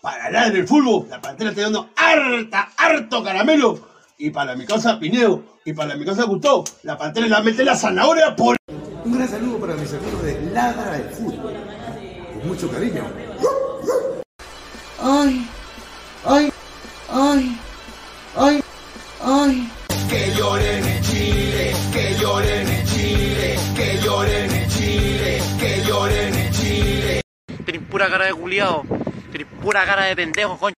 para la del fútbol, la pantera está dando harta, harto caramelo. Y para mi casa Pinedo, y para mi casa Gustavo, la pantera la mete la zanahoria por... Un gran saludo para mis amigos de Ladra del Fútbol. Con mucho cariño. Ay, ay, ay, ay, ay. Que lloren en Chile, que lloren en Chile, que lloren en Chile, que lloren en Chile. Tienen pura cara de culiao. Pura cara de pendejo, coño.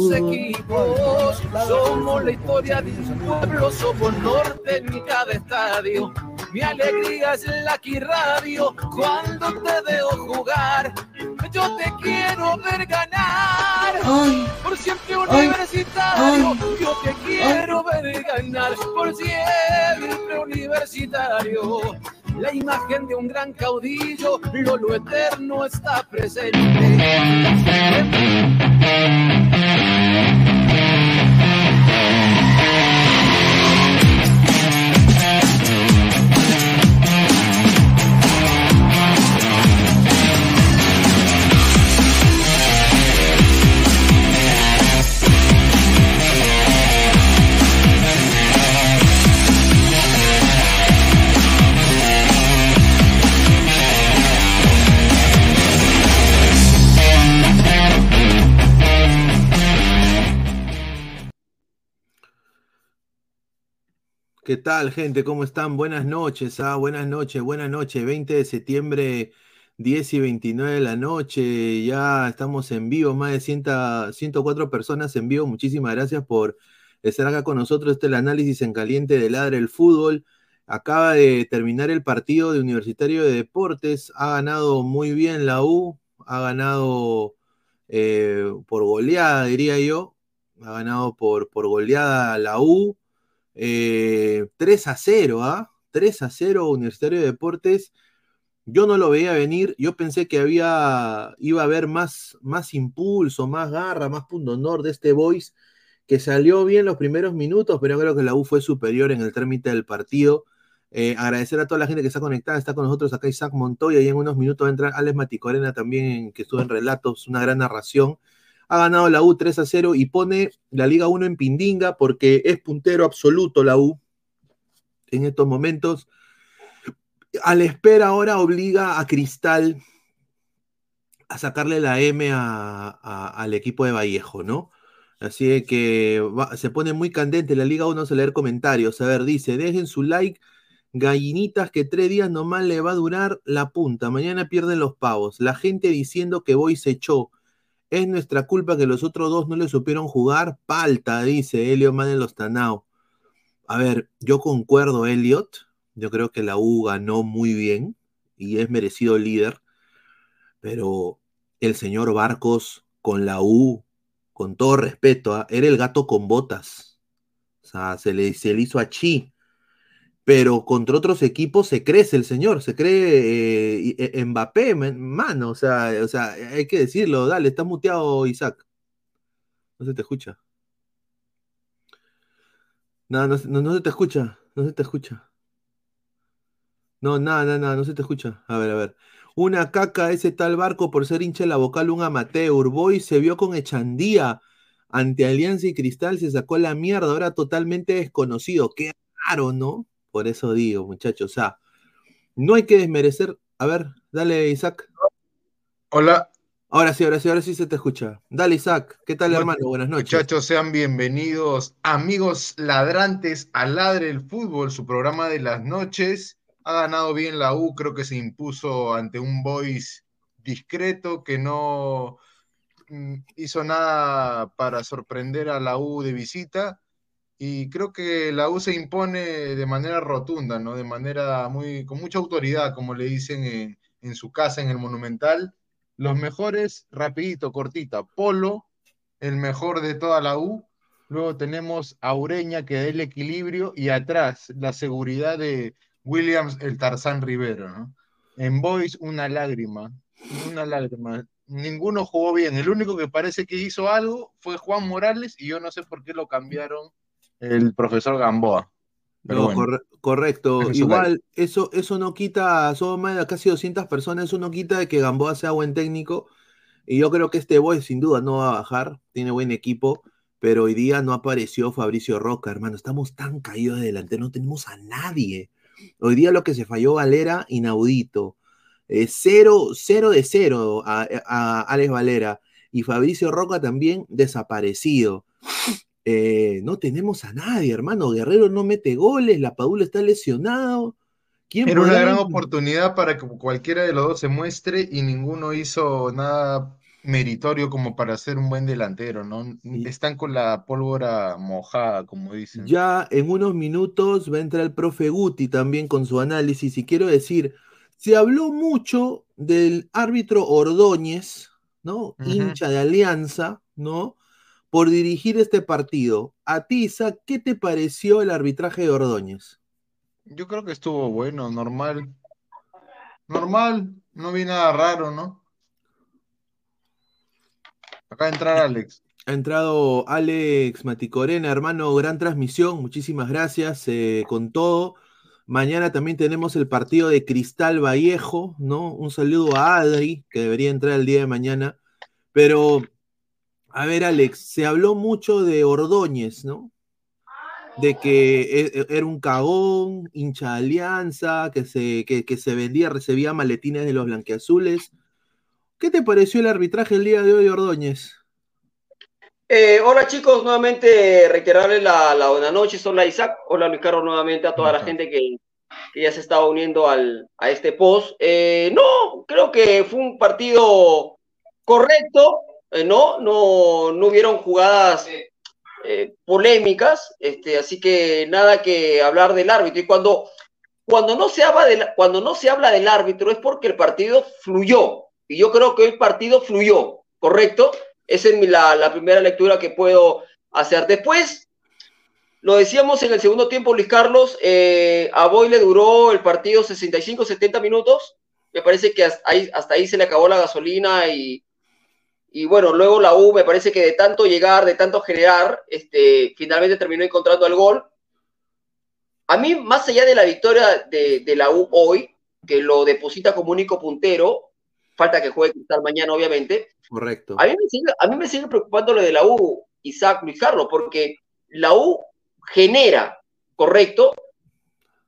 Los equipos. Somos la historia de un pueblo, somos norte en cada estadio. Mi alegría es la Radio cuando te veo jugar. Yo te quiero ver ganar. Ay. Por siempre universitario. Ay. Yo te quiero ver ganar. Por siempre universitario. La imagen de un gran caudillo, lo, lo eterno está presente. ¿Qué tal, gente? ¿Cómo están? Buenas noches, ah, buenas noches, buenas noches. 20 de septiembre, 10 y 29 de la noche. Ya estamos en vivo, más de 100 104 personas en vivo. Muchísimas gracias por estar acá con nosotros. Este es el análisis en caliente de Ladre el Fútbol. Acaba de terminar el partido de Universitario de Deportes. Ha ganado muy bien la U. Ha ganado eh, por goleada, diría yo. Ha ganado por, por goleada la U. Eh, 3 a 0, ¿ah? 3 a 0 Universitario de Deportes. Yo no lo veía venir, yo pensé que había, iba a haber más, más impulso, más garra, más punto honor de este Boys, que salió bien los primeros minutos, pero creo que la U fue superior en el trámite del partido. Eh, agradecer a toda la gente que está conectada, está con nosotros acá Isaac Montoya y en unos minutos va a entrar Alex Maticorena también, que estuvo en relatos, una gran narración. Ha ganado la U 3 a 0 y pone la Liga 1 en Pindinga porque es puntero absoluto la U en estos momentos. A la espera ahora obliga a Cristal a sacarle la M al equipo de Vallejo, ¿no? Así que se pone muy candente la Liga 1, vamos a leer comentarios. A ver, dice, dejen su like, gallinitas que tres días nomás le va a durar la punta. Mañana pierden los pavos. La gente diciendo que Boy se echó. Es nuestra culpa que los otros dos no le supieron jugar. Palta, dice Elio Man en los Tanao. A ver, yo concuerdo, Elliot. Yo creo que la U ganó muy bien y es merecido líder. Pero el señor Barcos con la U, con todo respeto, ¿ah? era el gato con botas. O sea, se le, se le hizo a Chi. Pero contra otros equipos se crece el señor, se cree eh, eh, Mbappé, man- mano. O sea, o sea, hay que decirlo. Dale, está muteado Isaac. No se te escucha. No, no, se- no, no se te escucha. No se te escucha. No, nada, nada, nada, no se te escucha. A ver, a ver. Una caca ese tal barco por ser hincha de la vocal, un amateur. Boy se vio con Echandía ante Alianza y Cristal, se sacó la mierda, ahora totalmente desconocido. Qué raro, ¿no? Por eso digo, muchachos. O sea, no hay que desmerecer. A ver, dale, Isaac. Hola. Ahora sí, ahora sí, ahora sí se te escucha. Dale, Isaac. ¿Qué tal, hermano? Buenas noches. Muchachos, sean bienvenidos, amigos ladrantes, a Ladre el Fútbol, su programa de las noches. Ha ganado bien la U, creo que se impuso ante un Boys discreto que no mm, hizo nada para sorprender a la U de visita. Y creo que la U se impone de manera rotunda, ¿no? De manera muy, con mucha autoridad, como le dicen en, en su casa, en el Monumental. Los mejores, rapidito, cortita. Polo, el mejor de toda la U. Luego tenemos a Ureña que da el equilibrio y atrás la seguridad de Williams, el Tarzán Rivero, ¿no? En Boys, una lágrima, una lágrima. Ninguno jugó bien. El único que parece que hizo algo fue Juan Morales y yo no sé por qué lo cambiaron el profesor Gamboa. Pero No, bueno, corre- correcto. Igual, eso, eso no quita, somos más de casi 200 personas, eso no quita de que Gamboa sea buen técnico. Y yo creo que este boy sin duda no va a bajar, tiene buen equipo, pero hoy día no apareció Fabricio Roca, hermano. Estamos tan caídos de delantero, no tenemos a nadie. Hoy día lo que se falló Valera, inaudito. Eh, cero, cero de cero a, a Alex Valera. Y Fabricio Roca también desaparecido. Eh, no tenemos a nadie, hermano. Guerrero no mete goles, la Padula está lesionado. ¿Quién Era una gran oportunidad para que cualquiera de los dos se muestre y ninguno hizo nada meritorio como para ser un buen delantero, ¿no? Están con la pólvora mojada, como dicen. Ya en unos minutos va a entrar el profe Guti también con su análisis y quiero decir, se habló mucho del árbitro Ordóñez, ¿no? Hincha de Alianza, ¿no? Por dirigir este partido. A ti, Isaac, ¿qué te pareció el arbitraje de Ordóñez? Yo creo que estuvo bueno, normal. Normal, no vi nada raro, ¿no? Acá entrar Alex. Ha entrado Alex Maticorena, hermano, gran transmisión, muchísimas gracias eh, con todo. Mañana también tenemos el partido de Cristal Vallejo, ¿no? Un saludo a Adri, que debería entrar el día de mañana. Pero, a ver, Alex, se habló mucho de Ordóñez, ¿no? De que e- e- era un cagón, hincha de alianza, que se, que, que se vendía, recibía maletines de los blanqueazules. ¿Qué te pareció el arbitraje el día de hoy, Ordóñez? Eh, hola chicos, nuevamente reiterarles la, la buena noche. Hola Isaac, hola Luis Carlos nuevamente a toda la gente que, que ya se estaba uniendo al, a este post. Eh, no, creo que fue un partido correcto, eh, no, no, no hubieron jugadas eh, polémicas, este, así que nada que hablar del árbitro. Y cuando, cuando, no se habla del, cuando no se habla del árbitro es porque el partido fluyó. Y yo creo que el partido fluyó, ¿correcto? Esa es mi- la, la primera lectura que puedo hacer. Después, lo decíamos en el segundo tiempo, Luis Carlos, eh, a Boy le duró el partido 65, 70 minutos. Me parece que hasta ahí, hasta ahí se le acabó la gasolina y, y bueno, luego la U me parece que de tanto llegar, de tanto generar, este, finalmente terminó encontrando el gol. A mí, más allá de la victoria de, de la U hoy, que lo deposita como único puntero, falta que juegue Cristal mañana, obviamente, Correcto. a mí, me sigue, a mí me sigue preocupando lo de la U, Isaac, Luis Carlos, porque la U genera, correcto,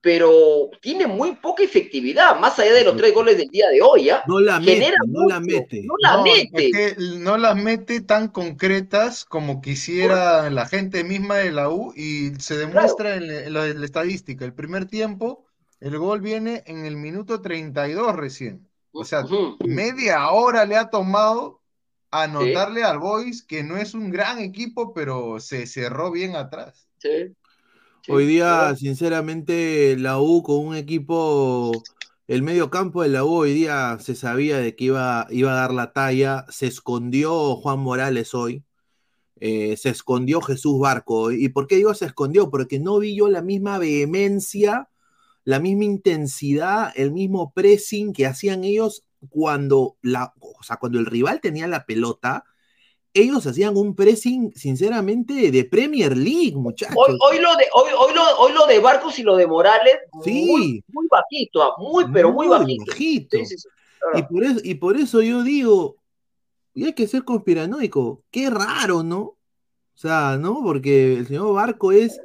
pero tiene muy poca efectividad, más allá de los tres goles del día de hoy, ¿ah? No la mete, Genera no la mete. No la No, mete. es que no las mete tan concretas como quisiera la gente misma de la U y se demuestra en, la- en la, en la estadística. El primer tiempo, el gol viene en el minuto 32 recién. O sea, media hora le ha tomado anotarle al Boys, que no es un gran equipo, pero se cerró bien atrás. Sí. Hoy día, sinceramente, la U con un equipo, el medio campo de la U hoy día se sabía de que iba, iba a dar la talla. Se escondió Juan Morales hoy. eh, se escondió Jesús Barco. ¿Y por qué digo se escondió? Porque no vi yo la misma vehemencia, la misma intensidad, el mismo pressing que hacían ellos cuando, la, o sea, cuando el rival tenía la pelota. Ellos hacían un pressing, sinceramente, de Premier League, muchachos. Hoy, hoy, lo de, hoy, hoy, lo, hoy lo de Barcos y lo de Morales, Sí. muy, muy bajito, ah, muy, pero muy, Muy bajito. bajito. Sí, sí, sí. Y por, eso, y por eso yo digo, y hay que ser conspiranoico, qué raro, ¿no? O sea, ¿no? Porque el señor Barco es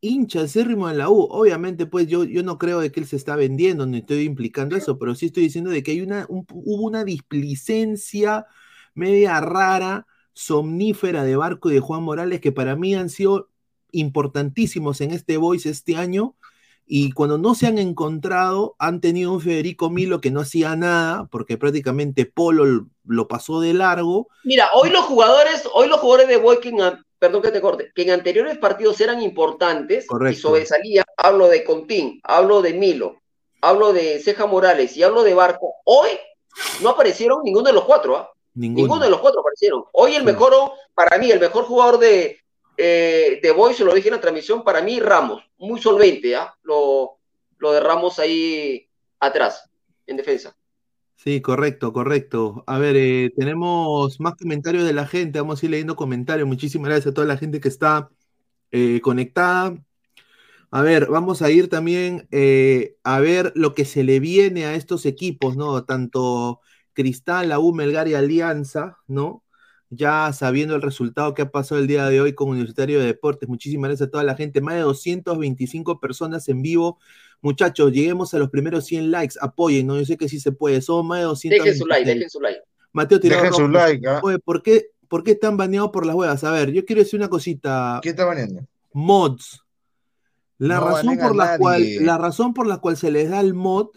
hincha acérrimo de la U. Obviamente, pues yo, yo no creo de que él se está vendiendo, ni estoy implicando eso, pero sí estoy diciendo de que hay una, un- hubo una displicencia media rara, somnífera de Barco y de Juan Morales, que para mí han sido importantísimos en este Voice este año. Y cuando no se han encontrado, han tenido un Federico Milo que no hacía nada, porque prácticamente Polo lo pasó de largo. Mira, hoy los jugadores, hoy los jugadores de Boy, que en perdón que te corte, que en anteriores partidos eran importantes y sobresalían, hablo de Contín, hablo de Milo, hablo de Ceja Morales y hablo de Barco, hoy no aparecieron ninguno de los cuatro, ¿ah? Ninguno. Ninguno de los cuatro aparecieron. Hoy el mejor, para mí, el mejor jugador de, eh, de Boys, se lo dije en la transmisión, para mí Ramos, muy solvente, ¿ah? Lo, lo de Ramos ahí atrás, en defensa. Sí, correcto, correcto. A ver, eh, tenemos más comentarios de la gente. Vamos a ir leyendo comentarios. Muchísimas gracias a toda la gente que está eh, conectada. A ver, vamos a ir también eh, a ver lo que se le viene a estos equipos, ¿no? Tanto Cristal, la U, Melgar y Alianza, ¿no? Ya sabiendo el resultado que ha pasado el día de hoy con Universitario de Deportes. Muchísimas gracias a toda la gente. Más de 225 personas en vivo. Muchachos, lleguemos a los primeros 100 likes. Apoyen, ¿no? Yo sé que sí se puede. Son más de 200. Dejen su like, dejen su like. Mateo Tirado Dejen su like, ¿ah? Oye, ¿por qué, ¿Por qué están baneados por las huevas? A ver, yo quiero decir una cosita. ¿Quién está baneando? Mods. La, No razón por la, cual, la razón por la cual se les da el mod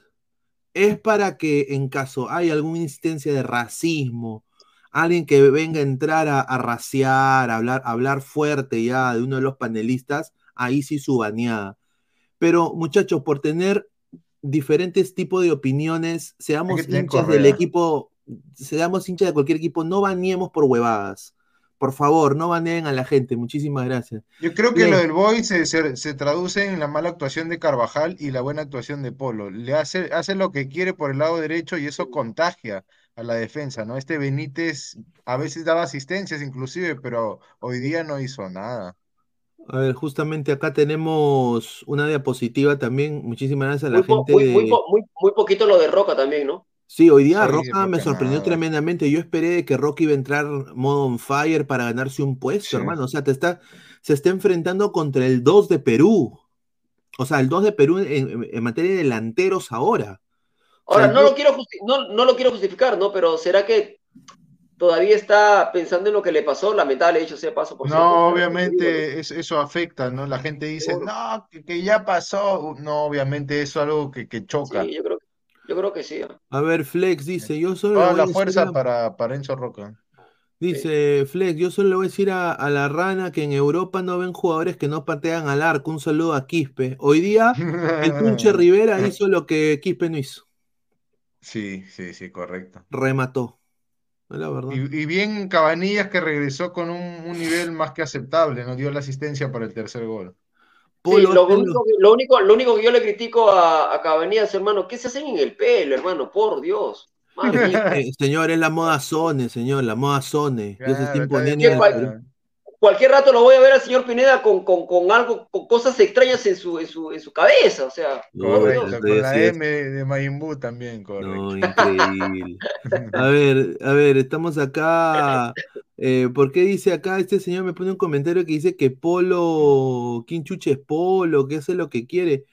es para que en caso hay alguna incidencia de racismo, alguien que venga a entrar a, a raciar, a hablar, a hablar fuerte ya de uno de los panelistas, ahí sí su baneada. Pero muchachos, por tener diferentes tipos de opiniones, seamos hinchas del equipo, seamos hinchas de cualquier equipo, no baneemos por huevadas. Por favor, no baneen a la gente. Muchísimas gracias. Yo creo que Bien. lo del Boy se, se- se traduce en la mala actuación de Carvajal y la buena actuación de Polo. Le hace, hace lo que quiere por el lado derecho y eso contagia a la defensa, ¿no? Este Benítez a veces daba asistencias inclusive, pero hoy día no hizo nada. A ver, justamente acá tenemos una diapositiva también. Muchísimas gracias a la Muy, gente muy, muy, de... po- muy, muy poquito lo de Roca también, ¿no? Sí, hoy día Roca me sorprendió nada. tremendamente. Yo esperé de que Rocky iba a entrar modo on fire para ganarse un puesto, Sí. hermano. O sea, te está, se está enfrentando contra el 2 de Perú. O sea, el 2 de Perú en, en- en materia de delanteros ahora. Ahora, sea, no yo- lo, quiero no, no lo quiero justificar, ¿no? Pero ¿será que todavía está pensando en lo que le pasó? Lamentable hecho sea paso por cierto. No, obviamente es- eso afecta, ¿no? La gente dice, no, que, que ya pasó. No, obviamente eso es algo que, que choca. Sí, yo creo, yo creo que sí. ¿ah? A ver, Flex dice, yo solo le Toda voy a la decir fuerza a- para, para Enzo Roca. Dice Flex, yo solo le voy a decir a, a la rana que en Europa no ven jugadores que no patean al arco. Un saludo a Quispe. Hoy día el Punche Rivera hizo lo que Quispe no hizo. Sí, sí, sí, correcto. Remató. Es la verdad. Y, y bien Cabanillas que regresó con un, un nivel más que aceptable, nos dio la asistencia para el tercer gol. Sí, lo, único, que- lo, único, lo único que yo le critico a, a Cabanías, hermano, ¿qué se hacen en el pelo, hermano? Por Dios. Eh, señor, es la moda Zone, señor, la moda Zone. Ya se está imponiendo Cualquier rato lo voy a ver al señor Pineda con, con, con algo, con cosas extrañas en su, en su, en su cabeza, o sea, Correcto, con la. M de Majin Buu también, correcto. No, increíble. A ver, a ver, estamos acá. eh, ¿por qué dice acá? Este señor me pone un comentario que dice que Polo, Quinchuche es Polo, que hace lo que quiere.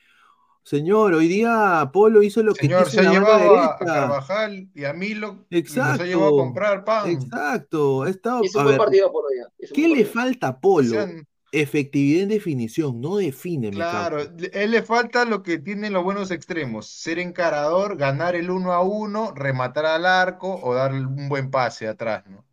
Señor, hoy día Polo hizo lo que Señor, se ha llevado a, a. Carvajal y a Milo y los ha Exacto. llevado a comprar pan. Exacto. Ha estado, Hizo a un ver, partido por hoy. hizo ¿qué le falta a Polo? Sean- Efectividad en definición, no define, Claro, él le falta lo que tienen los buenos extremos, ser encarador, ganar el uno a uno, rematar al arco o dar un buen pase atrás, ¿no?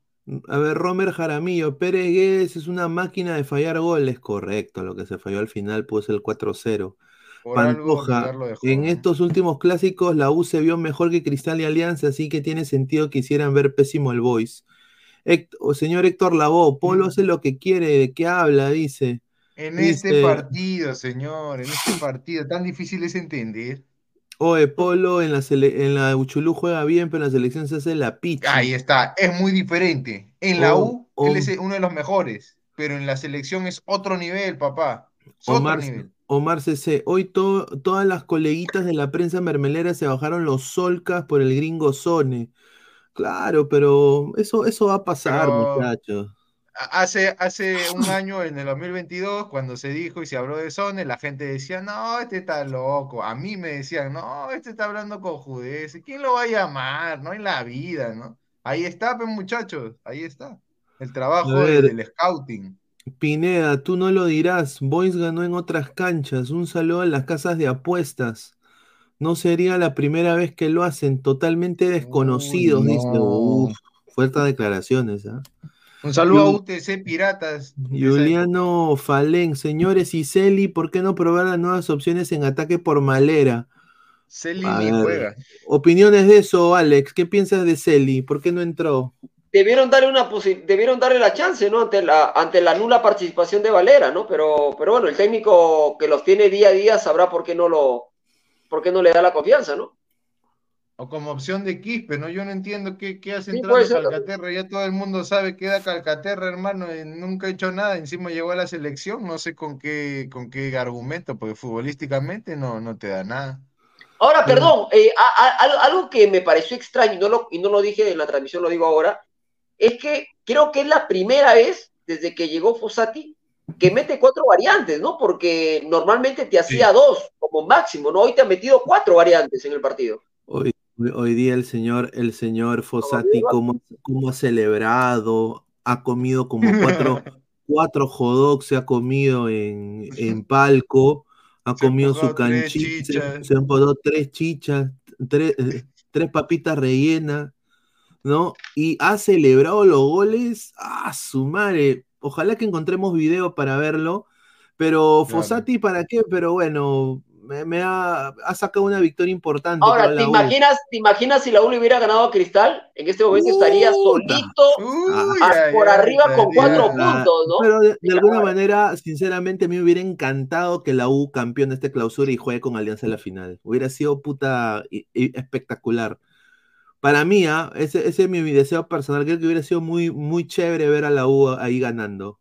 A ver, Romer Jaramillo, Pérez Guedes es una máquina de fallar goles. Correcto, lo que se falló al final pues el 4-0. Por Pantoja, en estos últimos clásicos la U se vio mejor que Cristal y Alianza, así que tiene sentido que hicieran ver pésimo el Boys. Héctor- señor Héctor Lavoe, Polo hace lo que quiere, ¿de qué habla? Dice. En Dice- este partido, señor, en este partido, tan difícil es entender. Oye, Polo en la, en la Uchulú juega bien, pero en la selección se hace la picha. Ahí está, es muy diferente. En la Oh, U, oh. él es uno de los mejores, pero en la selección es otro nivel, papá. Es otro nivel. Omar CC, hoy to- todas las coleguitas de la prensa mermelera se bajaron los solcas por el gringo Sone. Claro, pero eso, eso va a pasar, Pero- muchachos. Hace, hace un año, en el 2022, cuando se dijo y se habló de Sone, la gente decía, no, este está loco. A mí me decían, no, este está hablando con judez. ¿Quién lo va a llamar? No en la vida, ¿no? Ahí está, pues, muchachos, ahí está. El trabajo del scouting. Pineda, tú no lo dirás. Boys ganó en otras canchas. Un saludo a las casas de apuestas. No sería la primera vez que lo hacen. Totalmente desconocidos, Uy, dice. Uf, fuertes declaraciones. ¿ah? Un saludo a UTC Piratas. Juliano Falén, señores y Celi, ¿por qué no probar las nuevas opciones en ataque por malera? Celi ni juega. Opiniones de eso, Alex. ¿Qué piensas de Celi? ¿Por qué no entró? Debieron darle una debieron darle la chance, ¿no? Ante la, ante la nula participación de Valera, ¿no? Pero, pero bueno, el técnico que los tiene día a día sabrá por qué no lo, por qué no le da la confianza, ¿no? O como opción de Quispe, ¿no? Yo no entiendo qué, qué hace Sí, entrando. Calcaterra. Ya todo el mundo sabe que da Calcaterra, hermano. y nunca ha hecho nada. Encima llegó a la selección. No sé con qué, con qué argumento, porque futbolísticamente no, no te da nada. Ahora, perdón, eh, a- a- algo- algo que me pareció extraño y no, lo, y no lo dije en la transmisión, lo digo ahora, es que creo que es la primera vez desde que llegó Fossati que mete cuatro variantes, ¿no? Porque normalmente te hacía dos como máximo, ¿no? Hoy te ha metido cuatro variantes en el partido. Hoy, hoy- día el señor, el señor Fossati, cómo, cómo ha celebrado, ha comido como cuatro, cuatro hot dogs, se ha comido en, en palco, ha comido su canchita, se, se empujó tres chichas, tres, tres papitas rellenas, ¿no? Y ha celebrado los goles a su madre. Ojalá que encontremos video para verlo. Pero Claro. Fossati, ¿para qué? Pero bueno, me, me ha, ha sacado una victoria importante. Ahora, ¿te imaginas, ¿te imaginas si la U le hubiera ganado a Cristal? En este momento estaría solito Uy, a- ay, por arriba con cuatro Ah, puntos, ¿no? Pero de, alguna manera, sinceramente, a mí me hubiera encantado que la U campeón de esta clausura y juegue con Alianza en la final. Hubiera sido puta y- y espectacular. Para mí, ah, ese, ese es mi, mi deseo personal. Creo que hubiera sido muy, muy chévere ver a la U ahí ganando.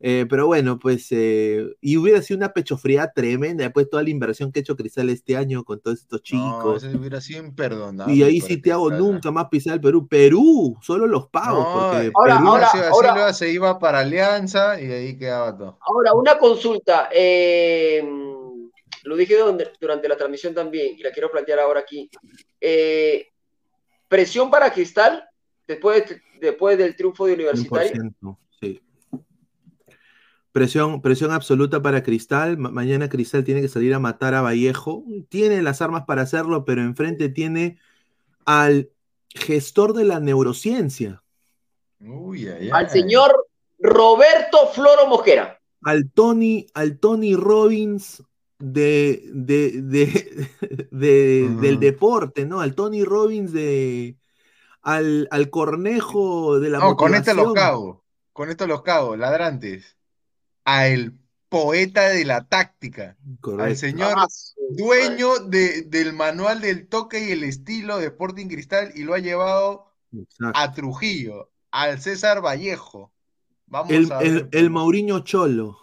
Eh, pero bueno, pues, eh, y hubiera sido una pechofría tremenda después de toda la inversión que ha hecho Cristal este año con todos estos No, chicos. eso hubiera sido imperdonable. y ahí sí te hago ¿no? nunca más pisar el Perú. Perú, solo los pagos, No, porque Ahora, Perú ahora, Así- así ahora- luego se iba para Alianza y ahí quedaba todo. Ahora, una consulta. eh, lo dije donde- durante la transmisión también y la quiero plantear ahora aquí. Eh, ¿Presión para Cristal después, de- después del triunfo de Universitario? 100%, sí. Presión, presión absoluta para Cristal. Ma- mañana Cristal tiene que salir a matar a Vallejo. Tiene las armas para hacerlo, pero enfrente tiene al gestor de la neurociencia, Uy, ay, Al señor Roberto Floro Mosquera. al Tony, al Tony Robbins de, de, de- de- Ujú. del deporte, ¿no? Al Tony Robbins de al, al Cornejo de la No, con este los motivación. cago. Con esto los cago, ladrantes. A el poeta de la táctica. Al señor Ah, dueño de- del manual del toque y el estilo de Sporting Cristal y lo ha llevado Exacto. a Trujillo, al César Vallejo. Vamos El, a el, ver. el Mauriño Cholo.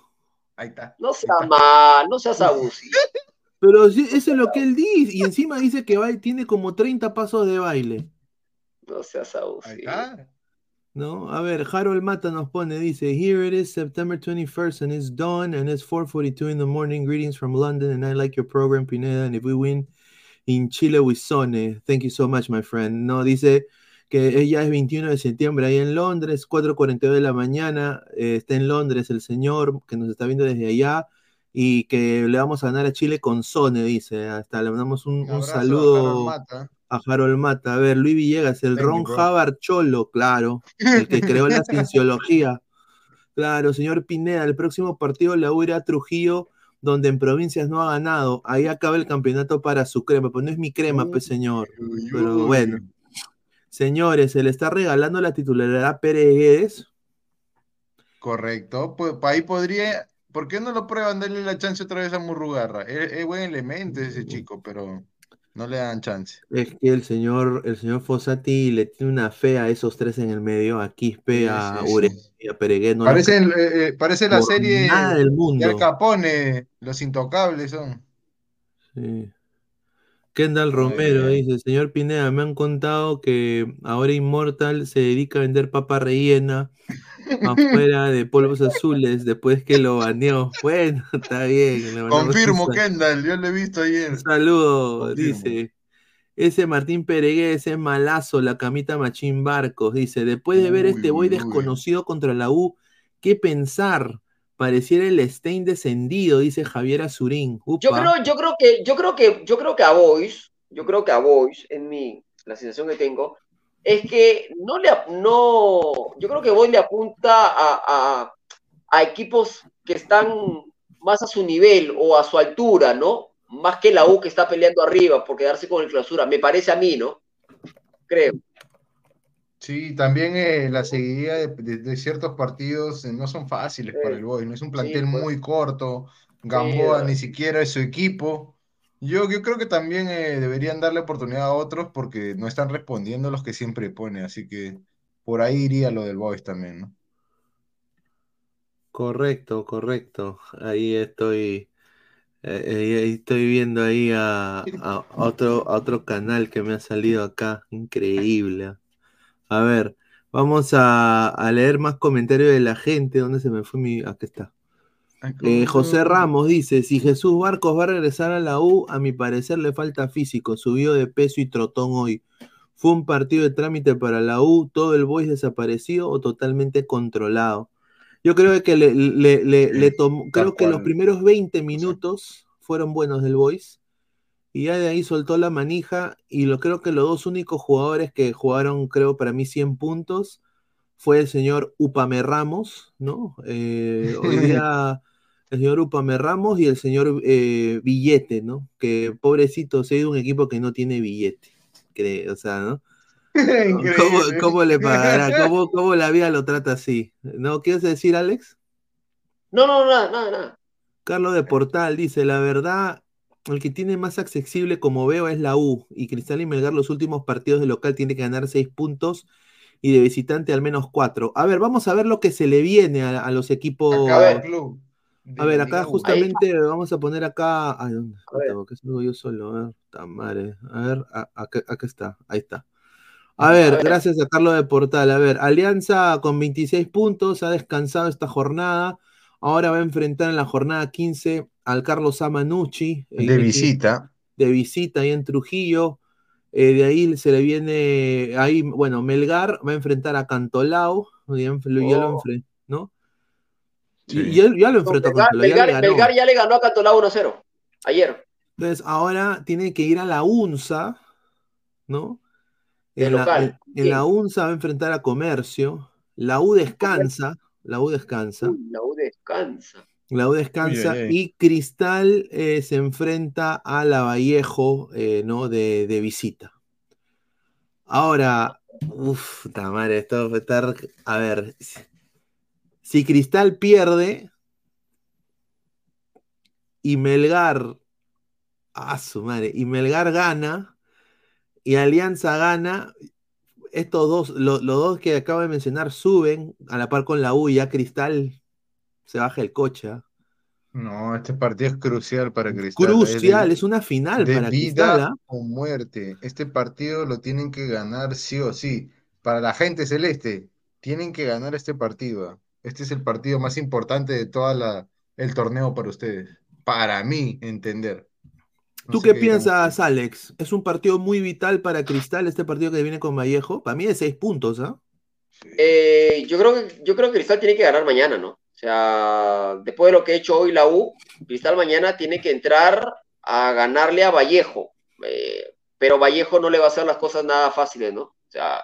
Ahí está. No seas mal, no seas abusivo. Pero eso es lo que él dice. Y encima dice que va- tiene como 30 pasos de baile. No seas Ahí abusivo. está. ¿No? A ver, Harold Mata nos pone, dice, Here it is, September 21st, and it's dawn, and it's 4.42 in the morning. Greetings from London, and I like your program, Pineda, and if we win in Chile, we sone. Thank you so much, my friend. No, dice que ella es 21 de septiembre ahí en Londres, 4.42 de la mañana, eh, está en Londres el señor que nos está viendo desde allá, y que le vamos a ganar a Chile con Sone, dice. Hasta le mandamos un, a saludo Harold a Harold Mata. A ver, Luis Villegas, el Ron. Havard Cholo, claro, el que creó la cienciología. Claro, señor Pineda, el próximo partido la U irá a Trujillo, donde en provincias no ha ganado. Ahí acaba el campeonato para su crema, pues no es mi crema, pues señor. Pero bueno. Señores, se le está regalando la titularidad a Pérez Guedes. Correcto. Pues ahí podría. ¿Por qué no lo prueban? Darle la chance otra vez a Murrugarra. Es, es buen elemento ese chico, pero no le dan chance. Es que el señor, el señor Fossati le tiene una fe a esos tres en el medio, a Quispe, Sí, a sí, sí. Ure y a Peregué. No la Parece, eh, eh, parece la por serie del de mundo. Al Capone, Los Intocables son. Sí. Kendall Romero bien. dice, señor Pineda, me han contado que ahora Immortal se dedica a vender papa rellena afuera de polvos azules después que lo baneó. Bueno, está bien. Confirmo, Kendall, yo lo he visto ayer. Un saludo, Confirmo. dice. Ese Martín Peregué, ese malazo, la camita Machín Barcos, dice, después de ver Uy, este boy uy, uy. desconocido contra la U, ¿qué pensar? Pareciera el Stein descendido, dice Javier Azurín. Yo creo, yo creo que, yo creo que, yo creo que a Boys, yo creo que a Boys, en mi, la sensación que tengo, es que no le, no, yo creo que Boys le apunta a, a, a equipos que están más a su nivel o a su altura, ¿no? Más que la U que está peleando arriba por quedarse con el clausura, me parece a mí, ¿no? Creo. Sí, también eh, la seguidilla de, de- de ciertos partidos eh, no son fáciles Sí. para el Boys, ¿no? Es un plantel pues. muy corto, Gamboa Sí, ni siquiera es su equipo. Yo, yo creo que también eh, deberían darle oportunidad a otros porque no están respondiendo los que siempre pone, así que por ahí iría lo del Boys también, ¿no? Correcto, correcto. Ahí estoy, eh, ahí estoy viendo ahí a, a otro, a otro canal que me ha salido acá. Increíble. A ver, vamos a, a leer más comentarios de la gente. ¿Dónde se me fue mi...? Aquí está. Eh, José Ramos dice, si Jesús Barcos va a regresar a la U, a mi parecer le falta físico, subió de peso y trotón hoy. ¿Fue un partido de trámite para la U, todo el Boys desaparecido o totalmente controlado? Yo creo que le, le- le- le tomó, creo que los primeros 20 minutos fueron buenos del Boys y ya de ahí soltó la manija y lo creo que los dos únicos jugadores que jugaron, creo para mí 100 puntos fue el señor Upame Ramos, ¿no? Eh, hoy día el señor Upame Ramos y el señor eh, Billete, ¿no? Que pobrecito se ha ido un equipo que no tiene billete, creo, o sea, ¿no? ¿Cómo, cómo le pagará? ¿Cómo, ¿Cómo la vida lo trata así? ¿No quieres decir, Alex? No, no, nada, nada, nada. Carlos de Portal dice, la verdad, el que tiene más accesible como veo es la U y Cristal y Melgar los últimos partidos de local tiene que ganar seis puntos y de visitante al menos cuatro. A ver, vamos a ver lo que se le viene a, a los equipos. Acá club. A ver, acá justamente vamos a poner acá. Ay, ¿dónde? A ver. Puta, ¿por qué salgo yo solo? A ver, ta madre. A ver, a- acá, acá está, ahí está. A ver, ver. gracias a Carlos de Portal. A ver, Alianza con 26 puntos, ha descansado esta jornada. Ahora va a enfrentar en la jornada 15 al Carlos Amanucci. eh, De visita. de visita ahí en Trujillo. Eh, de ahí se le viene, ahí, bueno, Melgar va a enfrentar a Cantolao, ya, lo Oh. enfrentó, ¿no? Sí. Y ya, ya lo enfrentó a Melgar, Cantolao, ya le Melgar- ya le ganó a Cantolao 1-0 ayer. Entonces ahora tiene que ir a la UNSA, ¿no? En la, local. en- en la UNSA va a enfrentar a Comercio. La U descansa, la U descansa. Uy, la U descansa. La U descansa y Cristal eh, se enfrenta a la Vallejo eh, ¿no? de, de visita. Ahora, uff, madre, esto va a estar. A ver, si- Cristal pierde y Melgar. A su madre, y Melgar gana y Alianza gana. Estos dos, lo- los dos que acabo de mencionar, suben a la par con la U y ya Cristal se baja el coche. ¿ah? No, este partido es crucial para Cristal. Crucial, de- es una final de para vida Cristal. ¿ah? o muerte. Este partido lo tienen que ganar sí o sí. Para la gente celeste, tienen que ganar este partido. ¿ah? Este es el partido más importante de toda la el torneo para ustedes. Para mí, entender. No ¿Tú qué piensas. Alex? ¿Es un partido muy vital para Cristal este partido que viene con Vallejo? Para mí de seis puntos, ¿ah? Eh, yo creo que yo creo que Cristal tiene que ganar mañana, ¿no? O sea, después de lo que ha hecho hoy la U, Cristal mañana tiene que entrar a ganarle a Vallejo. Eh, pero Vallejo no le va a hacer las cosas nada fáciles, ¿no? O sea,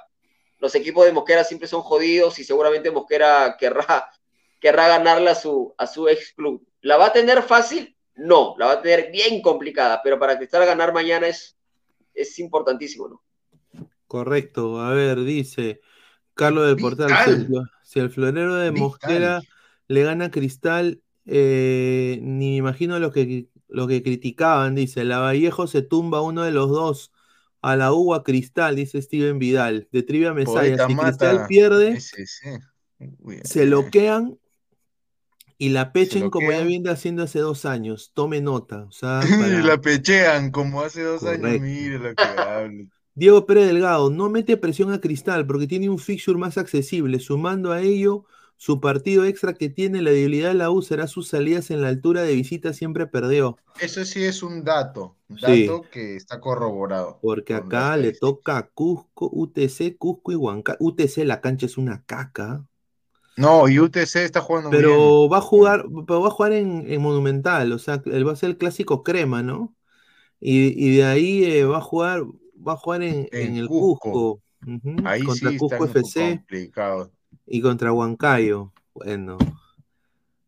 los equipos de Mosquera siempre son jodidos y seguramente Mosquera querrá, querrá ganarle a su, a su ex club. ¿La va a tener fácil? No, la va a tener bien complicada, pero para Cristal ganar mañana es, es importantísimo, ¿no? Correcto. A ver, dice Carlos del Portal, si el, si el florero de Vital. Mosquera le gana Cristal, eh, ni me imagino lo que, lo que criticaban, dice, la Vallejo se tumba uno de los dos, a la U o a Cristal, dice Steven Vidal, de Trivia Mesaya, Poeta si Cristal pierde, Ese, sí. Uy, se eh. loquean y la pechen como ya viene haciendo hace dos años. Tome nota. O sea, para- la pechean como hace dos años. Mire lo que hablo. Diego Pérez Delgado no mete presión a Cristal porque tiene un fixture más accesible. Sumando a ello, su partido extra que tiene la debilidad de la U será sus salidas en la altura de visita siempre perdió. Eso sí es un dato. Un Sí. dato que está corroborado. Porque acá le toca a Cusco, UTC, Cusco y Huancayo. UTC, la cancha es una caca. No, y UTC está jugando muy bien. Pero va a jugar, pero va a jugar en, en Monumental, o sea, él va a ser el clásico crema, ¿no? Y, y de ahí eh, va a jugar, va a jugar en, En en el Cusco. Cusco, ujú, Ahí contra sí Cusco FC complicado. Y contra Huancayo. Bueno.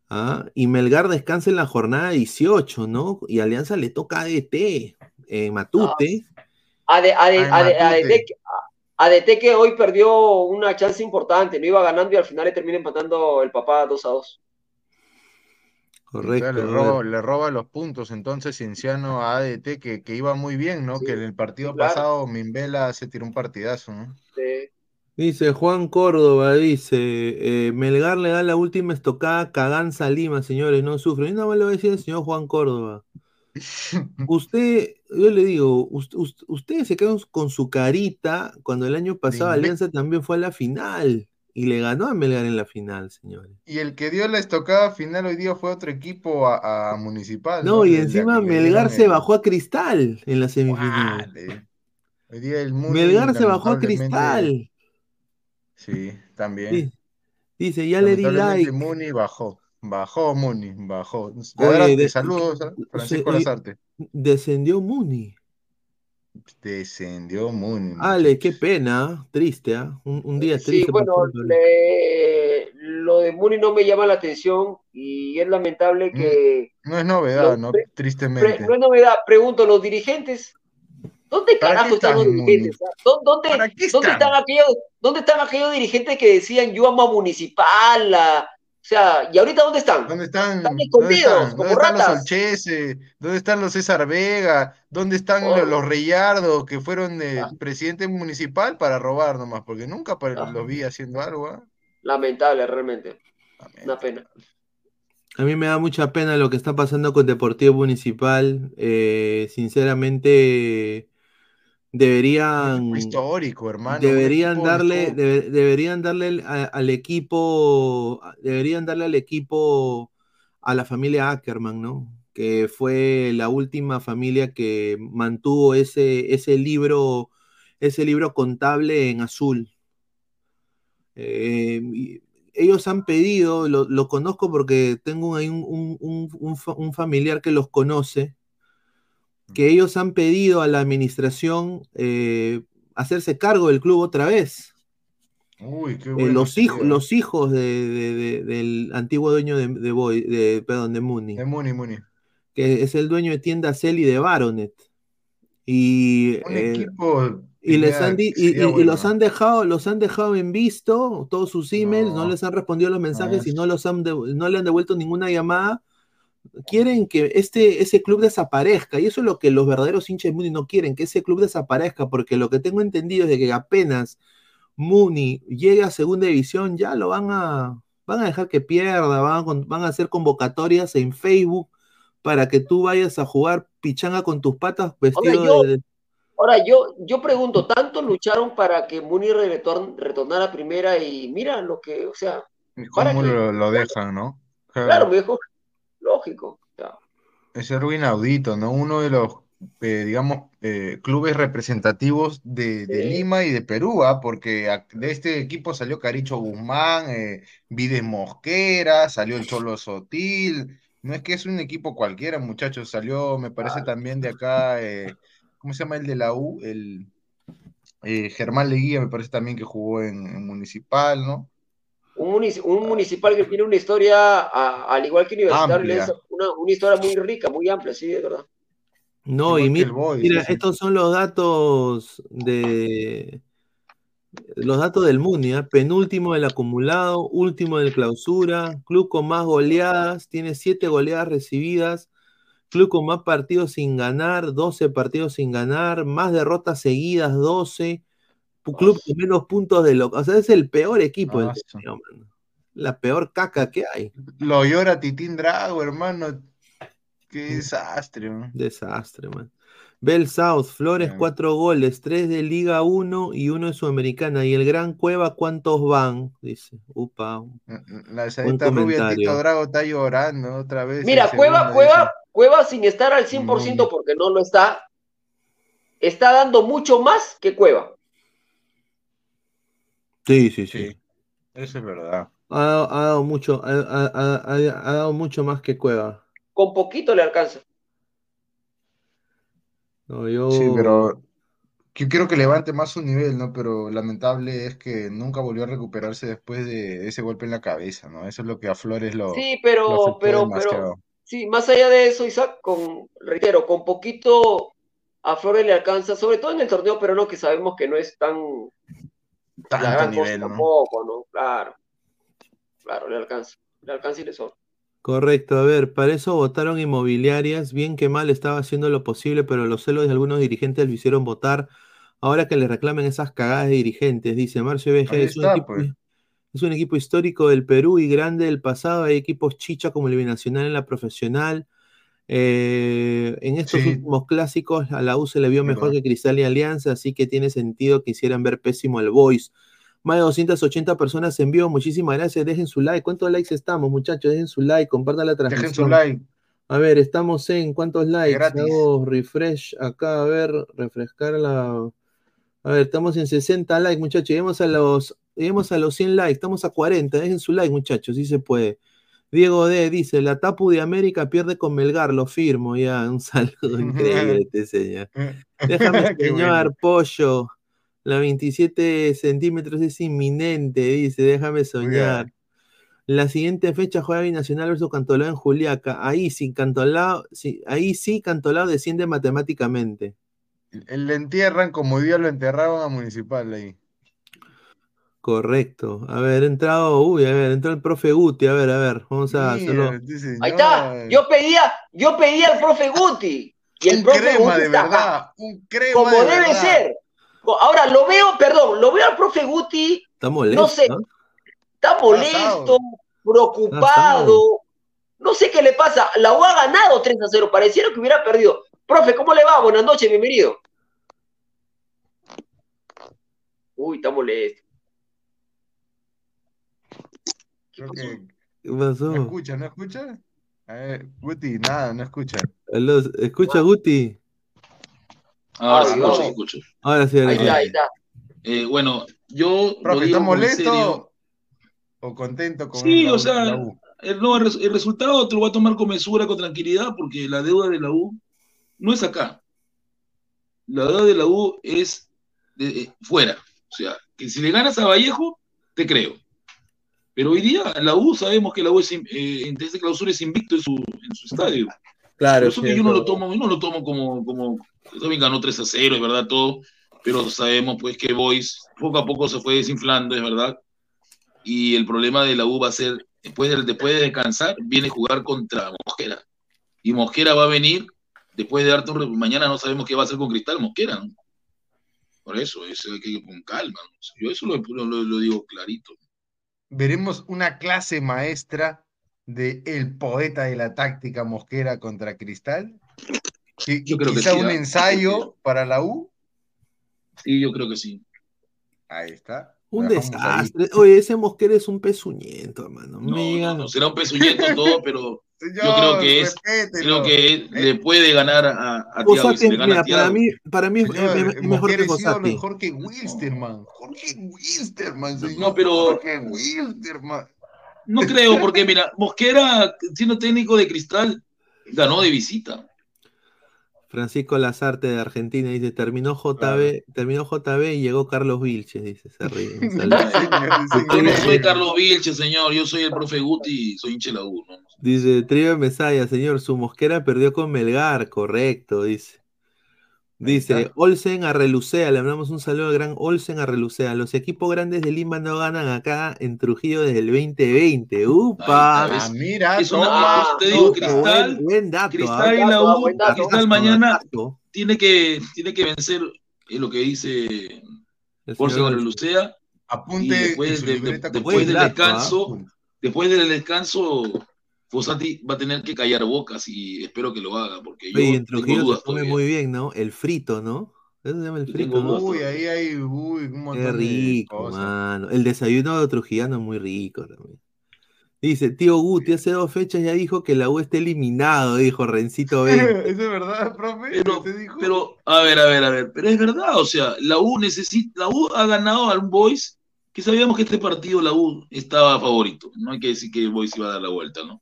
Ah, y Melgar descansa en la jornada 18, ¿no? Y Alianza le toca ADT en Matute. AD, AD, Ay, AD, Matute. ADT, que- ADT que hoy perdió una chance importante, no iba ganando y al final le termina empatando el papá 2 a 2. Correcto. Le a roba, ver. le roba los puntos entonces Cienciano a ADT que, que iba muy bien, ¿no? Sí, que en el partido claro. pasado Mimbela se tiró un partidazo, ¿no? Sí. Dice Juan Córdoba, dice, eh, Melgar le da la última estocada Caganza Lima, señores, no sufre. Y nada más le voy a decir al señor Juan Córdoba. Usted, yo le digo, us- us- ustedes se quedan con su carita cuando el año pasado Dime. Alianza también fue a la final y le ganó a Melgar en la final, señores. Y el que dio la estocada final hoy día fue otro equipo a, a Municipal, No, ¿no? y encima Melgar se el- bajó a Cristal en la semifinal. Hoy día el Melgar se bajó a Cristal. Sí, también. Sí. Dice, ya le di like. Muni bajó. Bajó Muni, bajó. Oye, Adelante, de- saludos, Francisco se- Lazarte. Descendió Muni. Descendió Muni. Ale, qué pena, triste, ¿ah? Un, un día Sí, triste. para bueno, le- lo de Muni no me llama la atención y es lamentable que No es novedad, Lo- ¿no? Tristemente. Pre- no es novedad, pregunto, los dirigentes, ¿dónde ¿Para carajo están los dirigentes? ¿Dó- ¿Dónde, ¿Para qué dónde están? están aquellos, dónde están aquellos dirigentes que decían yo amo a Municipal? a- o sea, ¿y ahorita dónde están? ¿Dónde están, Están ¿dónde están? como ¿Dónde están los. Olchese? ¿Dónde están los César Vega? ¿Dónde están Oh. los, los Reyardo que fueron de Ah. presidente municipal para robar nomás? Porque nunca Ah. los vi haciendo algo, ¿ah? Lamentable, realmente. Una pena. A mí me da mucha pena lo que está pasando con Deportivo Municipal. eh, sinceramente, deberían, Histórico, hermano. deberían darle, deberían darle a- al equipo, deberían darle al equipo a la familia Ackerman, ¿no? Que fue la última familia que mantuvo ese, ese libro, ese libro contable en azul. Eh, ellos han pedido, lo, lo conozco porque tengo ahí un, un- un- un familiar que los conoce, que ellos han pedido a la administración eh, hacerse cargo del club otra vez. Uy, qué Eh, bueno los, hijos, los hijos de- de- de- del antiguo dueño de, de, Boy- de- perdón, de Muni, De Muni, Muni. que es el dueño de tienda Cel y de Baronet. Y, Un eh, equipo. y, les han y, los han dejado, los han dejado en visto, todos sus emails, no, No. les han respondido los mensajes No. y no los han no le han devuelto ninguna llamada. Quieren que este, ese club desaparezca, y eso es lo que los verdaderos hinchas de Muni no quieren, que ese club desaparezca, porque lo que tengo entendido es de que apenas Muni llegue a segunda división, ya lo van a, van a dejar que pierda, van a, van a hacer convocatorias en Facebook para que tú vayas a jugar pichanga con tus patas vestido yo- de- Ahora, yo, yo pregunto, ¿tanto lucharon para que Muni retorn- retornara a primera y mira lo que, o sea, para ¿Cómo que- lo, lo dejan, no? claro, me dijo, lógico. sea, Es algo inaudito, ¿no? Uno de los, eh, digamos, eh, clubes representativos de, de Sí. Lima y de Perú, ¿ah? Porque a- de este equipo salió Caricho Guzmán, eh, Vides Mosquera, salió el Cholo Sotil. No es que es un equipo cualquiera, muchachos. Salió, me parece también de acá, eh, ¿cómo se llama el de la U? El Germán Leguía, me parece también que jugó en, en Municipal, ¿no? Un, munici- un municipal que tiene una historia, a- al igual que Universitario, una, una historia muy rica, muy amplia, sí, de verdad. No, Igual y mira, mira, sí, estos son los datos de los datos del Muni, ¿ah? penúltimo del acumulado, último del clausura, club con más goleadas, tiene siete goleadas recibidas, club con más partidos sin ganar, 12 partidos sin ganar, más derrotas seguidas, 12, pu- club con menos puntos de lo, o sea, es el peor equipo del sí. torneo, mano. La peor caca que hay. Lo llora Titín Drago, hermano. Qué desastre, ¿no? Desastre, man. Bell South, Flores, Bien. cuatro goles, tres de Liga 1 y uno de Sudamericana. ¿Y el Gran Cueva cuántos van? Dice. Upa. La esa Buen esta rubia. Tito Drago está llorando otra vez. Mira, Cueva, Cueva. Cueva sin estar al 100% Muy porque no lo está, está dando mucho más que Cueva. Sí, sí, sí. Sí, eso es verdad. Ha, dado- ha dado mucho, ha, ha- ha- ha- ha dado mucho más que Cueva. Con poquito le alcanza. No, yo... Sí, pero yo quiero que levante más su nivel, ¿no? Pero lamentable es que nunca volvió a recuperarse después de ese golpe en la cabeza, ¿no? Eso es lo que a Flores lo, Sí, pero, pero, demasiado. pero, sí, más allá de eso, Isaac, con, reitero, con poquito a Flores le alcanza, sobre todo en el torneo peruano que sabemos que no es tan tampoco, ¿no? Claro, claro, le alcanza, le alcanza y le sobra. Correcto, a ver, para eso votaron inmobiliarias, bien que mal estaba haciendo lo posible, pero los celos de algunos dirigentes lo hicieron votar. Ahora que le reclamen esas cagadas de dirigentes, dice Marcio BG, es un está, equipo, pues. es un equipo histórico del Perú y grande del pasado. Hay equipos chicha como el binacional en la profesional. Eh, en estos Sí. últimos clásicos a la U se le vio mejor que Cristal y Alianza, así que tiene sentido que hicieran ver pésimo el Boys. Más de 280 personas en vivo, muchísimas gracias. Dejen su like. ¿Cuántos likes estamos, muchachos? Dejen su like, compartan la Dejen su transmisión. like. A ver, estamos en cuántos likes. Gratis. Hago refresh acá, a ver, refrescar la. A ver, estamos en 60 likes, muchachos. Lleguemos a los, lleguemos a los 100 likes. Estamos a 40. Dejen su like, muchachos, si se puede. Diego D dice: La Tapu de América pierde con Melgar, lo firmo. Ya, un saludo increíble, este señor. Déjame soñar, pollo. La 27 centímetros es inminente, dice. Déjame soñar. La siguiente fecha juega Binacional versus Cantolao en Juliaca. Ahí sí, Cantolao, sí, ahí sí, Cantolao desciende matemáticamente. Le entierran como día lo enterraban a Municipal ahí. Correcto. A ver, entrado, uy, a ver, entró el profe Guti. A ver, a ver, vamos a hacerlo. Ahí está. Yo pedía, yo pedía al profe Guti. Y el Un profe crema Guti de está verdad, acá, un crema como de debe verdad. ser. Ahora lo veo, perdón, lo veo al profe Guti, Está molesto. no sé, ¿no? está molesto, preocupado. No sé qué le pasa. La U ha ganado 3 a 0. Pareciera que hubiera perdido. Profe, ¿cómo le va? Buenas noches, bienvenido. Uy, está molesto. Creo que ¿Qué pasó? no escucha, ¿no escucha? A ver, Guti, nada, no escucha. Aló, ¿Escucha Guti? Ahora sí, sí escucho. Ahora sí, ahora Ahí está, ahí está. Eh, bueno, yo Profe, digo ¿está como en serio. molesto o contento con Sí, la o sea, la U? el, no, el, res- el resultado te lo va a tomar con mesura, con tranquilidad, porque la deuda de la U no es acá. La deuda de la U es de- de- fuera. O sea, que si le ganas a Vallejo, te creo. Pero hoy día la U, sabemos que la U es, in- eh, en este clausura es invicto en su, en su estadio. Claro, Por eso que yo no lo tomo, yo no lo tomo como, como, también ganó 3 a 0, es verdad todo, pero sabemos pues que Boys poco a poco se fue desinflando, es verdad, y el problema de la U va a ser, después de, después de descansar, viene a jugar contra Mosquera, y Mosquera va a venir, después de re- mañana no sabemos qué va a hacer con Cristal Mosquera, ¿no? Por eso, eso hay que ir con calma, ¿no? yo eso lo, lo- lo digo clarito. Veremos una clase maestra de el poeta de la táctica Mosquera contra Cristal. Qui- Yo creo que sí, un ¿ah? ensayo para la U. Sí, yo creo que sí. Ahí está. Un desastre. Oye, ese Mosquera es un pezuñento, hermano. No, no, será un pezuñento todo, pero yo Señor, creo que es, respételo. creo que le puede ganar a, a Thiago, gana mira, a para mí, para mí es, Señor, es- es mejor que es ídolo Fossati. de Jorge Wilstermann. Jorge Wilstermann, señor. No, pero- Jorge Wilstermann. No creo, porque mira, Mosquera, siendo técnico de cristal, ganó de visita. Francisco Lazarte de Argentina dice, terminó JB, terminó JB y llegó Carlos Vilches, dice, se ríe. Yo no soy Carlos Vilche, señor, yo soy el profe Guti y soy hincha de la U, ¿no? Dice, Trío Mesaya, señor, su Mosquera perdió con Melgar, correcto, dice. Dice, Olsen a Relucea, le mandamos un saludo al gran Olsen a Relucea. Los equipos grandes de Lima no ganan acá en Trujillo desde el 2020. ¡Upa! Ah, mira, Es una- toma. eso te digo, Cristal, buen, buen dato. Cristal ¿ah? y la U, dato. Cristal mañana tiene que, tiene que vencer eh, lo que dice Olsen a Relucea, y Apunte después, de- de- del dato, descanso, después del descanso, Fossati va a tener que callar bocas y espero que lo haga, porque yo Oye, en tengo Trujillo dudas se come todavía. muy bien, ¿no? El frito, ¿no? Eso se llama el frito, Uy, ahí hay uy, un montón Qué de rico, cosas. mano. El desayuno trujillano es muy rico también. Dice, tío Guti, hace dos fechas ya dijo que la U está eliminado, dijo Rencito 20. ¿Eso es verdad, profe? Pero, ¿Usted dijo? pero, a ver, a ver, a ver, pero es verdad, o sea, la U necesita, la U ha ganado al Boys, que sabíamos que este partido la U estaba favorito, no hay que decir que el Boys iba a dar la vuelta, ¿no?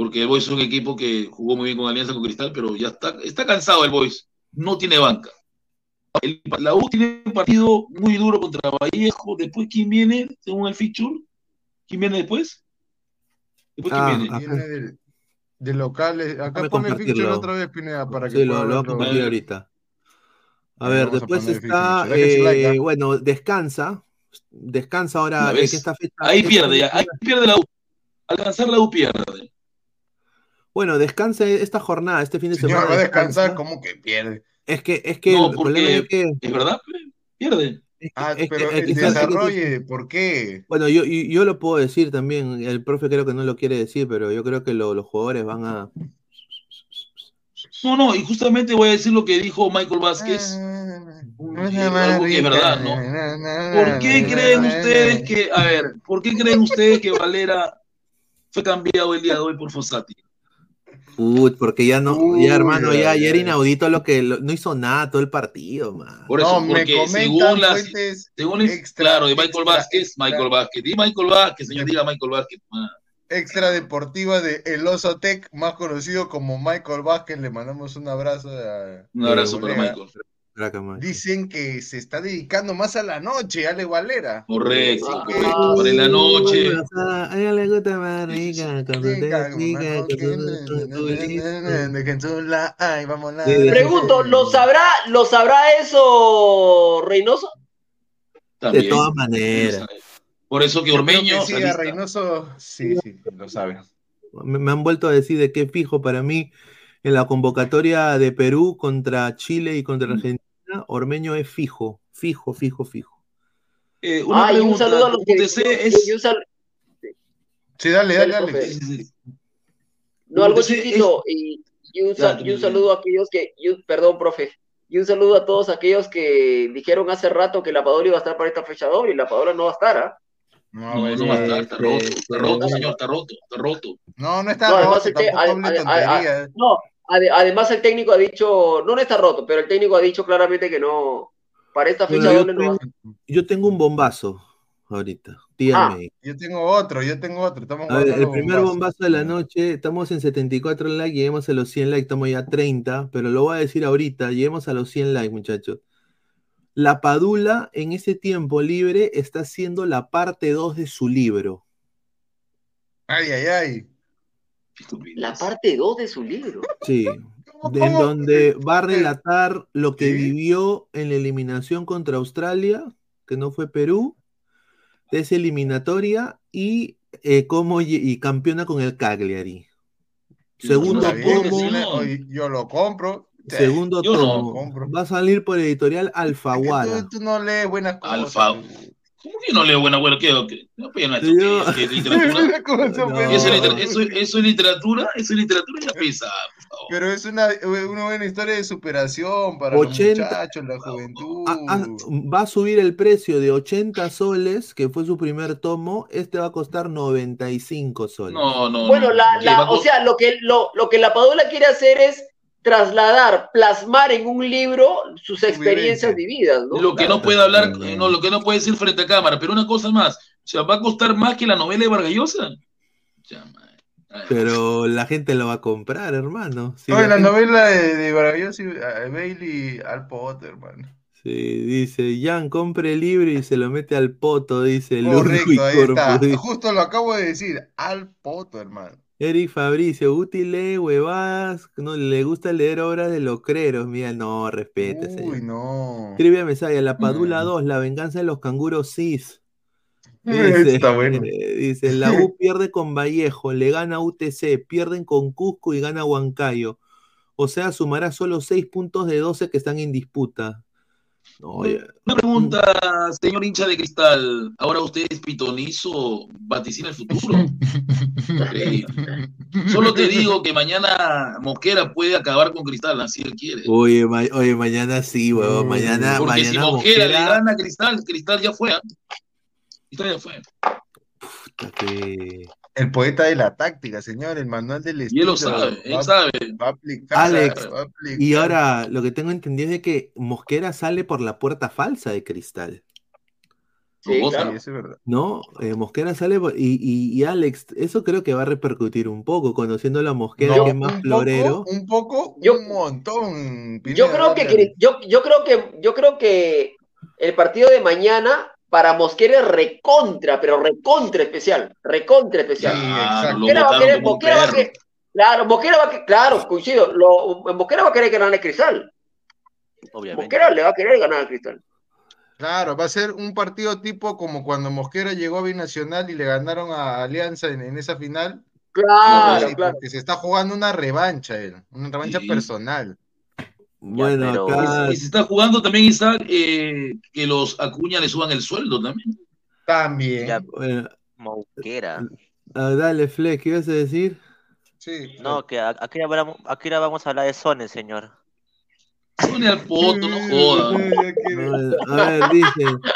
Porque el Boys es un equipo que jugó muy bien con Alianza con Cristal, pero ya está, está cansado el Boys, no tiene banca. El- la U tiene un partido muy duro contra Vallejo, después ¿quién viene según el fixture? ¿Quién viene después? ¿Después quién Ah, viene? Viene de locales. Acá Déjame pone el fixture otra vez, Pineda, para que Sí, lo, lo voy a ahorita. A ver, vamos después está, eh, bueno, descansa. Descansa ahora ¿La en esta fecha. Ahí esta pierde, ya, fecha- ahí pierde la U. Alcanzar la U pierde. Bueno, descansa esta jornada, este fin de Señor, semana. va a descansar, descansa. ¿cómo que pierde? Es que, es que No, el problema es que, es verdad, pierde. es que- Ah, es que- pero que desarrolle, ¿por qué? Bueno, yo, yo, yo lo puedo decir también, el profe creo que no lo quiere decir, pero yo creo que lo- los jugadores van a... No, no, y justamente voy a decir lo que dijo Michael Vázquez, Ah, algo que es verdad, ¿no? ¿Por qué creen ustedes que, a ver, ¿por qué creen ustedes que Valera fue cambiado el día de hoy por Fossati? Uy, porque ya no, Uy, ya hermano, ya, ya era inaudito lo que lo- no hizo nada todo el partido, man. Por eso, No, me porque comentan según las, fuentes según extra- claro, de Michael extra- Vázquez, extra- Michael Vázquez, di Michael Vázquez, señor, diga Michael Vázquez. man. extra deportiva de El Oso Tech, más conocido como Michael Vázquez. Le mandamos un abrazo. a- Un abrazo para. Michael. Dicen que se está dedicando más a la noche, Ale Valera. Correcto, en la noche. A ella le gusta más rica, Pregunto, ¿lo sabrá, ¿lo sabrá eso Reynoso? De todas maneras. Por eso que Ormeño. que sí, a. Reynoso, sí, sí, lo sabe. Me, me han vuelto a decir de qué fijo para mí en la convocatoria de Perú contra Chile y contra Argentina. Ormeño es fijo, fijo, fijo, fijo. Eh, una Ah, y un saludo a los que es. sal- Sí, dale, dale, Dale, dale. profe. sí, sí, sí. No, algo es- chiquito. Y, y un, y saludo a aquellos que. y un- perdón, profe. Y un saludo a todos aquellos que dijeron hace rato que la Padula iba a estar para esta fecha doble y la Padula no va a estar, ¿ah? No, No, va a estar, está este, roto, está roto, este, señor, está roto, está roto. no, no está No, además roto, el te- tampoco ade- hable ade- ade- tonterías. No, ade- además el técnico ha dicho, no, no está roto, pero el técnico ha dicho claramente que no, para esta fecha yo, doble no va a tengo, yo tengo un bombazo ahorita. Díganme. Yo tengo otro, yo tengo otro. Estamos A ver, jugando el primer bombazo de la noche, estamos en 74 likes, lleguemos a los 100 likes, estamos ya a 30, pero lo voy a decir ahorita, lleguemos a los 100 likes, muchachos. La Padula en ese tiempo libre está haciendo la parte 2 de su libro. Ay, ay, ay. La parte 2 de su libro. Sí, ¿Cómo, de- en donde va a relatar lo que ¿Sí? vivió en la eliminación contra Australia, que no fue Perú, de esa eliminatoria y eh, cómo y campeona con el Cagliari. Segundo oye, yo lo compro. Sí. segundo Yo tomo. Va a salir por editorial Es que Alfaguara. tú, tú no lees buenas cosas. Alfa. ¿Cómo que no leo buena abuela? ¿Qué? qué? No, no, esto, Yo- ¿qué- qué es literatura? No. Eso, es liter- eso, eso es literatura, eso es literatura ya pesa. Pero es una, una buena historia de superación para 80 los muchachos, la juventud. Ah, ah, va a subir el precio de 80 soles, que fue su primer tomo. Este va a costar 95 soles. No, no. Bueno, no. la, la- o sea, lo que, lo, lo que la Padula quiere hacer es trasladar, plasmar en un libro sus experiencias vividas, ¿no? Lo que no puede hablar, eh, no, lo que no puede decir frente a cámara, pero una cosa más, o sea, va a costar más que la novela de Vargas Llosa. Ya, man. Ay, Pero la gente lo va a comprar, hermano. Si No, la en la gente- novela de, de Maravilloso Bailey al Potter, hermano. Sí, dice, Jan, compre el libro y se lo mete al poto, dice Ludwig Correcto, ahí está. Dice. Justo lo acabo de decir, al Potter, hermano. Eric Fabricio, útil lee huevadas, no le gusta leer obras de locreros, mira, no, respete, señor. Uy, no. Trivia Mesaya, La Padula Mm. 2, La venganza de los canguros cis. Dice, Está bueno. eh, dice, la U pierde con Vallejo, le gana UTC, pierden con Cusco y gana Huancayo. O sea, sumará solo 6 puntos de 12 que están en disputa. Ya- Una pregunta, señor hincha de cristal. Ahora usted es pitonizo, vaticina el futuro. Solo te digo que mañana Mosquera puede acabar con cristal, así él quiere. Oye, ma- oye, mañana sí, huevón, mañana, Porque si mañana Mosquera le gana a cristal, cristal ya fue. ¿ah? Cristal ya fue. que- El poeta de la táctica, señor, el manual del Y él lo estilo. sabe, él Va- sabe. Va a aplicar. Alex, va a aplicar. y ahora lo que tengo entendido es de que Mosquera sale por la puerta falsa de cristal. Sí, claro. eso es verdad. ¿No? Eh, Mosquera sale por- y, y- y Alex, eso creo que va a repercutir un poco, conociendo a la Mosquera No, que es más un florero. Poco, un poco, Yo- un montón. Yo creo que yo, yo creo que yo creo que el partido de mañana para Mosquera es recontra, pero recontra especial, recontra especial. Sí, Claro, Mosquera va a querer, como un Mosquera va a perro. querer- claro, Mosquera va a que- claro, coincido, lo, Mosquera va a querer ganar el cristal. Obviamente. Mosquera le va a querer ganar al cristal. Claro, va a ser un partido tipo como cuando Mosquera llegó a Binacional y le ganaron a Alianza en, en esa final. Claro, claro. Porque se está jugando una revancha, él, una revancha Sí. personal. Bueno, pero- acá Y se está jugando también, Isaac, eh, que los Acuña le suban el sueldo también. También. Ya, bueno, ah, dale, Fleck, ¿qué ibas a decir? Sí. No, que aquí ahora vamos, aquí ahora vamos a hablar de Sone, señor. Pone al poto, no joda. A ver, a ver, dice,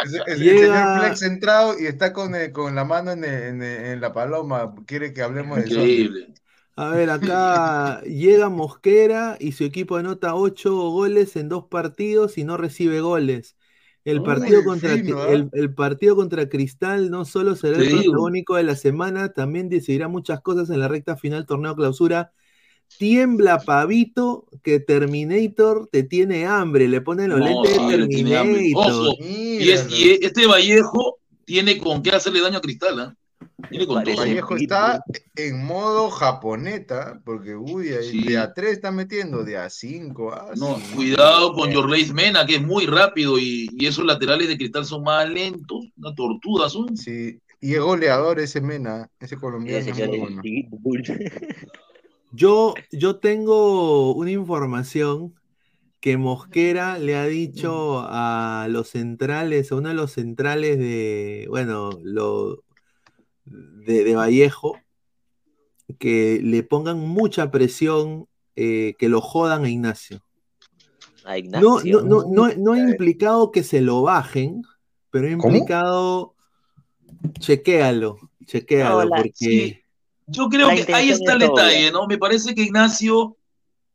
Es- es- El señor Flex centrado y está con, eh, con la mano en, el- en el- en la paloma. Quiere que hablemos de eso. A ver, acá llega Mosquera y su equipo anota ocho goles en dos partidos y no recibe goles. El Uy, partido, contra, fino, ¿ah? el, el partido contra Cristal no solo será el protagónico de la semana, también decidirá muchas cosas en la recta final torneo clausura. Tiembla Pavito que Terminator te tiene hambre, le ponen los No, lentes de. Terminator. Ojo, y, es- y este Vallejo tiene con qué hacerle daño a Cristal, ¿ah? Todo. Vallejo está en modo japoneta, porque uy, ahí Sí. de A3 está metiendo, de A5. ah, No, cuidado con Yorleis Mena, que es muy rápido y, y esos laterales de Cristal son más lentos, una tortuga son. Sí, y es goleador ese Mena, ese colombiano es muy bueno. Yo, yo tengo una información que Mosquera le ha dicho a los centrales, a uno de los centrales de, bueno, lo, de, de Vallejo, que le pongan mucha presión, eh, que lo jodan a Ignacio. A No, Ignacio. no, no, no, no ha implicado que se lo bajen, pero ha ¿Cómo? implicado, chequéalo, chequéalo, la- porque... Sí. Yo creo La que ahí está el detalle, ¿no? Me parece que Ignacio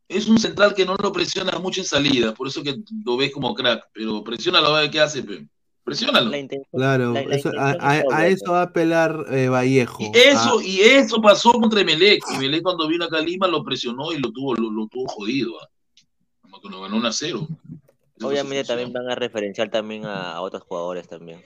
es un central que no lo presiona mucho en salida, por eso que lo ves como crack, pero presiona a ver qué hace, pe. Presiónalo. Claro, la- la eso- a, eso va a apelar eh, Vallejo. Y eso, a- y eso pasó contra Emelec. Emelec cuando vino acá a Lima lo presionó y lo tuvo, lo, lo tuvo jodido. ¿ah? Como que lo ganó 1 a 0. Obviamente también van a referenciar también a, a otros jugadores también.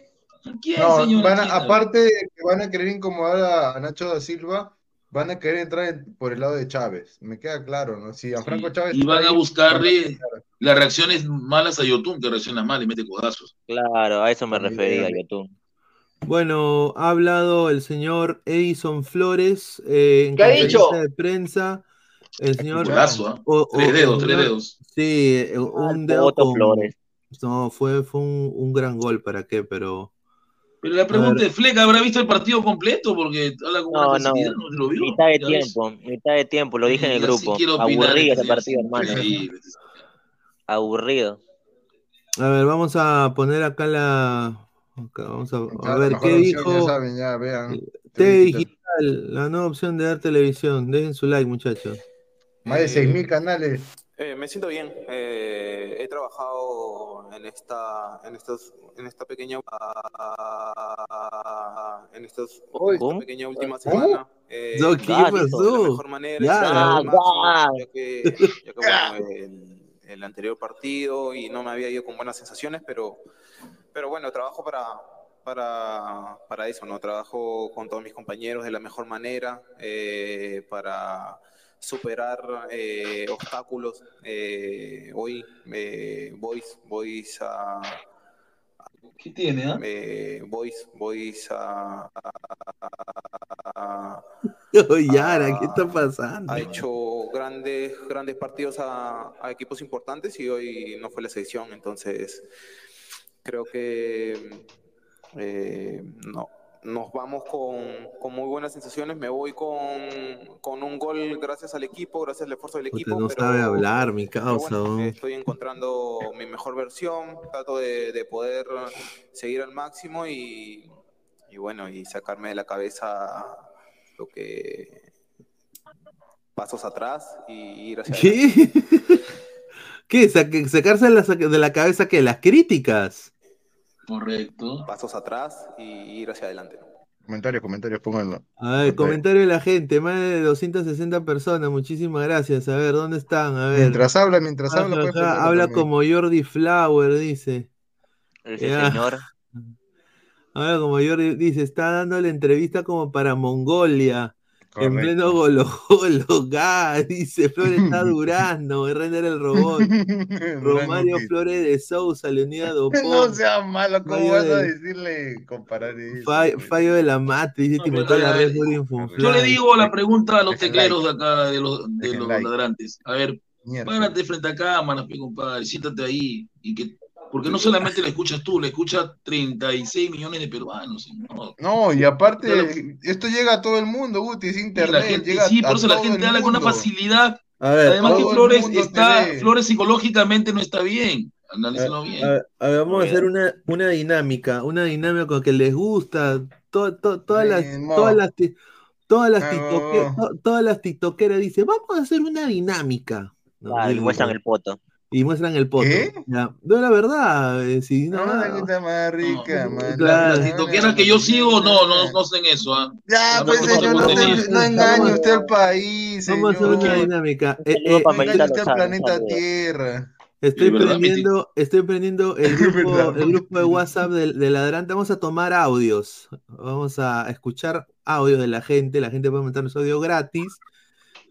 ¿Quién, No, aparte de que van a querer incomodar a Nacho da Silva, van a querer entrar en- por el lado de Chávez. Me queda claro, ¿no? Si a Sí, Franco Chávez Y van a ahí, buscarle a las reacciones malas a Yotun, que reacciona mal y mete codazos. Claro, a eso me refería, Yotun. Bueno, ha hablado el señor Edison Flores eh, en ¿Qué ha conferencia dicho? de prensa. El señor. ¿ah? o- o- Tres dedos, tres dedos. Sí, eh, un dedo con- Flores. No, fue, fue un, un gran gol, ¿para qué? Pero. Pero la pregunta es, ¿Fleck habrá visto el partido completo? Porque habla con No, una no. facilidad, no, se lo vio. Mitad de ves. tiempo, mitad de tiempo, lo dije en el Yo grupo. Aburrido ese partido, hermano. Aburrido. A ver, vamos a poner acá la. acá vamos a, ver qué dijo. Ya saben, ya vean. TV Digital, la nueva opción de dar televisión. Dejen su like, muchachos. Más de 6.000 canales. Eh, me siento bien. Eh, he trabajado en esta, en estos, en esta pequeña, en estos, en esta pequeña última semana. eh, No, ¿qué de la pasó? mejor manera, Ya, Ya. ya que, ya que, bueno, el, el anterior partido y no me había ido con buenas sensaciones, pero, pero bueno, trabajo para, para, para eso, ¿no? Trabajo con todos mis compañeros de la mejor manera, eh, para superar eh, obstáculos. Eh, hoy eh, Boys, Boys a ¿Qué tiene, ah? eh, Boys, Boys a, a- Yara, ¿qué está pasando? ha hecho grandes, grandes partidos a, a equipos importantes y hoy no fue la selección, entonces creo que eh, no, nos vamos con, con muy buenas sensaciones. Me voy con, con un gol gracias al equipo, gracias al esfuerzo del equipo. no pero- sabe hablar, mi causa. bueno, ¿no? estoy encontrando mi mejor versión, trato de, de poder seguir al máximo y, y bueno, y sacarme de la cabeza lo que pasos atrás y ir hacia. ¿Qué? ¿Qué? ¿Sacarse de la, de la cabeza que las críticas? Correcto. pasos atrás y ir hacia adelante. Comentarios, comentarios, pónganlo. A ver, comentario de la gente, más de 260 personas, muchísimas gracias. A ver, ¿dónde están? A ver. Mientras habla, mientras Ajá, habla, ajá, habla también. como Jordi Flower, dice. Ese Ya. señor. Habla como Jordi, dice, está dando la entrevista como para Mongolia. En pleno golo, golo, ga, dice, Flores está durando, render el robot. Romario Flores de Sousa, Leonidas No Dopón. sea malo, ¿cómo Fallo vas a de- decirle comparar eso? Fallo, fallo de la matriz, dice No, Timoteo la Red Info Yo le digo la pregunta a los tecleros like. de acá, de los, de los like. ladrantes. A ver, Mierda. párate frente a cámaras, pe, compadre, siéntate ahí. Y que, porque no solamente la escuchas tú, la escuchas 36 millones de peruanos. ¿no? No, y aparte, esto llega a todo el mundo, Guti, es internet, la gente, llega sí, a por eso la gente habla con una facilidad. A ver, Además que Flores está. Flores psicológicamente no está bien. Analízalo A bien. ver, a ver, vamos a hacer una, una dinámica, una dinámica con que les gusta, to- to- todas las, todas las, Todas las, tiktoke- no. to- todas las tiktokeras dicen, vamos a hacer una dinámica. ¿no? Ah, y Y- muestran el poto. Y muestran el poto. ¿Qué? Ya. No, la verdad, eh, si no, No, la gusta más rica, man. Claro. Las tiktokeras que yo sigo, no, no, no hacen eso. ¿ah? Ya, No, pues no, no, señor, no, no, no, te- no, no engañe usted al país, Vamos a hacer una dinámica. Eh, eh, para No engañe usted al planeta. Tierra. Estoy prendiendo, estoy prendiendo el grupo, el grupo de WhatsApp de, de Ladrante. Vamos a tomar audios. Vamos a escuchar audios de la gente. La gente puede meternos audio gratis.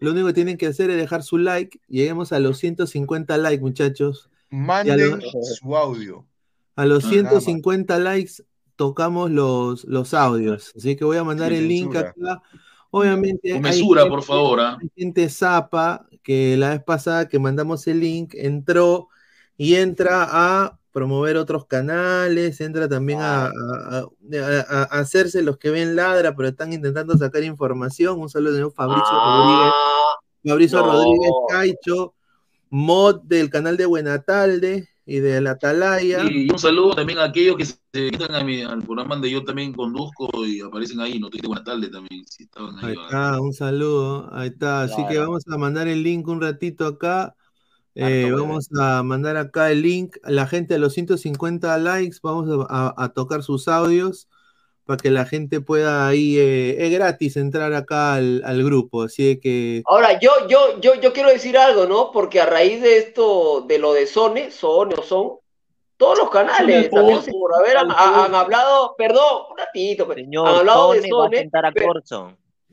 Lo único que tienen que hacer es dejar su like. Lleguemos a los 150 likes, muchachos. Manden su audio. A los Ah, 150 likes tocamos los, los audios. Así que voy a mandar Sin el link acá. Obviamente. Con hay mesura, gente- por favor. ¿ah? hay gente zapa que la vez pasada que mandamos el link entró y entra a promover otros canales, entra también a, a- a- a- a hacerse los que ven ladra, pero están intentando sacar información. Un saludo señor Fabricio Rodríguez. Fabricio no. Rodríguez Caicho, mod del canal de Buenatalde y de la Atalaya. Y un saludo también a aquellos que se metan a mi- al programa donde yo también conduzco y aparecen ahí. No te buenas tardes también, si estaban ahí. Está, un saludo. Ahí está. Así que vamos a mandar el link un ratito acá. Eh, vamos a mandar acá el link. La gente a los 150 likes, vamos a, a- a tocar sus audios para que la gente pueda ahí, eh, es gratis entrar acá al, al grupo. Así que Ahora, yo, yo, yo, yo quiero decir algo, ¿no? Porque a raíz de esto, de lo de Sone, Sone o Son, todos los canales, por- por haber han, hablado, perdón, un ratito, pues, Señor, han hablado de Sone va a a pero,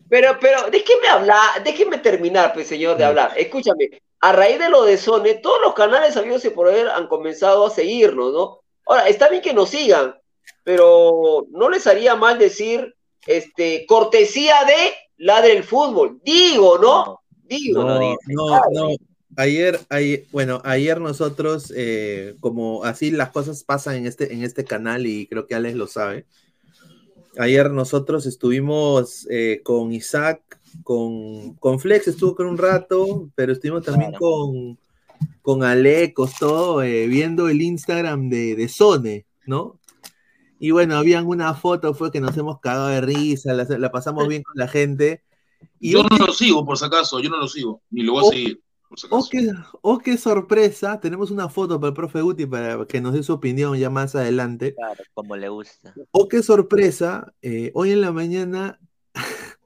pero, pero, déjeme hablar, déjeme terminar, pues, señor, de hablar. Escúchame, a raíz de lo de Sone, todos los canales amigos y por haber han comenzado a seguirnos, ¿no? Ahora, está bien que nos sigan, pero no les haría mal decir, este, cortesía de Ladre el Fútbol. Digo, ¿no? Digo. No no, no, no. Ayer, ayer, bueno, ayer nosotros, eh, como así las cosas pasan en este, en este canal y creo que Alex lo sabe. Ayer nosotros estuvimos eh, con Isaac, con, con Flex, estuvo con un rato, pero estuvimos también Claro. con, con Alecos, todo, eh, viendo el Instagram de, de Sone, ¿no? Y bueno, habían una foto, fue que nos hemos cagado de risa, la, la pasamos bien con la gente. Y Yo no lo sigo, por si acaso, yo no lo sigo, ni lo voy a Oh. seguir, por si Oh acaso. qué, oh, qué sorpresa. Tenemos una foto para el profe Guti para que nos dé su opinión ya más adelante. Claro, como le gusta. Oh, qué sorpresa. eh, hoy en la mañana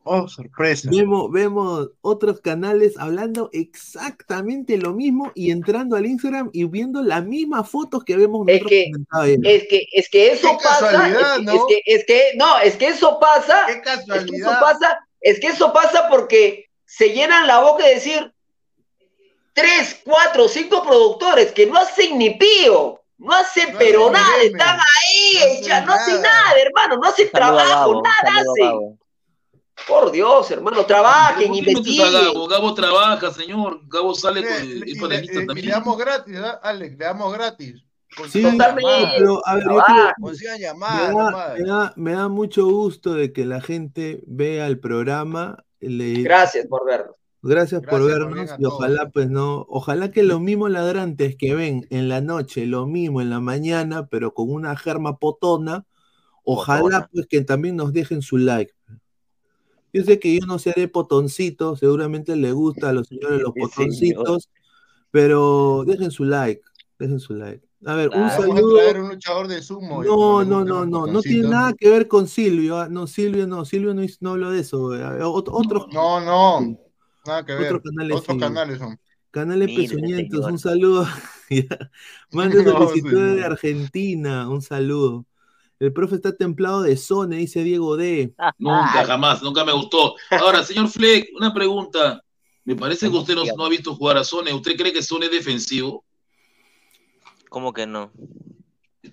Oh, sorpresa. vemos, vemos otros canales hablando exactamente lo mismo y entrando al Instagram y viendo las mismas fotos que vemos Es nosotros que, comentado ayer. es que, es que eso Qué pasa, casualidad, es, que- ¿no? es que, es que, no, es que eso pasa, Qué es que eso casualidad. pasa, es que eso pasa porque se llenan la boca de decir tres, cuatro, cinco productores que no hacen ni pío, no hacen No pero nada, están ahí, no hacen ya no hacen nada. nada, hermano, no hacen Saludo trabajo, Gabo, nada hacen. Por Dios, hermano, trabajen, ¿por qué metes a investiguen. Gabo? Gabo trabaja, señor. Gabo sale Le- con, le- es y, panelista le, y también. le damos gratis, ¿ah, Alex? Le damos gratis. Sí, pero a ver, quiero- me da, nomás. me da- me da mucho gusto de que la gente vea el programa. Le, Gracias por vernos. Gracias por Gracias por vernos y ojalá pues no, ojalá que los mismos ladrantes que ven en la noche lo mismo en la mañana, pero con una germa potona, ojalá Potona. pues que también nos dejen su like. Yo sé que yo no seré potoncito, seguramente le gusta a los señores los Sí, potoncitos, pero dejen su like, dejen su like. A ver, un saludo. traer un luchador de sumo. y No, no, no, no, no tiene nada que ver con Silvio. ah, No, Silvio no, Silvio no, no habló de eso. eh, ot- Otros No, no. Nada que ver. Otros canales Otros sí. canales son. Canales pezuñentos, un saludo. No, solicitudes de. Argentina, un saludo. El profe está templado de Sone, dice Diego D. Nunca, jamás, nunca me gustó. Ahora, señor Fleck, una pregunta. Me parece que usted no, no ha visto jugar a Sone. ¿Usted cree que Sone es defensivo? ¿Cómo que no?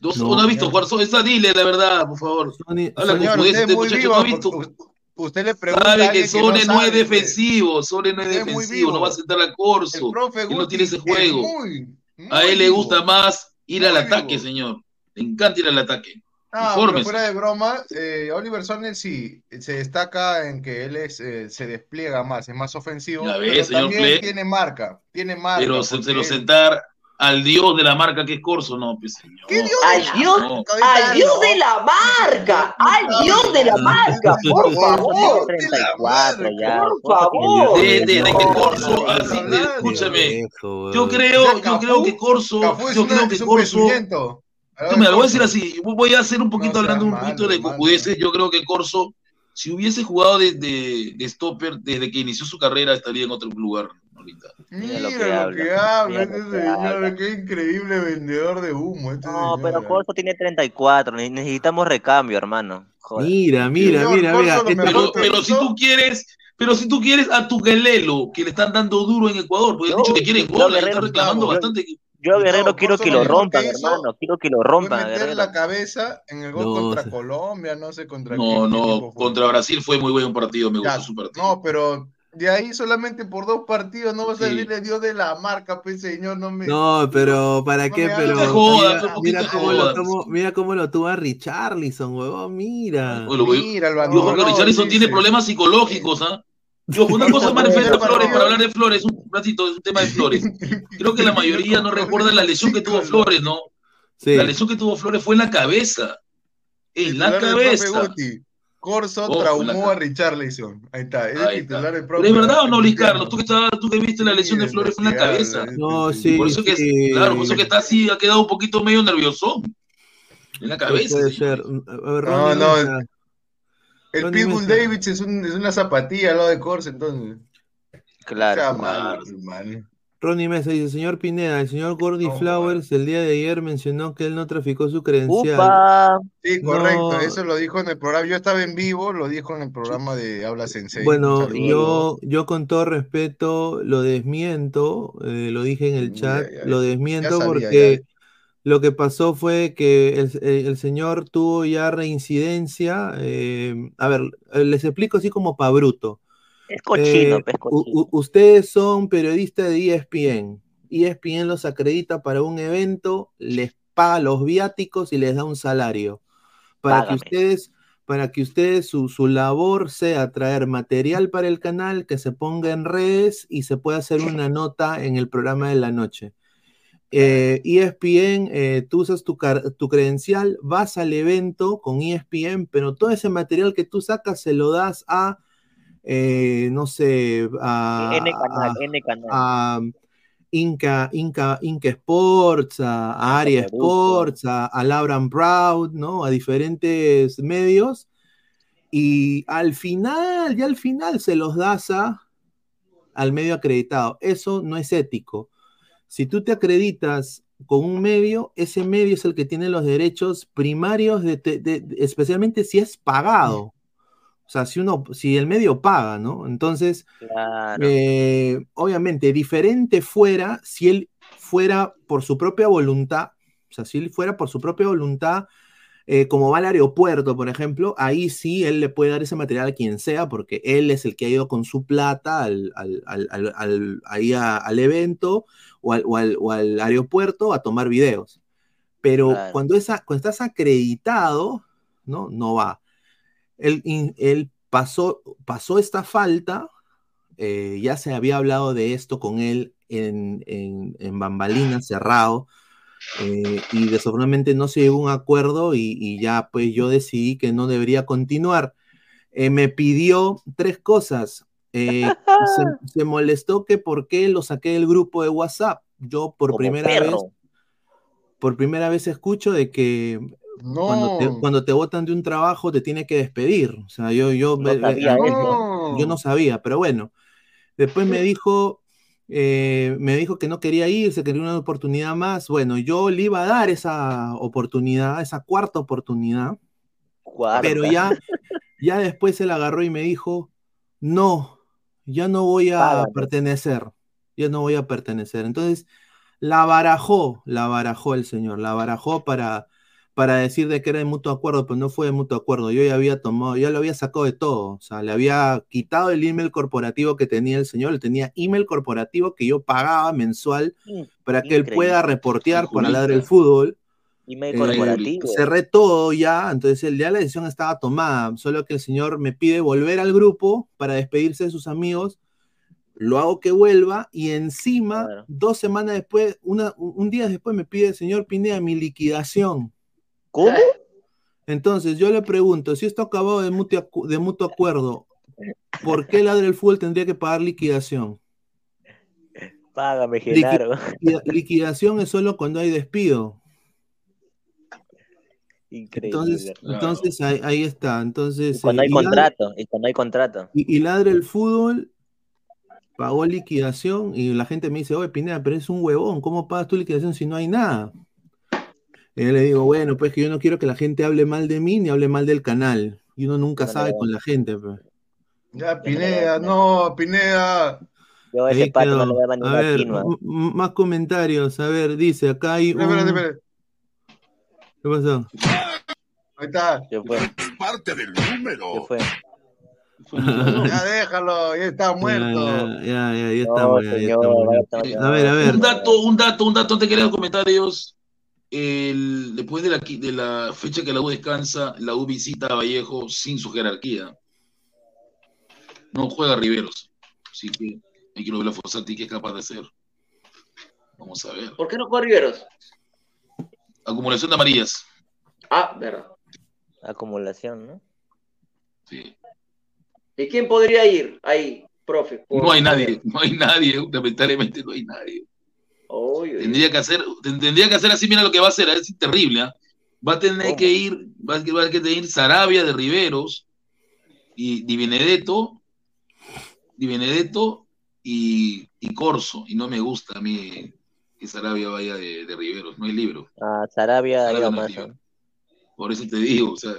No, No, no ha visto jugar Sone. Esa dile la verdad, por favor. Sone- Habla con Señor, pudez, usted este muchacho vivo. no ha visto. Usted le pregunta Sabe que Sone no no, es defensivo. Sone no es Usted es muy defensivo. No va a sentar a El Corso. profe no tiene ese es juego. muy, A él le gusta más ir al ataque, vivo. señor. Le encanta ir al ataque. No, pero Infórmese. fuera de broma, eh, Oliver Sonner sí se destaca en que él es, eh, se despliega más, es más ofensivo, Ya ve, pero señor también tiene marca, tiene marca, Pero se, lo sentar al dios de la marca que es Corso, no, pues señor. Al Dios, No. al Dios de la marca, al Dios de la marca, por favor. 34 ya. Por favor. De, de- de que Corso, así, de- escúchame, yo creo, yo creo que Corso, yo creo que Corso, Yo me lo voy a decir así, voy a hacer un poquito hablando un poquito de cojudeces. Yo creo que Corso, si hubiese jugado de, de, de stopper desde que inició su carrera, estaría en otro lugar ahorita. Mira lo lo que habla, habla, mira este lo que señor, habla. qué increíble vendedor de humo. Este No, señor. pero Corso tiene 34. ne- Necesitamos recambio, hermano. Joder. Mira, mira, Señor, mira, mira. este- Pero, pero si tú quieres, pero si tú quieres a tu Guelelo, que le están dando duro en Ecuador, porque han dicho que quieren gol, están reclamando yo- bastante. Yo, Guerrero, quiero Corso que lo rompan, hermano. Quiero que lo Fue rompan, meter Guerrero. la cabeza en el gol No, contra. Colombia, no sé contra No, no, contra Brasil fue muy buen partido, me Ya, gustó su partido. No, pero de ahí solamente por dos partidos no vas a Sí. decirle Dios de la marca, pues señor, no me. No, pero ¿para No qué? Pero jodas, mira, de cómo lo mira cómo lo tuvo a Richarlison, huevón, mira. Voy- Mira, el Yo creo que Richarlison tiene problemas psicológicos, ¿ah? Yo, una cosa más referente a Flores, para hablar de Flores, un ratito, es un tema de Flores. Creo que la mayoría no recuerda la lesión que tuvo Flores, ¿no? Sí. La lesión que tuvo Flores fue en la cabeza. En la cabeza. Corso traumó a Richarlison. Ahí está, es Ahí el está. titular del ¿Pero profe. es verdad o no, Luis. Carlos? Tú que, estabas- tú que viste la lesión de Flores fue en la cabeza. No, sí, Por eso que, sí. claro, por eso que está así, ha quedado un poquito medio nervioso. En la cabeza. puede ser. A ver, No, no, Mesa. El Ronnie Pitbull. Davids es, un, es una zapatilla al lado de Corso, entonces. Claro. Sea malo, hermano. Ronnie Mesa dice, señor Pineda, el señor Gordy No, Flowers el día de ayer mencionó que él no traficó su credencial. Upa. Sí, correcto, No. eso lo dijo en el programa. Yo estaba en vivo, lo dijo en el programa de Habla Sensei. Bueno, yo, yo con todo respeto lo desmiento, eh, lo dije en el Ya, chat, ya, lo ya desmiento sabía, porque lo que pasó fue que el, el- el señor tuvo ya reincidencia. eh, a ver, eh, les explico así como pa' bruto. Es cochino, Eh, pues, u- ustedes son periodistas de ESPN. ESPN los acredita para un evento, les paga los viáticos y les da un salario. Para Págame. que ustedes, para que ustedes su, su labor sea traer material para el canal, que se ponga en redes y se pueda hacer una nota en el programa de la noche. Eh, ESPN, eh, tú usas tu, credencial, vas al evento con E ESPN, pero todo ese material que tú sacas se lo das a, eh, no sé, a, N canal, a- N canal. a Inca, Inca, Inca Sports, a, Aria Sports, a, a Labran Proud, ¿no? A diferentes medios. Y al final, ya al final se los das a, al medio acreditado. Eso no es ético. Si tú te acreditas con un medio, ese medio es el que tiene los derechos primarios, de, te- de- de- especialmente si es pagado. O sea, si uno, si el medio paga, ¿no? Entonces, Claro. eh, obviamente, diferente fuera si él fuera por su propia voluntad, o sea, si él fuera por su propia voluntad, eh, como va al aeropuerto, por ejemplo, ahí sí él le puede dar ese material a quien sea, porque él es el que ha ido con su plata al, al- al- al- al- ahí a- al evento o al, o al- o al aeropuerto a tomar videos. Pero Claro. cuando, esa, cuando estás acreditado, ¿no? No va. Él, pasó, pasó esta falta, eh, ya se había hablado de esto con él en, en, en bambalinas, cerrado, eh, y desafortunadamente no se llegó a un acuerdo y, y ya pues yo decidí que no debería continuar. Eh, me pidió tres cosas. Eh, se, se molestó que por qué lo saqué del grupo de WhatsApp. Yo por Como primera vez, por primera vez escucho de que cuando, te, cuando te botan de un trabajo te tiene que despedir. O sea, yo, yo, No eh, sabía eh, eso. yo no sabía, pero bueno. Después me dijo, eh, me dijo que no quería irse, quería una oportunidad más. Bueno, yo le iba a dar esa oportunidad, esa cuarta oportunidad, Cuarta. pero ya, ya después él agarró y me dijo, no, ya no voy a Págame. pertenecer, ya no voy a pertenecer. Entonces, la barajó, la barajó el señor, la barajó para, para decir de que era de mutuo acuerdo, pero no fue de mutuo acuerdo. Yo ya había tomado, ya lo había sacado de todo. O sea, le había quitado el email corporativo que tenía el señor, él tenía email corporativo que yo pagaba mensual In- para que él pueda reportear para ladrar el fútbol. Email Eh, corporativo. cerré todo ya, entonces él- ya la decisión estaba tomada, solo que el señor me pide volver al grupo para despedirse de sus amigos. lo hago que vuelva y encima, dos semanas después, una, un un día después me pide el señor Pineda mi liquidación. ¿Cómo? Entonces yo le pregunto, si esto acabado de mutuo, de mutuo acuerdo, ¿por qué Ladre el Fútbol tendría que pagar liquidación? Págame, Genaro. liquida- liquidación es solo cuando hay despido. Increíble. Entonces, entonces ahí, ahí está. Entonces, Cuando eh, hay y Ladre- contrato, y cuando hay contrato. Y, y Ladre el Fútbol pagó liquidación y la gente me dice, oye, Pineda, pero es un huevón, ¿cómo pagas tu liquidación si no hay nada? Y yo le digo, bueno, pues que yo no quiero que la gente hable mal de mí ni hable mal del canal. Y uno nunca sabe con la gente. pues. Ya, Pineda, no, Pineda. Yo ese pato no le voy a A ver, más comentarios. A ver, dice, acá hay un... Espera, espera, espera. ¿Qué pasó? Ahí está. Parte del número. Ya déjalo, ya está muerto. Ya, ya, ya, ya estamos. ya, ya. vaya A ver, a ver. Un dato, un dato, un dato antes que lea los comentarios. El- después de la, qui- de la fecha que la U descansa, la U visita a Vallejo sin su jerarquía. No juega Riveros. Así que hay que ver a Fossati qué es capaz de hacer. Vamos a ver. ¿Por qué no juega Riveros? Acumulación de amarillas. Ah, verdad. Acumulación, ¿no? Sí. ¿Y quién podría ir ahí, profe? No hay nadie, no hay nadie, lamentablemente no hay nadie. Tendría que hacer, tendría que hacer así, mira lo que va a hacer, es terrible, ¿ah? Va a tener que ir, va a, va a tener que ir Sarabia de Riveros y Di Benedetto, Di Benedetto y, y Corso, y no me gusta a mí que Sarabia vaya de, de Riveros, no hay libro. Ah, Sarabia ha Sarabia ido no más. es ¿no? Por eso te digo, o sea,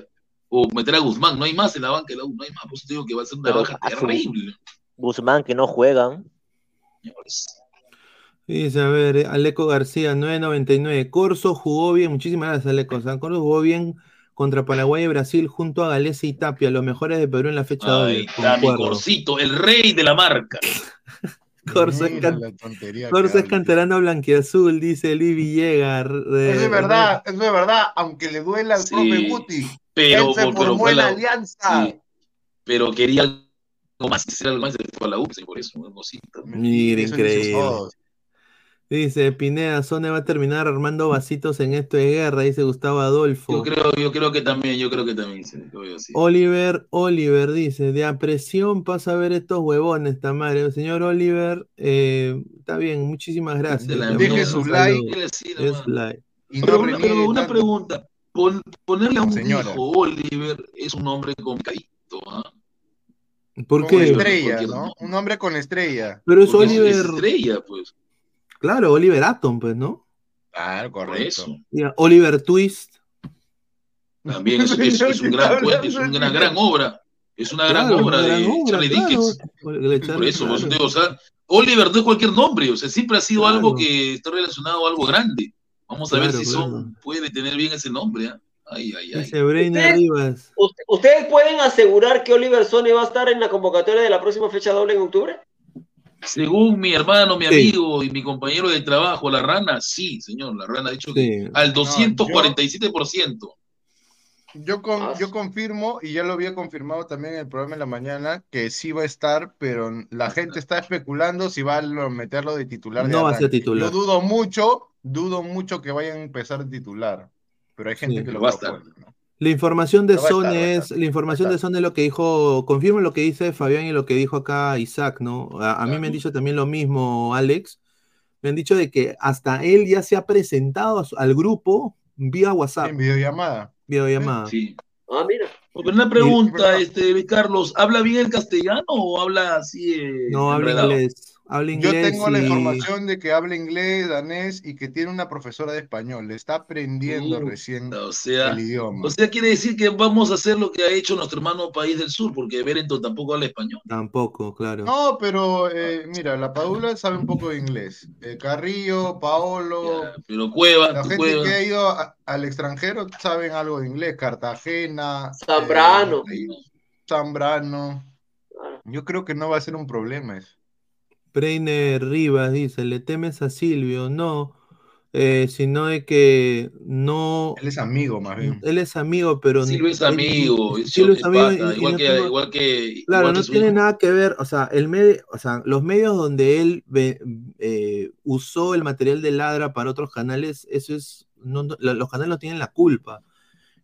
o meter a Guzmán, no hay más en la banca de la U, no hay más, por eso te digo que va a ser una Pero baja terrible. Guzmán que no juegan. Dice, a ver, eh, Aleco García, 9.99. Corso jugó bien, muchísimas gracias, Aleco. San Corso jugó bien contra Paraguay y Brasil junto a Galese y Tapia, los mejores de Perú en la fecha está mi Concuerdo. Corsito, el rey de la marca. Corso, es, can- Corso es canterano blanquiazul, dice Luis Villegas. de- Eso es verdad, eso es verdad, aunque le duela al Sí, profe Guti. pero- Él se pero formó en la- alianza. sí, pero quería algo más, quisiera algo más, a la U, sí, por eso. Mira, Eso dicen increíble. Dice Pineda, Sone va a terminar armando vasitos en esto de guerra, dice Gustavo Adolfo. Yo creo, yo creo que también, yo creo que también, sí. Oliver, Oliver dice, de a presión pasa a ver estos huevones, esta madre. Señor Oliver, eh, está bien, muchísimas gracias. La Deje su like. Like. Y no Pero, una, reniegue pero una tanto. pregunta, pon- ponerle a un Señora. hijo Oliver es un hombre complicadito, ¿ah? ¿Por Con qué? estrella, Cualquier ¿no? Un hombre con estrella. Pero es Porque es- Oliver, es estrella, pues, claro, Oliver Atom, pues, ¿no? Claro, correcto. Oliver Twist. También es, es- es un gran cuento, es una gran obra. Es una gran Claro, obra una gran de obra, Charlie claro. Dickens. Charlie, Por eso, por eso claro. te digo, o sea, Oliver no es cualquier nombre, o sea, siempre ha sido Claro. algo que está relacionado a algo grande. Vamos a ver Claro, si claro. son, puede tener bien ese nombre, ¿ah? Ay, ay, ay. Ustedes- Rivas. ¿Usted- ¿Ustedes pueden asegurar que Oliver Sone va a estar en la convocatoria de la próxima fecha doble en octubre? Según mi hermano, mi Sí. amigo y mi compañero de trabajo, la rana, sí, señor, la rana ha dicho que Sí. al 247%. Yo, con- Ah, yo confirmo, y ya lo había confirmado también en el programa de la mañana, que sí va a estar, pero la gente está especulando si va a lo- meterlo de titular. de No va a ser titular. Yo dudo mucho, dudo mucho que vayan a empezar de titular, pero hay gente Sí. que lo Va a estar. ¿no? La información de a es, la información de. Sone es lo que dijo, confirma lo que dice Fabián y lo que dijo acá Isaac, ¿no? A, a mí me han dicho también lo mismo, Alex. Me han dicho de que hasta él ya se ha presentado a al grupo vía WhatsApp, En videollamada. videollamada. Sí. Ah, mira. Porque una pregunta, este, Carlos, ¿habla bien el castellano o habla así? eh, No habla enredado? inglés, habla Yo tengo la información de que habla inglés, danés y que tiene una profesora de español. Le está aprendiendo recién O sea, el idioma. o sea, quiere decir que vamos a hacer lo que ha hecho nuestro hermano país del sur, porque Berenton tampoco habla español. Tampoco, claro. No, pero eh, mira, la Padula sabe un poco de inglés. Eh, Carrillo, Paolo, pero Cueva, la gente Cueva. que ha ido a- al extranjero saben algo de inglés. Cartagena, Zambrano. eh, Zambrano. Yo creo que no va a ser un problema eso. Breiner Rivas dice, ¿le temes a Silvio? No. eh, sino de que no. Él es amigo, más bien. Él es amigo, pero. Silvio es amigo, Silvio es amigo pata, y- y igual, no que, tengo- igual que. Claro, igual no que tiene hijo. nada que ver, o sea, el medio, o sea, los medios donde él ve- eh, usó el material de Ladra para otros canales, eso es, no- no- lo- los canales no tienen la culpa.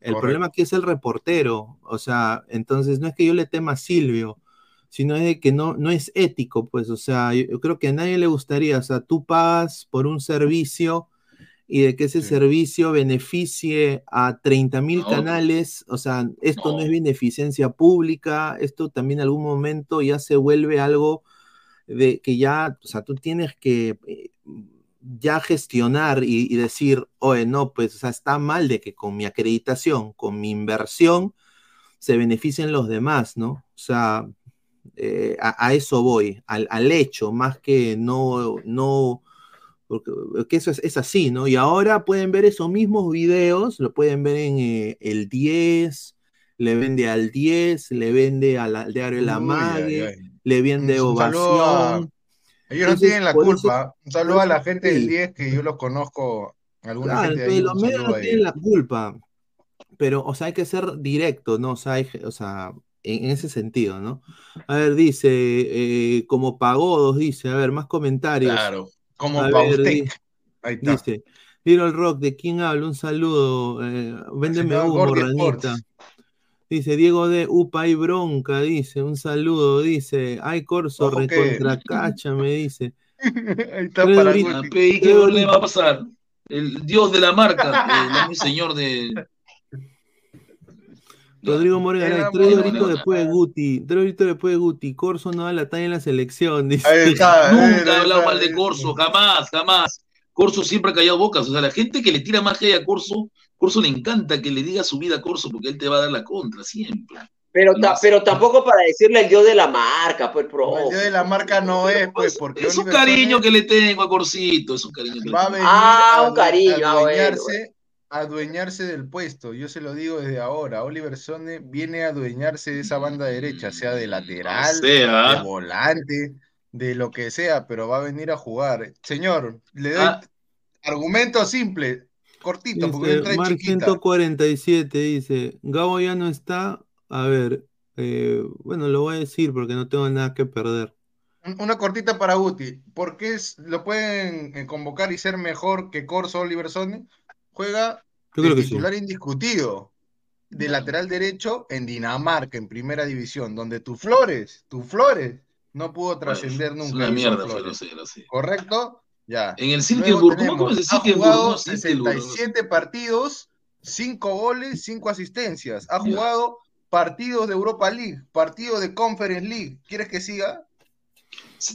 El Correcto. problema aquí es el reportero, o sea, entonces no es que yo le tema a Silvio, sino es de que no, no es ético, pues, o sea, yo, yo creo que a nadie le gustaría, o sea, tú pagas por un servicio y de que ese servicio beneficie a 30 mil No. canales, o sea, esto no. No. es beneficencia pública, esto también en algún momento ya se vuelve algo de que ya, o sea, tú tienes que eh, ya gestionar y, y decir, oye, no, pues, o sea, está mal de que con mi acreditación, con mi inversión, se beneficien los demás, ¿no? O sea, eh, a, a eso voy, al, al hecho, más que no, no, porque, porque eso es, es así, ¿no? Y ahora pueden ver esos mismos videos, lo pueden ver en eh, el 10, le vende al 10, le vende al, al diario La Mague, le vende ovación. Ellos no tienen la por eso- culpa. Un saludo a la gente del sí. 10 que yo los conozco. Alguna Claro, gente de ahí. los medios no tienen la culpa, pero, o sea, hay que ser directo, ¿no? O sea, hay- o sea, en, en ese sentido, ¿no? A ver, dice, eh, como Pagodos, dice, a ver, más comentarios. Claro, como di- Ahí está. Dice, Little Rock, ¿de quién habla? Un saludo, eh, véndeme humo, ranita. Dice Diego de Upa y Bronca, dice, un saludo, dice, ay Corso, que- recontra cacha, me dice. Ahí está Tres para doritos- pe, ¿y qué le va a pasar? El dios de la marca, el, el señor de. Rodrigo Morgan, Era tres horitos después de Guti, tres horitos después de Guti, Corso no da la talla en la selección, dice. Ahí está, Nunca he hablado mal de Corso, jamás, jamás. Corso siempre ha callado bocas. O sea, la gente que le tira más que a Corso, Corso le encanta que le diga su vida a Corso porque él te va a dar la contra siempre. Pero, ta- pero tampoco para decirle el dios de la marca, pues, pro. El día de la marca no es, pues, porque Es un cariño que le tengo a Corsito, es un cariño que le va a tengo. venir Ah, a, un cariño, a ah, a adueñarse del puesto. Yo se lo digo desde ahora. Oliver Sone viene a adueñarse de esa banda derecha, sea de lateral, sea. de volante, de lo que sea, pero va a venir a jugar. Señor, le doy Ah. argumento simple, cortito, porque Dice, entra Mark chiquita. 147 dice, Gabo ya no está, a ver, eh, bueno, lo voy a decir porque no tengo nada que perder. Un- Una cortita para Guti. ¿Por qué es- lo pueden eh, convocar y ser mejor que Corso Oliver Sone? Juega Yo de creo que sí. titular indiscutido de lateral derecho en Dinamarca, en primera división, donde tu Flores, tu Flores, no pudo trascender Es nunca. una Luis mierda, Flores. lo sé, lo sé. ¿Correcto? Ya. En el Silkeborg, ¿cómo, es el ha Silkeborg? jugado No, Silkeborg, no sé. 67 partidos, 5 goles, 5 asistencias. Ha jugado partidos de Europa League, partidos de Conference League. ¿Quieres que siga?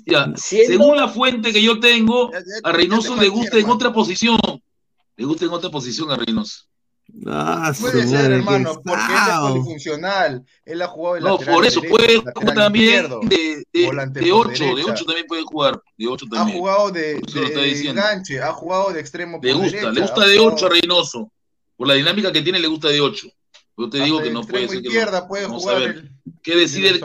Ya, según la fuente que yo tengo, Ya- ya- a Reynoso te le gusta en otra posición. Le gusta en otra posición a Reynoso. Ah, Puede ser, hermano, porque él es polifuncional. Él ha jugado de No, lateral por eso derecho, puede jugar también de, de, de por 8, de derecha. 8 también puede jugar, de 8 Ha también. jugado de, lo de diciendo. enganche, ha jugado de extremo Le gusta, derecha, le gusta ha de jugado 8 a Reynoso. Por la dinámica que tiene, le gusta de 8. Yo te digo hasta que no puede ser que puede jugar el- ¿Qué decide el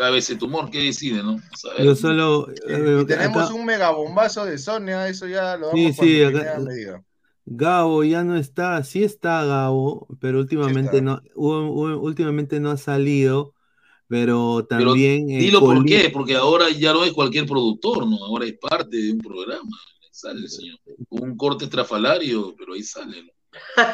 Reynoso. cabezón? Cabecetumor, ¿qué decide, no? Yo solo, eh, Y tenemos acá- un megabombazo de Sonia, eso ya lo Sí, vamos sí, cuando acá- Pineda me diga. Gabo ya no está, sí está Gabo, pero últimamente no, últimamente no ha salido, pero Pero también eh, dilo por qué, porque ahora ya no es cualquier productor, ¿no? Ahora es parte de un programa. Ahí sale el señor. Un corte estrafalario, pero ahí sale. ¿no?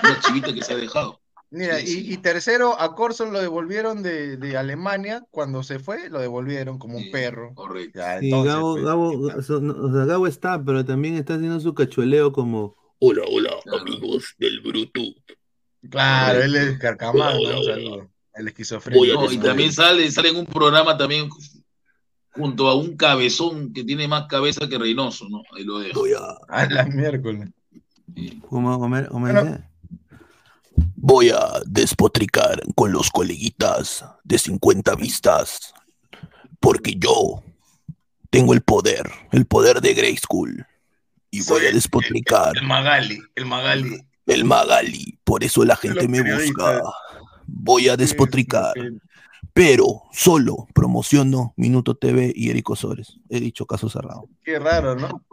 Una chivita que se ha dejado. Mira, y, y tercero, a Corson lo devolvieron de, de Alemania, cuando se fue, lo devolvieron como un perro. Correcto. Ya, entonces, Gabo, pues, Gabo, so- no, o sea, Gabo está, pero también está haciendo su cachueleo como, hola, hola, amigos del Bruto. Claro, él es carcamán, Hola, ¿no? Hola. saludo. El esquizofrénico. No, y también sale, sale en un programa también junto a un cabezón que tiene más cabeza que Reynoso, ¿no? Ahí lo dejo. Voy a, A la miércoles. ¿cómo, cómo- cómo Bueno. Voy a despotricar con los coleguitas de 50 vistas, porque yo tengo el poder, el poder de Grey School, y voy a despotricar El Magali, el Magali. el Magali, por eso la gente me busca. Voy a despotricar, pero solo promociono Minuto TV y Eric Osores. He dicho caso cerrado. Qué raro, ¿no?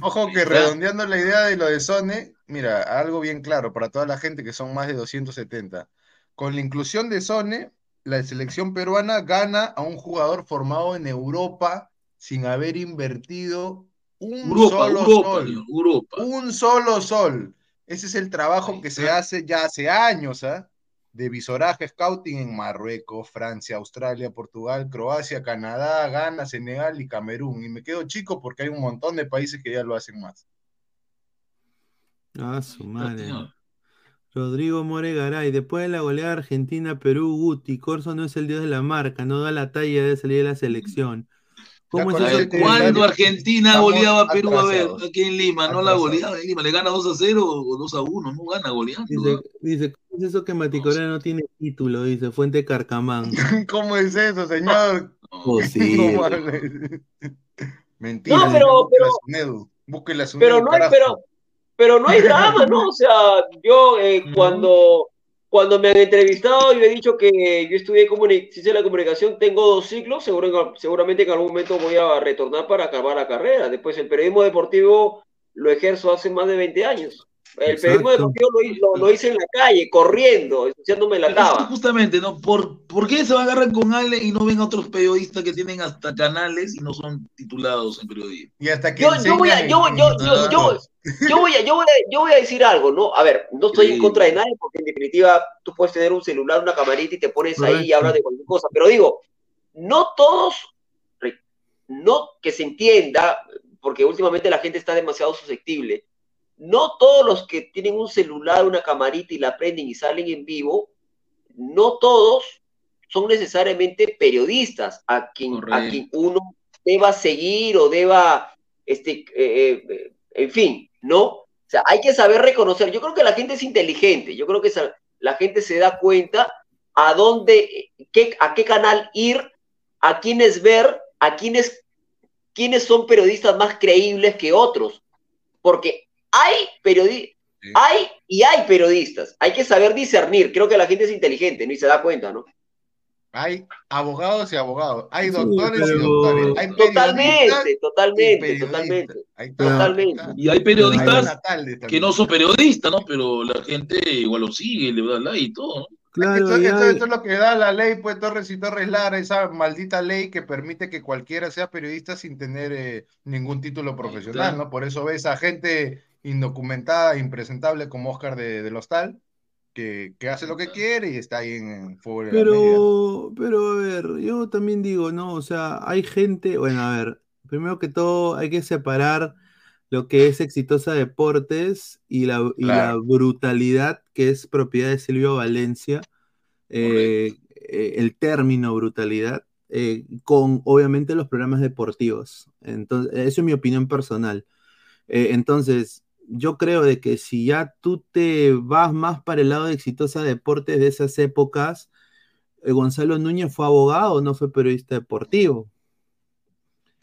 Ojo que redondeando la idea de lo de Sone, mira, algo bien claro para toda la gente que son más de 270. Con la inclusión de Sone, la selección peruana gana a un jugador formado en Europa sin haber invertido un Europa, solo Europa, sol. Europa. Un solo sol. Ese es el trabajo que se hace ya hace años, ¿ah? De visoraje, scouting en Marruecos, Francia, Australia, Portugal, Croacia, Canadá, Ghana, Senegal y Camerún. Y me quedo chico porque hay un montón de países que ya lo hacen más. Ah, su madre. Rodrigo Moregaray, después de la goleada Argentina-Perú, Guti, Corso no es el dios de la marca, no da la talla de salir de la selección. ¿Cómo es eso ¿Cuándo Argentina goleaba a Perú? A ver, aquí en Lima, no la goleaba en Lima, le gana 2 a 0 o 2 a 1, no gana goleando. Dice, dice, ¿cómo es eso que Maticorena no tiene título? Dice Fuente Carcamán. ¿Cómo es eso, señor? No vale. Mentira, No, pero- búsquela pero- a su Nedu, búsquela a su pero no hay, pero, pero no hay drama, ¿no? O sea, yo eh, cuando, cuando me han entrevistado y me he dicho que yo estudié comuni- ciencia de la comunicación, tengo dos ciclos, seguro, seguramente en algún momento voy a retornar para acabar la carrera. Después el periodismo deportivo lo ejerzo hace más de 20 años. El Exacto. periodismo deportivo lo, lo- lo hice en la calle, corriendo, ensuciándome la taba. justamente, ¿no? ¿Por, ¿Por qué se van a agarrar con Ale y no ven a otros periodistas que tienen hasta canales y no son titulados en periodismo? Y hasta que Yo, yo voy a, yo, yo, yo, yo, yo voy a, yo, voy a, yo voy a decir algo, ¿no? A ver, no estoy en contra de nadie porque en definitiva tú puedes tener un celular, una camarita y te pones ahí y hablas de cualquier cosa, pero digo, no todos, no que se entienda, porque últimamente la gente está demasiado susceptible, no todos los que tienen un celular, una camarita y la prenden y salen en vivo, no todos son necesariamente periodistas a quien, a quien uno deba seguir o deba, este, eh, eh, en fin, ¿no? O sea, hay que saber reconocer. Yo creo que la gente es inteligente, yo creo que la gente se da cuenta a dónde, qué, a qué canal ir, a quiénes ver, a quiénes, quiénes son periodistas más creíbles que otros. Porque hay periodistas, hay y hay periodistas. Hay que saber discernir. Creo que la gente es inteligente, ¿no? Y se da cuenta, ¿no? Hay abogados y abogados, hay Sí, doctores y doctores, hay periodistas Totalmente, totalmente, periodistas. totalmente. Está, Totalmente. Y hay periodistas que no son periodistas, ¿no? Pero la gente igual lo sigue, le da like y todo, ¿no? Claro, esto, y esto- hay- esto es lo que da la ley, pues Torres y Torres Lara, esa maldita ley que permite que cualquiera sea periodista sin tener eh, ningún título profesional. ¿no? Por eso ves a gente indocumentada, impresentable como Oscar de, del Hostal, que, que hace lo que quiere y está ahí en, Fútbol. Pero, pero a ver, yo también digo, ¿no? O sea, hay gente, bueno, a ver, primero que todo hay que separar lo que es Exitosa Deportes y la, y la Claro. brutalidad que es propiedad de Silvio Valencia, eh, eh, el término brutalidad, eh, con obviamente los programas deportivos. Entonces, eso es mi opinión personal. Entonces, yo creo de que si ya tú te vas más para el lado de Exitosa Deportes de esas épocas, eh, Gonzalo Núñez fue abogado, no fue periodista deportivo.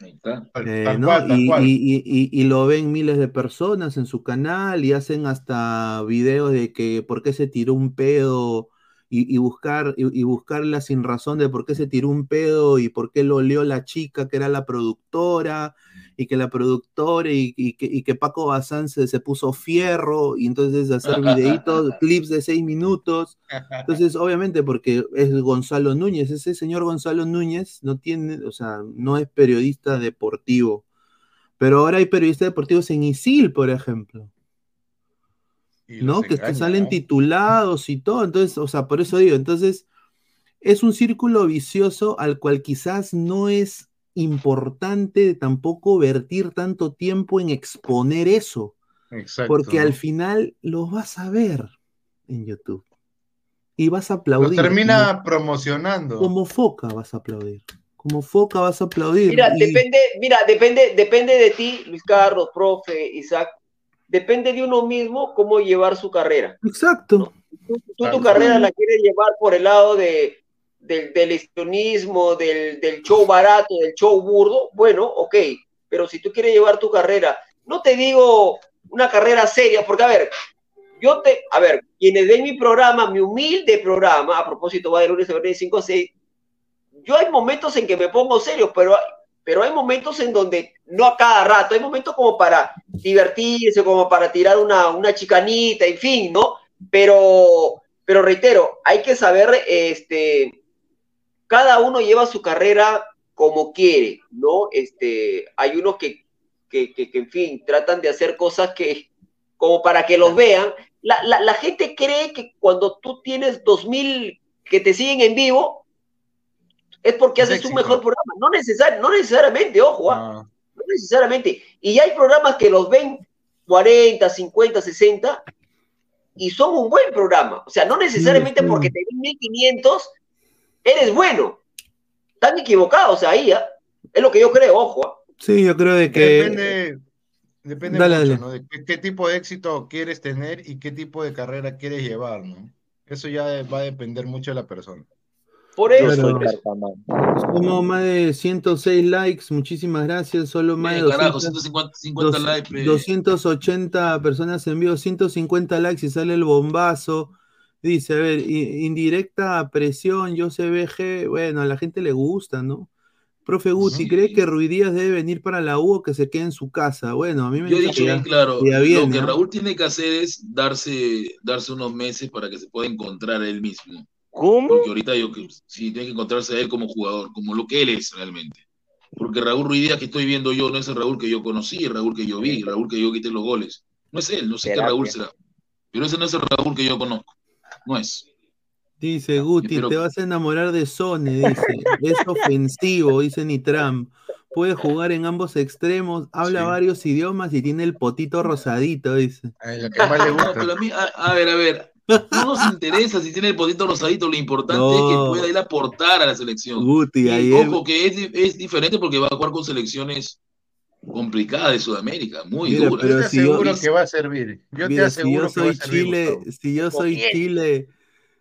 Ahí está. Tal, Eh, tal ¿no? cual, tal y, cual. y- y- y- y lo ven miles de personas en su canal y hacen hasta videos de que por qué se tiró un pedo y, y buscar y, y buscar la sin razón de por qué se tiró un pedo y por qué lo olió la chica que era la productora y que la productora y, y que, y que Paco Bazán se, se puso fierro y entonces hacer videitos, clips de seis minutos. Entonces, obviamente, porque es Gonzalo Núñez, ese señor Gonzalo Núñez no tiene, o sea, no es periodista deportivo. Pero ahora hay periodistas deportivos en Isil, por ejemplo, ¿no? Que engañan, salen ¿no? titulados y todo. Entonces, o sea, por eso digo, entonces, es un círculo vicioso al cual quizás no es importante tampoco vertir tanto tiempo en exponer eso, Exacto. porque al final los vas a ver en YouTube y vas a aplaudir. termina promocionando. Como foca vas a aplaudir. Como foca vas a aplaudir. Mira, y- depende, mira, depende, depende de ti, Luis Carlos, profe, Isaac. Depende de uno mismo cómo llevar su carrera. Exacto. Tú, tú Tal tu carrera la quieres llevar por el lado de, del, del histrionismo, del, del show barato, del show burdo, bueno, ok. Pero si tú quieres llevar tu carrera, no te digo una carrera seria, porque a ver, yo te, a ver, quienes ven mi programa, mi humilde programa, a propósito va de lunes a viernes 5 a 6, yo hay momentos en que me pongo serio, pero pero hay momentos en donde, no a cada rato, hay momentos como para divertirse, como para tirar una, una chicanita, en fin, ¿no? Pero, pero reitero, hay que saber, este, cada uno lleva su carrera como quiere, ¿no? Este, hay unos que, que, que, que, en fin, tratan de hacer cosas que, como para que los vean. La, la, la gente cree que cuando tú tienes dos mil que te siguen en vivo, es porque Es haces un éxito. mejor programa. No, necesar, no necesariamente, ojo, ¿ah? Ah, no necesariamente. Y hay programas que los ven 40, 50, 60 y son un buen programa. O sea, no necesariamente sí. porque te ven 1500 eres bueno. Están equivocados ahí, ¿ah? Es lo que yo creo, ojo. ¿ah? Sí, yo creo de que. Depende, depende Dale, mucho, dale. ¿no? De qué, qué tipo de éxito quieres tener y qué tipo de carrera quieres llevar, ¿no? Eso ya va a depender mucho de la persona. Por eso. Somos más de 106 likes, muchísimas gracias. Solo más de Bien, carajo, 200, 150 50 dos- likes. pe. 280 personas en vivo, 150 likes y sale el bombazo. Dice, a ver, indirecta presión, yo sé BG, bueno, a la gente le gusta, ¿no? Profe Guti, Sí. ¿cree que Ruidías debe venir para la U o que se quede en su casa? Bueno, a mí me Yo he dice dicho que bien claro, lo que. Raúl tiene que hacer es darse, darse unos meses para que se pueda encontrar él mismo. ¿Cómo? Porque ahorita yo que sí tiene que encontrarse a él como jugador, como lo que él es realmente. Porque Raúl Ruiz Díaz que estoy viendo yo no es el Raúl que yo conocí, el Raúl que yo vi, el Raúl que yo quité los goles. No es él, no sé qué. Raúl será. Pero ese no es el Raúl que yo conozco. No es. Dice Guti, Espero te vas a enamorar de Sone, dice. Es ofensivo, dice Nitram. Puede jugar en ambos extremos, habla Sí. varios idiomas y tiene el potito rosadito, dice. Es lo que más le No, gusta. pero a mí, a, a ver, a ver. No nos interesa si tiene el potito rosadito, lo importante es que pueda ir a aportar a la selección. Guti, Y ayer. ojo que es, es diferente porque va a jugar con selecciones complicadas de Sudamérica, muy Mira, duras. pero Yo te si yo- aseguro que va a servir. Yo te Mira, si aseguro yo que va a soy servir, Chile, Gustavo. si yo soy. Chile,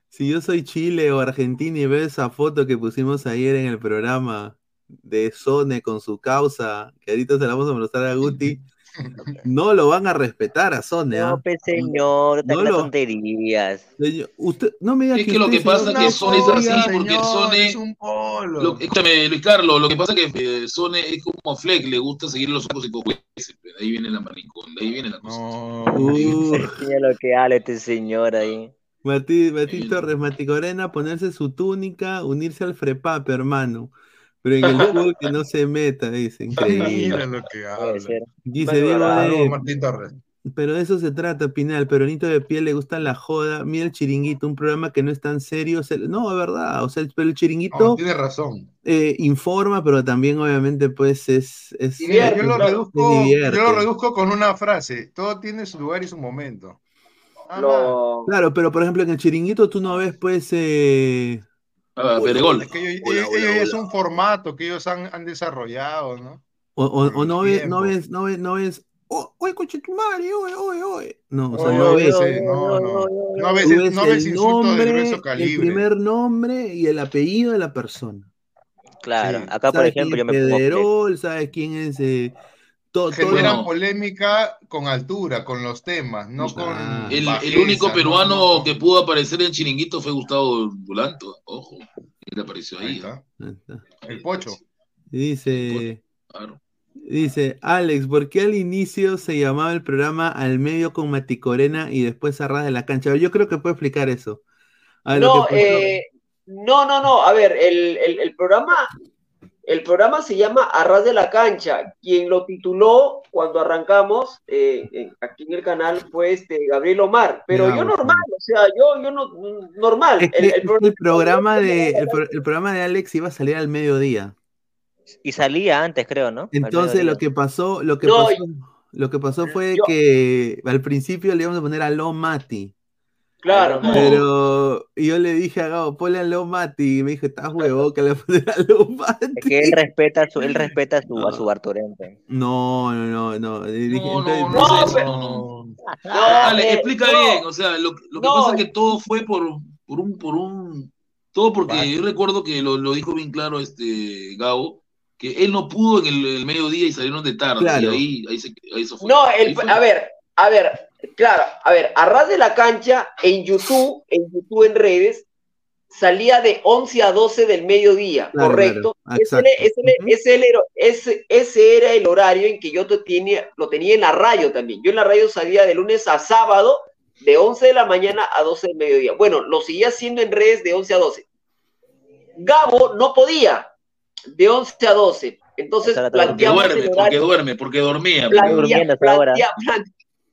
si yo soy Chile o Argentina y veo esa foto que pusimos ayer en el programa de Sone con su causa, que ahorita se la vamos a mostrar a Guti, no lo van a respetar a Sone, ¿ah? No, pe señor, no lo- tonterías. Señor, Usted, no me diga Es que lo que pasa es que Sone es así, porque Sone- es un polo. Lo, escúchame, Luis Carlos, lo que pasa es que eh, Sone es como Fleck, le gusta seguir los ojos y cojueces, ahí viene la maricón, ahí viene la cosa. No. Uh, Mira lo que habla este señor ahí. Mati, Mati. Torres, Mati Corena, ponerse su túnica, unirse al FREPAP, hermano. Pero en el fútbol que no se meta, dice. Increíble. Mira lo que habla. Dice Diego de, Martín Torres. pero de eso se trata, Pinal. Peronito de piel le gusta la joda. Mira el chiringuito, un programa que no es tan serio. Se- No, es verdad. O sea, pero el chiringuito No, tiene razón. eh, informa, pero también, obviamente, pues es. es Divierte, Yo lo, reduzco, yo lo reduzco con una frase. Todo tiene su lugar y su momento. Lo- Claro, pero por ejemplo, en el chiringuito tú no ves, pues. eh, Ah, Peregol. Es que ellos, Hola, ellos- hola, ellos es hola. un formato que ellos han, han desarrollado, ¿no? O, no ves, no ves, no ves, no ves. Oh, oye, coche tu madre, oye, oye, oye. No, o sea, Oye, no oye, ves. no, no. No ves, ves no ves el insultos de nombre, grueso el calibre. primer nombre y el apellido de la persona. Claro, Sí. acá por ¿Sabes ejemplo yo me pongo. Pederol? ¿Sabes quién es? Eh, todo- Generan No. polémica con altura, con los temas, no con Ah. El, el bajeza, único ¿no? peruano No, no. que pudo aparecer en Chiringuito fue Gustavo Bulanto, ojo, él apareció Ahí ahí. está. Ahí está. El pocho. Dice, Claro. dice, Alex, ¿por qué al inicio se llamaba el programa Al medio con Mati Corena y después a ras de la cancha? Yo creo que puede explicar eso. A ver, lo No, que pasó- eh, no, no, no. A ver, el, el- el programa, el programa se llama Arras de la Cancha. Quien lo tituló cuando arrancamos eh, en- aquí en el canal fue este Gabriel Omar. Pero yo normal, o sea, yo, yo no, normal. Es que El- el es que pro- el programa de el, pro- el programa de Alex iba a salir al mediodía. Y salía antes, creo, ¿no? Entonces lo que pasó, lo que No, pasó, lo que pasó fue yo- que al principio le íbamos a poner a Lo Mati. Claro. No. Pero yo le dije a Gabo, ponle a Lo Mati. Y me dijo, estás huevón que le voy a poner a Lo Mati. Es que él respeta a su, él respeta a su, a su Barturente. No, no, no, no. Dije, No, entonces- no, No, no, pero- no, no. No, Ale, eh, explica no. bien, o sea, lo, lo que No. pasa es que todo fue por, por un, por un, todo porque yo recuerdo que lo, lo dijo bien claro este Gabo, que él no pudo en el, el mediodía y salieron de tarde, Claro. y ahí, ahí, se, ahí eso fue. No, Ahí el, fue. a ver, a ver, claro, a ver, a ras de la cancha en YouTube, en YouTube en redes, salía de 11 a 12 del mediodía, Claro, ¿correcto? claro, Ese, ese- ese era- ese- ese era el horario en que yo te tenía, lo tenía en la radio también. Yo en la radio salía de lunes a sábado, de 11 de la mañana a 12 del mediodía. Bueno, lo seguía haciendo en redes de 11 a 12. Gabo no podía, de 11 a 12. Entonces Porque duerme, porque duerme, porque dormía. Plantea- plantea- plan-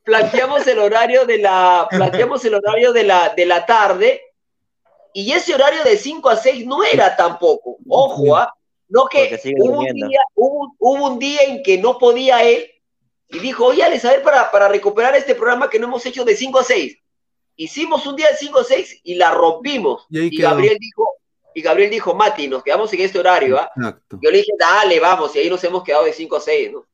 planteamos el horario de la planteamos el horario de la de la tarde y ese horario de 5 a 6 no era tampoco ojo ¿ah? no que hubo un, día, hubo, hubo un día en que no podía él y dijo oye Alex a ver para, para recuperar este programa que no hemos hecho de 5 a 6 hicimos un día de 5 a 6 y la rompimos Y. Gabriel dijo y Gabriel dijo Mati nos quedamos en este horario ¿ah?". Yo le dije dale vamos y ahí nos hemos quedado de 5 a 6 ¿no?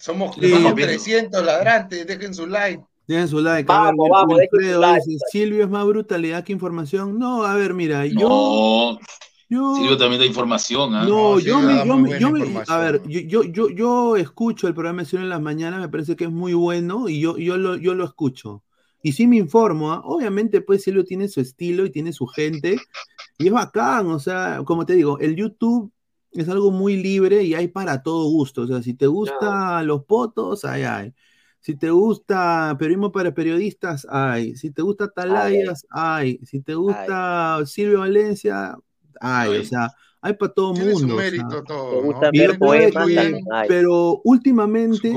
Somos, Sí. somos 300 ladrantes, dejen su like. Dejen su like. Vamos, a ver, vamos, dejen su like. dice, Silvio es más brutalidad que información. No, a ver, mira, yo, No, yo, Silvio también da información. ¿ah? no, yo sí, me, yo me- yo me- a ver, yo, yo, yo, yo escucho el programa de Silvio en las mañanas, me parece que es muy bueno y yo, yo lo, yo lo escucho. Y sí me informo, ¿ah? obviamente pues Silvio tiene su estilo y tiene su gente y es bacán, o sea, como te digo, el YouTube es algo muy libre y hay para todo gusto, o sea, si te gustan los potos, hay, hay. Si te gusta periodismo para periodistas, hay. Si te gusta Talayas, hay. Si te gusta Silvio Valencia, hay. O sea, hay para todo su mundo. o sea. mérito todo. ¿no? gusta ver poemas, pero últimamente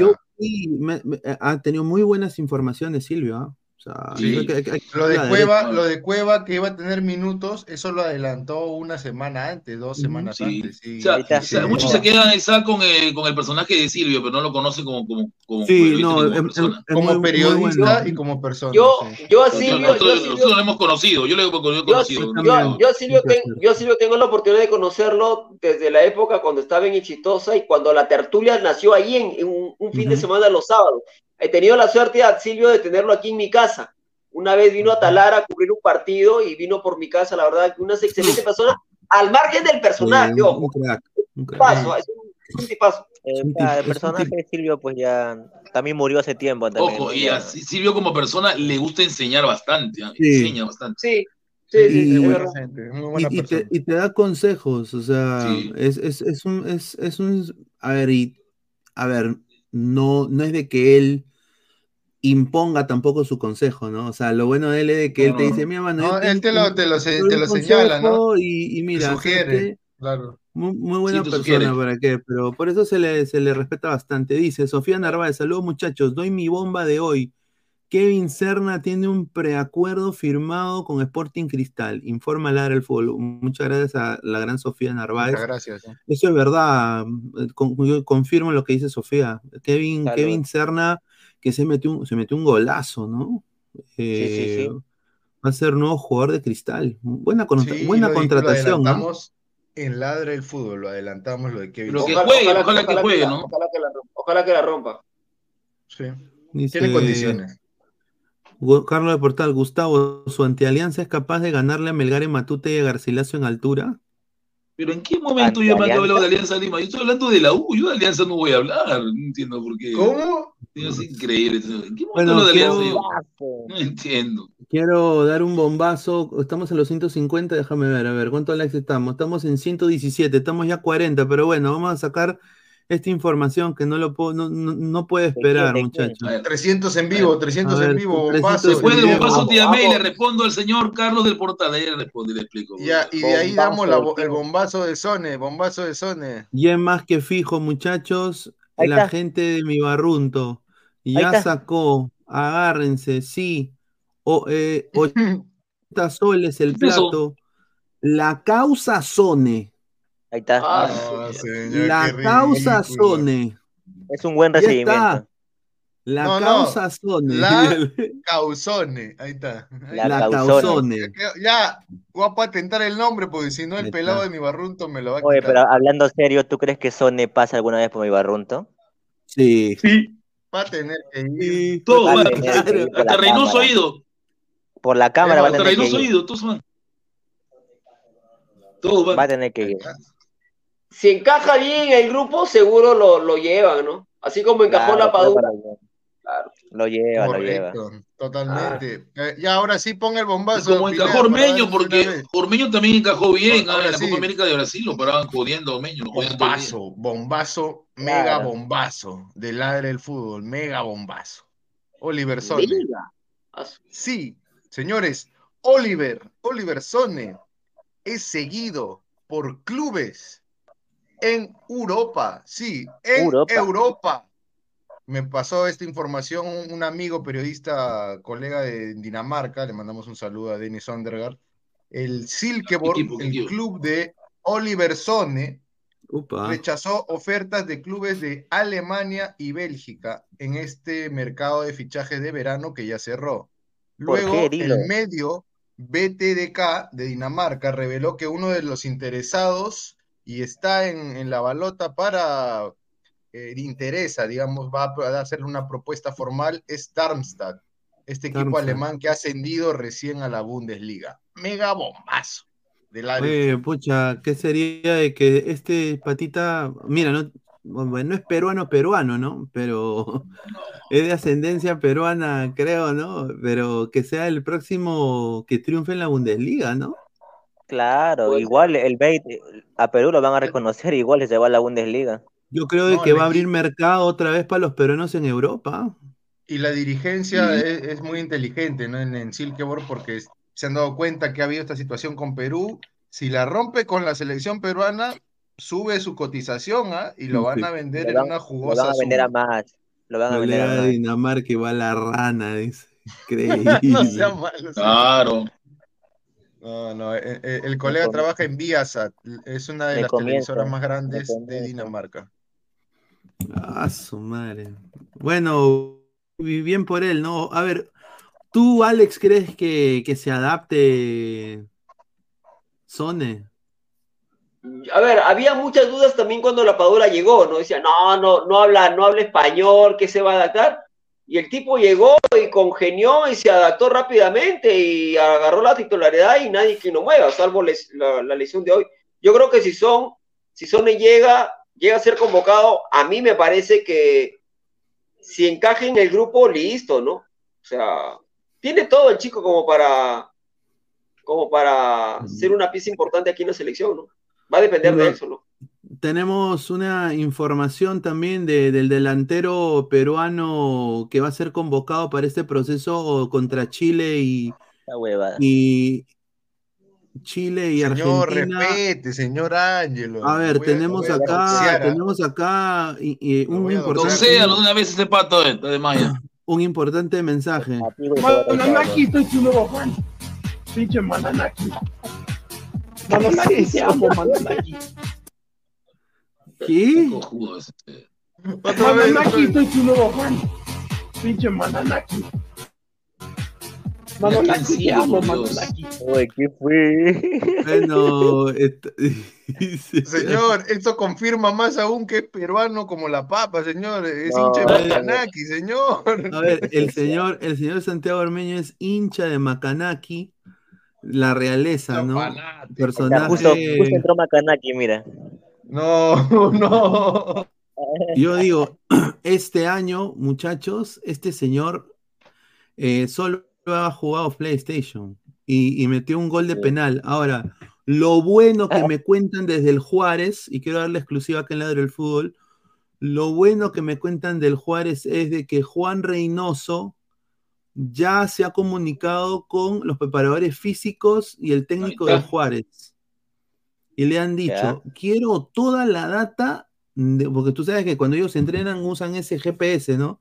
yo sí me- me- ha tenido muy buenas informaciones, Silvio. ¿ah? O sea, Sí. creo que hay- hay que Lo de Cueva, lo de Cueva que iba a tener minutos, eso lo adelantó una semana antes, dos semanas Sí. antes. Sí. O sea, Ahí está. o sea, muchos se quedan esa con el, con el personaje de Silvio, pero no lo conocen como, como, como Sí, periodista no, ni como es- es- persona. es como muy- muy periodista bueno. y como persona. yo sí. yo a Nosotros, Silvio yo nosotros- Silvio- nosotros lo hemos conocido, yo lo he, conocido. yo, yo, Silvio, ten- yo, Silvio, tengo la oportunidad de conocerlo desde la época cuando estaba en Exitosa y cuando la tertulia nació ahí en, en un, un fin de semana los sábados. He tenido la suerte a Silvio de tenerlo aquí en mi casa. Una vez vino a Talara a cubrir un partido y vino por mi casa, la verdad, una excelente persona, al margen del personaje, un- ojo, un crack, un crack. tipazo, es un, es un tipazo. Eh, ah, el personaje de Silvio, pues ya también murió hace tiempo. También, Ojo, y a Silvio como persona le gusta enseñar bastante, ¿ah? Sí. enseña bastante. Sí, sí, sí, Y- sí, es buena gente, muy Y, buena y te, persona. y te da consejos, o sea, Sí. es, es, es un, es, es un, a ver, y, a ver, no, no es de que él imponga tampoco su consejo, ¿no? O sea, lo bueno de él es de que él te dice, mira, mano, No, yo él te lo, te lo, te se- lo señala, ¿no? Y, y mira, sugiere, claro. Muy, muy buena persona, sugiere. ¿para qué? Pero por eso se le, se le respeta bastante. Dice Sofía Narváez, saludos muchachos, doy mi bomba de hoy. Kevin Serna tiene un preacuerdo firmado con Sporting Cristal. Informa Ladra el Fútbol. Muchas gracias a la gran Sofía Narváez. Muchas gracias. ¿no? Eso es verdad. eh, con- yo confirmo lo que dice Sofía. Kevin, Salud. Kevin Serna, que se metió un, se metió un golazo, ¿no? sí, sí. Eh, Va a ser nuevo jugador de cristal. Buena, con- Sí, buena lo, di- lo contratación. ¿no? adelantamos en Ladra el Fútbol, lo adelantamos lo de Kevin. Pero que Serna. juegue, ojalá que juegue, ¿no? Ojalá que la, ojalá que la rompa. Sí. Dice- Tiene condiciones. Carlos de Portal, Gustavo, ¿su antialianza es capaz de ganarle a Melgar en Matute y a Garcilaso en altura? Pero ¿en qué momento yo me hablo de Alianza Lima? Yo estoy hablando de la U, yo de Alianza no voy a hablar, no entiendo por qué. ¿Cómo? Es increíble. ¿En qué momento Bueno, hablo de quiero- Alianza yo? No entiendo. Quiero dar un bombazo. Estamos en los 150, déjame ver, a ver, ¿cuántos likes estamos? Estamos en 117, estamos ya 40, pero bueno, vamos a sacar esta información que no lo puedo, no, no, no puede esperar? ¿De muchachos. A ver, 300 en vivo, 300 A ver, en vivo, 300 bombazo. Después del Bien, bombazo vamos, te llamé y le respondo al señor Carlos del Portal. Ahí le respondo y le explico. Y, ya- y de ahí damos la el bombazo de Sone, bombazo de Sone. Y es más que fijo, muchachos, la gente de mi barrunto ya sacó, agárrense, sí, o, eh, 80 soles el plato. La causa Sone. Ahí está. Ah, señor, La causa. Sone. Es un buen recibimiento. está. La No, no. causa Sone. La- Causone, ahí está. La La causone. causone. Ya, ya, voy a patentar el nombre porque si no el Ahí pelado está. de mi barrunto me lo va a Oye, quitar. pero hablando serio, ¿tú crees que Sone pasa alguna vez por mi barrunto? Sí. Sí, Va a tener que ir. Sí, todo Va a va. tener que ir por Hasta la Reynoso cámara. oído. Por la cámara va a Hasta tener que Reynoso ir. oído, todos van. Todos Va a tener que ir. Si encaja bien el grupo, seguro lo, lo llevan, ¿no? Así como encajó Claro, la Padula. claro. Lo lleva, lo lleva. Correcto, totalmente. Eh, ya ahora sí pon el bombazo. Como encajó Ormeño, porque. Ormeño también encajó bien. Ahora ah, en la sí. Copa América de Brasil lo paraban jodiendo a Ormeño. Bombazo, bombazo, mega Claro. bombazo del ladre del fútbol, mega bombazo. Oliver Sone. Ah, Sí, señores, Oliver, Oliver Sone es seguido por clubes en Europa. Sí, en Europa. Europa. Me pasó esta información un, amigo periodista, colega de Dinamarca, le mandamos un saludo a Dennis Sondergaard. El Silkeborg, qué el club de Oliver Sone, Upa. rechazó ofertas de clubes de Alemania y Bélgica en este mercado de fichajes de verano que ya cerró. ¿Por Luego, qué, el medio BTDK de Dinamarca reveló que uno de los interesados y está en, en la balota para, eh, interesa, digamos, va a, a hacer una propuesta formal, es Darmstadt, este equipo Darmstadt. alemán que ha ascendido recién a la Bundesliga. Mega bombazo. Del área. Oye, pucha, ¿qué sería de que este patita, mira, no, bueno, no es peruano peruano, ¿no? Pero es de ascendencia peruana, creo, ¿no? Pero que sea el próximo que triunfe en la Bundesliga, ¿no? Claro, igual el Bait a Perú lo van a reconocer igual se va a la Bundesliga. Yo creo No, que va a abrir mercado otra vez para los peruanos en Europa. Y la dirigencia es, es muy inteligente, ¿no? En, en Silkeborg, porque se han dado cuenta que ha habido esta situación con Perú. Si la rompe con la selección peruana, sube su cotización, ¿ah? Y lo van a vender Lo en una lo jugosa van a vender a más. Lo van a No le vender a da a más. Dinamarca y va a la rana, dice. Increíble. No sea malo. Claro. No, no, eh, eh, el colega trabaja en Viasat, es una de las comienzo, televisoras más grandes de. Dinamarca. Ah, su madre. Bueno, y bien por él, ¿no? A ver, ¿tú, Alex, crees que, que se adapte Sone? A ver, había muchas dudas también cuando la Padula llegó, ¿no? Decía, no, no, no habla, no habla español, ¿qué se va a adaptar? Y el tipo llegó y congenió y se adaptó rápidamente y agarró la titularidad y nadie que lo mueva, salvo les- la, la lesión de hoy. Yo creo que si son, si Sone llega, llega a ser convocado, a mí me parece que si encaje en el grupo, listo, ¿no? O sea, tiene todo el chico como para, como para ser una pieza importante aquí en la selección, ¿no? Va a depender de él solo. Tenemos una información también de- del delantero peruano que va a ser convocado para este proceso contra Chile y, huevada. y Chile y Señor, Argentina. respete, señor Ángelo. A ver, a- tenemos a acá, ¿ah? tenemos acá y- y un voy a importante, de una vez ese pato eh, de Maya. un importante mensaje. Mananaki, tu nuevo fan. Pinche Mananaki. Mananaki, te amo, Mananaki. ¿Qué? Otra Mananaki, vez. soy tu nuevo fan. Pinche Mananaki. Mananaki, te amo, Mananaki. ¿qué fue? Bueno, dice- Señor, esto confirma más aún que es peruano como la papa, señor. Es No, hincha de no. Macanaki, señor. A ver, el señor, el señor Santiago Ormeño es hincha de Macanaki, la realeza, ¿no? Ya, Personaje. justo, justo entró Macanaki, mira. No, no. Yo digo, este año, muchachos, este señor eh, solo ha jugado PlayStation y, y metió un gol de penal. Ahora, lo bueno que me cuentan desde el Juárez, y quiero darle exclusiva acá en Ladro del Fútbol, lo bueno que me cuentan del Juárez es de que Juan Reynoso ya se ha comunicado con los preparadores físicos y el técnico de. Juárez. Y le han dicho, quiero toda la data, de- porque tú sabes que cuando ellos entrenan usan ese GPS, ¿no?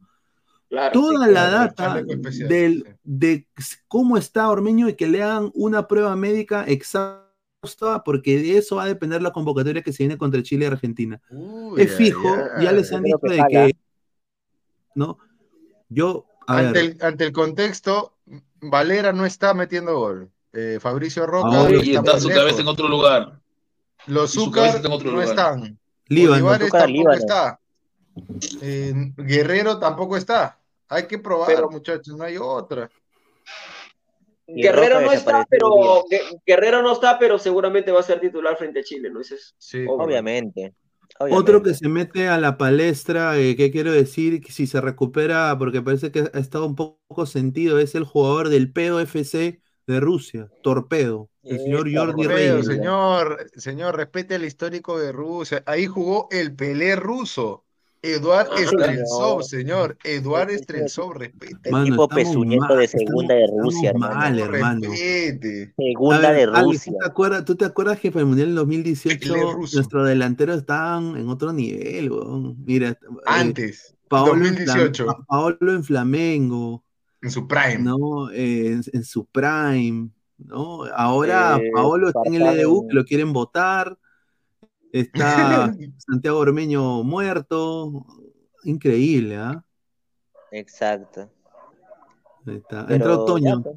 Claro, Toda sí, la data del, de cómo está Ormeño y que le hagan una prueba médica exhausta, porque de eso va a depender la convocatoria que se viene contra Chile y Argentina. Uy, es fijo, ya les han dicho que de que, ¿no? Yo, Ante el, ante el contexto, Valera no está metiendo gol. Eh, Fabricio Roca Ahora Y está su cabeza en otro lugar. Los Zúcar no lugar. están. Líbano, tampoco Líbano. está. Eh, Guerrero tampoco está. Hay que probar, Pero- muchachos, no hay otra. Guerrero no está, pero Gue- Guerrero no está, pero seguramente va a ser titular frente a Chile, ¿no? Ese es Sí. Obviamente. Otro que se mete a la palestra, eh, ¿qué quiero decir? Que si se recupera, porque parece que ha estado un poco sentido, es el jugador del POFC de Rusia, Torpedo, el señor Jordi Torpedo, Reyes. señor, señor, respete el histórico de Rusia. Ahí jugó el Pelé ruso. Eduard Ah, Streltsov, no. señor. Eduard Streltsov, respete. El tipo pezuñento de segunda de Rusia, mal, hermano. Respete. Segunda ver, de Rusia. ¿tú te, acuerdas, ¿Tú te acuerdas que para el Mundial del 2018 Pelé ruso. nuestros delanteros estaban en otro nivel? weón? Mira, eh, Antes, Paolo, en 2018. Flam- Paolo en Flamengo. En su prime. ¿no? Eh, en, en su prime, ¿no? Ahora Eh, Paolo está en el EDU, en- que lo quieren votar. Está Santiago Ormeño muerto. Increíble, ¿ah? Exacto. Ahí está. Pero Entró Toño. ya, pues.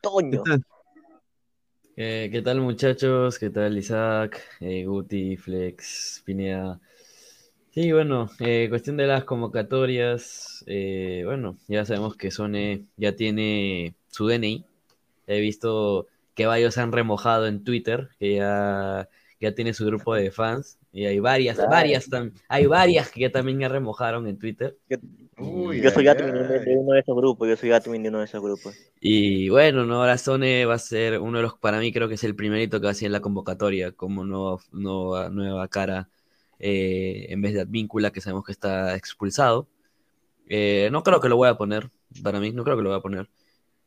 Toño. ¿Qué tal? Eh, ¿qué tal muchachos? ¿Qué tal Isaac, eh, Guti, Flex, Pineda? Sí, bueno, eh, cuestión de las convocatorias, eh, bueno, ya sabemos que Sone ya tiene su DNI. He visto que varios se han remojado en Twitter, que ya, ya tiene su grupo de fans. Y hay varias, Claro. varias, hay varias que ya también ya remojaron en Twitter. Uy, Yo soy admin de uno de esos grupos, yo soy admin de uno de esos grupos. Y bueno, ¿no? Ahora Sone va a ser uno de los, para mí creo que es el primerito que va a ser en la convocatoria como nueva, nueva cara eh, en vez de Advíncula, que sabemos que está expulsado. Eh, no creo que lo voy a poner, para mí, no creo que lo voy a poner.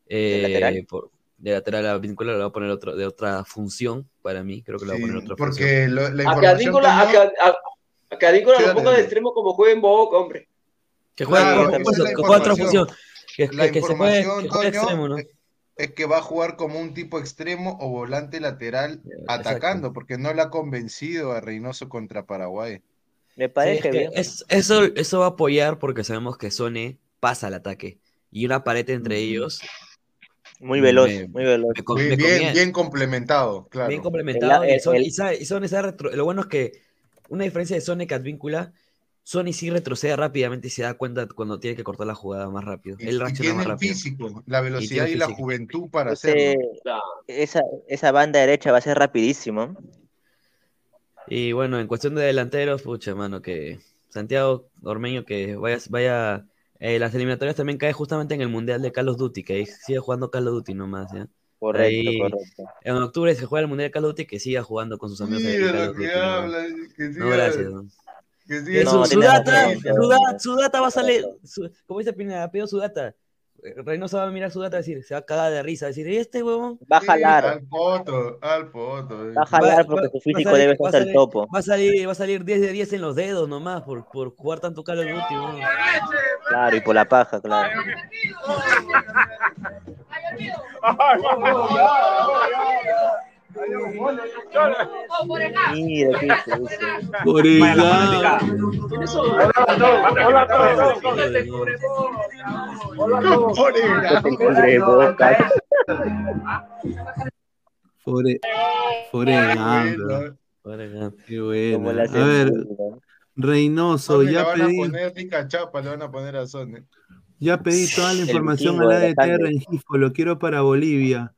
Eh, lateral? por- de lateral a Advíncula lo voy a poner otro, de otra función, para mí, creo que lo voy a poner otra función. Porque lo- la A información. Cadícola, a, a- a Sí, lo ponga de extremo como juega en Boca, hombre. Que juegue, Claro, que- que otra función. Que, que- que se juegue, que Toño, extremo, ¿no? Es- que va a jugar como un tipo extremo o volante lateral atacando, porque no le ha convencido a Reynoso contra Paraguay. Me Sí, parece es que bien. es- eso, eso va a apoyar porque sabemos que Sone pasa al ataque. Y una pared entre ellos. Muy veloz, me- muy veloz. me me bien, complementado, claro. Bien complementado. El- y el- Sone retro- Lo bueno es que una diferencia de Sone que Advíncula, Sony sí retrocede rápidamente y se da cuenta cuando tiene que cortar la jugada más rápido. Él y tiene más el rápido. físico, la velocidad y, la físico. juventud para Ese- hacerlo. esa, esa banda derecha va a ser rapidísimo. Y bueno, en cuestión de delanteros, pucha, mano, que Santiago Ormeño que vaya, vaya, eh, las eliminatorias también cae justamente en el Mundial de Call of Duty, que ahí sigue jugando Call of Duty nomás, ¿ya? Correcto, Ahí, correcto. En octubre se juega el Mundial de Call of Duty, que siga jugando con sus amigos de Mira Call lo que Duty, ¿no? habla, No, gracias. ¿no? que siga data, razón, su, da- su data va a salir, su- como dice Pineda, pido su data. Eh, Reynoso va a mirar su data y decir, se va a cagar de risa, va a decir, ¿y este huevón? Va a Sí, jalar, al poto, al poto. eh. va a jalar porque su físico salir- debe estar al topo. Va a salir, va a salir 10 de 10 en los dedos nomás por, por jugar tanto of Duty, huevón. Claro, y por la paja, claro. Mira, qué hizo, hizo. Orega. Ponte el cubrebocas. Fore, Foregando. Bueno, Oigan, Qué Como buena. la A ver. Reynoso, le ya van a pedí, poner rica chapa, le van a poner a Sony. ya pedí toda la información al ADT. Rengifo, lo quiero para Bolivia.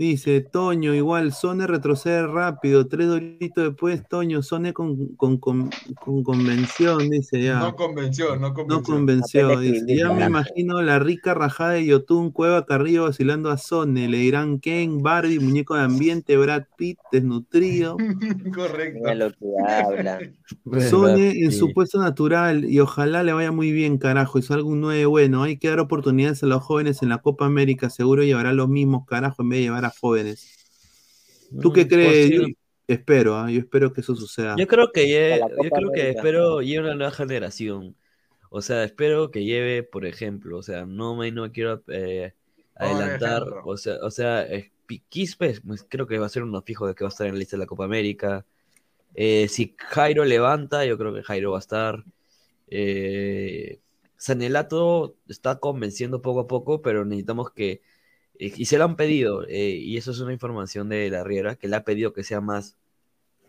Dice, Toño, igual, Sone retrocede rápido, tres doritos después, Toño, Sone con, con, con, con convención, dice ya. No convenció, no No convenció. convenció, Aprende a dice. Ya me imagino la rica rajada de Yotun, Cueva Carrillo vacilando a Sone. Le dirán Ken, Barbie, muñeco de ambiente, Brad Pitt, desnutrido. Correcto. Mira lo que habla. Sone en su puesto natural y ojalá le vaya muy bien, carajo, y salga un 9 bueno. Hay que dar oportunidades a los jóvenes en la Copa América, seguro llevará los mismos, carajo, en vez de llevar a jóvenes. ¿Tú qué Mm, crees? Yo posible. espero, ¿ah? yo espero que eso suceda. Yo creo que lle- Para la yo creo que espero lleve una nueva generación. O sea, espero que lleve, por ejemplo, o sea, no me no quiero eh, adelantar, o sea, o sea, eh, Quispe, pues, creo que va a ser uno fijo de que va a estar en la lista de la Copa América. Eh, si Jairo levanta, yo creo que Jairo va a estar. Eh, Sanelato está convenciendo poco a poco, pero necesitamos que y se lo han pedido, eh, y eso es una información de la Riera, que le ha pedido que sea más,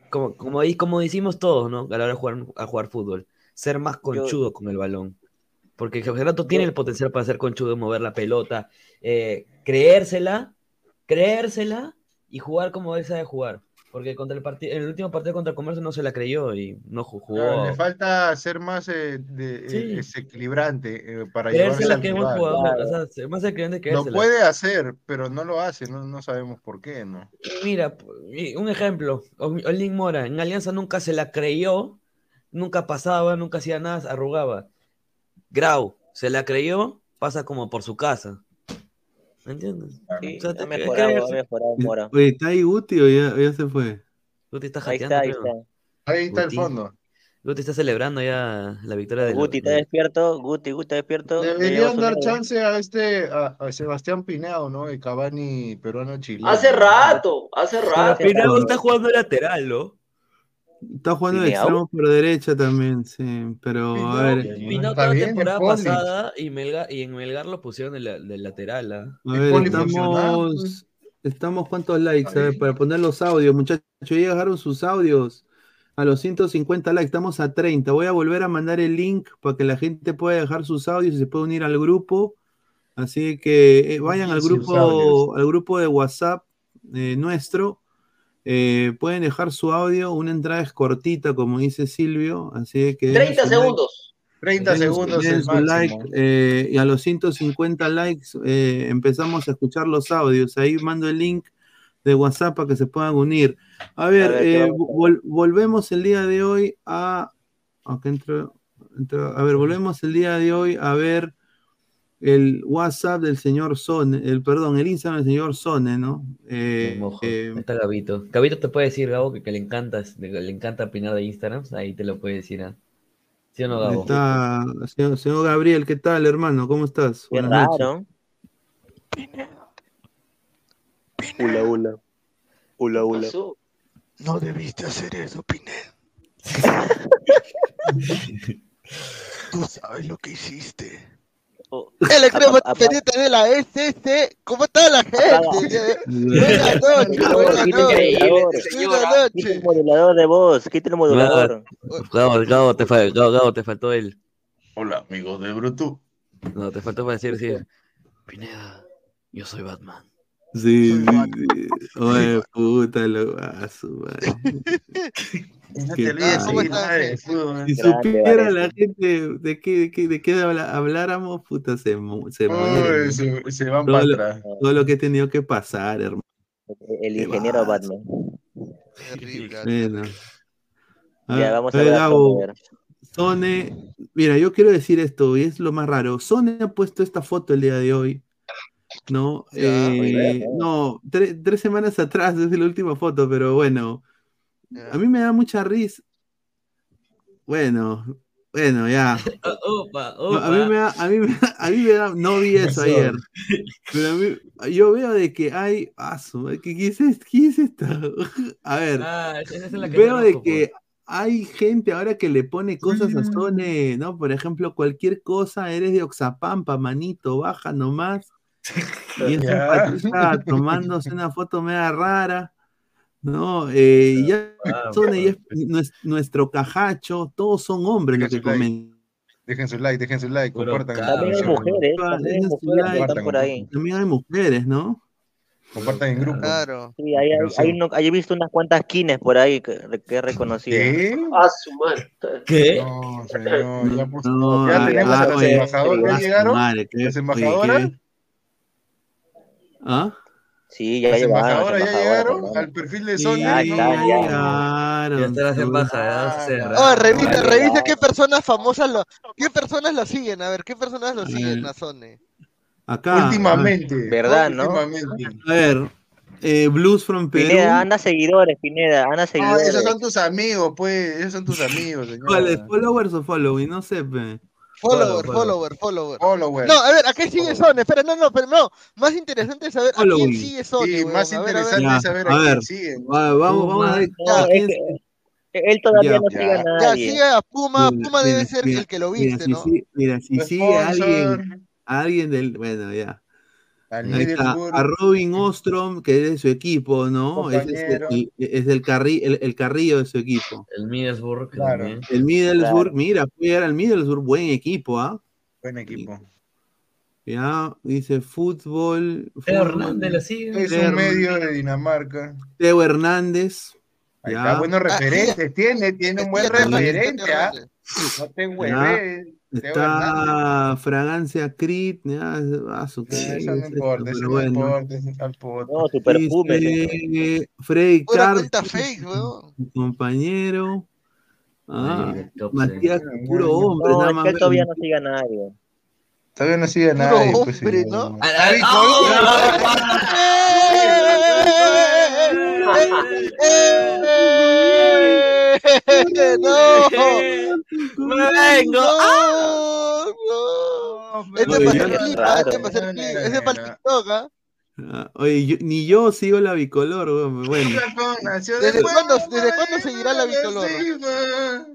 como, como, como decimos todos, ¿no? A la hora de jugar, a jugar fútbol, ser más conchudo con el balón. Porque Renato tiene el potencial para ser conchudo, mover la pelota, eh, creérsela, creérsela y jugar como él sabe jugar. Porque contra el partido, en el último partido contra Comercio no se la creyó y no ju- jugó. Claro, le falta ser más eh, de- eh, Sí. desequilibrante eh, para llevarse Creérsela al que rival. jugador, o sea, ser más creíble que Lo puede hacer, pero no lo hace, no, no sabemos por qué, ¿no? Mira, un ejemplo, Ol- Olin Mora, en Alianza nunca se la creyó, nunca pasaba, nunca hacía nada, arrugaba. Grau, se la creyó, pasa como por su casa. ¿Me entiendes? Sí, O sea, ha mejorado, ha mejorado Mora. Oye, ¿está ahí Guti o ya, ya se fue? Guti está Ahí jateando, está, ahí está. Ahí está el fondo. Guti está celebrando ya la victoria de Guti, ¿está despierto? Guti, Guti, ¿está despierto? Ya Deberían dar chance a este, a, a Sebastián Pineo, ¿no? El Cavani peruano chileno. Hace rato, hace Pero rato. Pineda está jugando lateral, ¿no? Está jugando de extremo por derecha también, sí. Pero a ver. Toda la temporada pasada y, Melgar, y en Melgar lo pusieron de, la- de lateral. ¿ah? A ver, estamos, estamos cuántos likes, a ver, para poner los audios, muchachos, ya llegaron sus audios a los 150 likes, estamos a 30. Voy a volver a mandar el link para que la gente pueda dejar sus audios y se pueda unir al grupo. Así que eh, vayan al grupo, al grupo de WhatsApp eh, nuestro. Eh, pueden dejar su audio, una entrada es cortita, como dice Silvio, así que... dejen 30 su like. segundos. 30 Dejen su- segundos su like, eh, y a los 150 likes eh, empezamos a escuchar los audios. Ahí mando el link de WhatsApp para que se puedan unir. A ver, A ver, ¿qué eh, vol- volvemos el día de hoy a. acá entro- entro- a ver, volvemos el día de hoy a ver el WhatsApp del señor Sone, el perdón, el Instagram del señor Sone, ¿no? Eh, Mojo. eh, está Gabito. Gabito te puede decir, Gabo, que, que le encanta, le encanta opinar de Instagram. Ahí te lo puede decir. ¿ah? ¿Sí o no, Gabo? está, señor, señor Gabriel, ¿qué tal, hermano? ¿Cómo estás? Qué Buenas noches. raro. Hula, hula. Hula, hula. No debiste hacer eso, Pineda. Tú sabes lo que hiciste. El extremo Apa- apa- pendiente de la SC. ¿Cómo está la gente? Buenas noches, buenas el noches. modulador. Buenas Quita noches. el modulador de voz, quita el modulador. Gabo, Gabo, te, fal- Gabo, Gabo, te faltó el. Hola, amigos de Bruto. No, te faltó para decir, sí. Pineda, yo soy Batman. Sí, sí, sí. Oye, puta, lo a su madre. No te olvides de fútbol. Si supiera la gente de qué, de qué, de qué habláramos, puta, se, mu- se se, se van Todo para lo, atrás. todo lo que he tenido que pasar, hermano. El ingeniero. Batman. Terrible. Bueno. A Ya, ver, vamos a Gabo, ver. Sone, mira, yo quiero decir esto, y es lo más raro. Sone ha puesto esta foto el día de hoy, ¿no? Ya, Eh, bien. no, tre- tres semanas atrás es la última foto, pero bueno, a mí me da mucha risa. Bueno, bueno, ya. Opa, No, a mí me da, a mí me da- a mí me da- no vi eso ayer. Pero a mí- yo veo de que hay, ah, ¿qué, qué es esto? ¿Qué es esto? A ver, Ah, esa es la que veo de que hay gente ahora que le pone cosas a Sone, ¿no? Por ejemplo, cualquier cosa, eres de Oxapampa, manito, baja nomás. Y tomándose una foto media rara, ¿no? Eh, y ya Ah, ya es nues- nuestro cajacho, todos son hombres los que like. comentan. Dejen su like, dejen su like, compartan. También hay mujeres, también hay Dejen su mujeres están por ahí. También hay mujeres, ¿no? Compartan en grupo. Claro. Sí, ahí, No hay- sé. ahí no- ahí he visto unas cuantas kines por ahí que, que he reconocido. ¿Qué? A su madre. ¿Qué? No, señor, ya, No, ya ah, tenemos ah, a las embajadoras, ah, ¿ya llegaron? ¿Las embajadoras? ¿Ah? Sí, ya ¿Las llegaron, embajadoras ya embajadoras, llegaron al perfil de Sí, Sony? ya ya ¿no? está, ya. llegaron. Ya están las tú. embajadas Oh, revisa, revisa qué personas famosas lo, qué personas lo siguen, a ver, qué personas lo siguen a Sone. Acá. Últimamente. ¿Verdad, no? Últimamente. A ver. eh, Blues from Perú. Pineda, anda seguidores, Pineda, anda seguidores. esos son tus amigos, pues. Esos son tus amigos, ¿Cuál es? señor. ¿Followers o following? No sé, pe. Follower, follow. follower, follower. No, a ver, ¿a qué sigue Sone? Espera, no, no, pero no. Más interesante es saber a quién sigue Sone, Sí, weón. más A ver. interesante Ya, es saber a a quién. Va, vamos, vamos a ver. No, a es quién- que él todavía Ya, no ya. sigue a Ya, nadie. sigue a Puma, Mira, Puma debe ser mira, el que lo viste, ¿no? si- mira, si sigue a alguien, a alguien del. Bueno, ya. Al Ahí está, Middlesbrough. a Robin Ostrom, que es de su equipo, ¿no? Es, es es el carri- el, el carrillo de su equipo. El Middlesbrough Claro. también. El Middlesbrough, Claro. mira, fue llegar al Middlesbrough, buen equipo, ¿ah? Buen equipo. Ya, dice fútbol. Teo fútbol. Hernández la sigue. Es un medio de Dinamarca. Teo Hernández. Ahí Ya. está, buenos referentes, tiene, tiene un buen referente, ¿ah? No te hueves. Está Fragancia Crit, ya, ah, su- ¿qué Eso es no importa, eso importa, tu perfume. Freddy fake, weón. compañero. Ah, Matías, puro hombre, No, nada es más. que todavía no sigue a nadie. Todavía no sigue Puro nadie, pues, ¡Eh! ¡No! ¡Vengo! ¡No! ¡No! Este Oye, para clip, ¿ah? este para hacer clip, ese para TikTok, ¿ah? Ah, Oye, yo- ni yo sigo la bicolor, weón. Bueno, ¿Desde cuándo, ¿Desde cuándo seguirá la bicolor?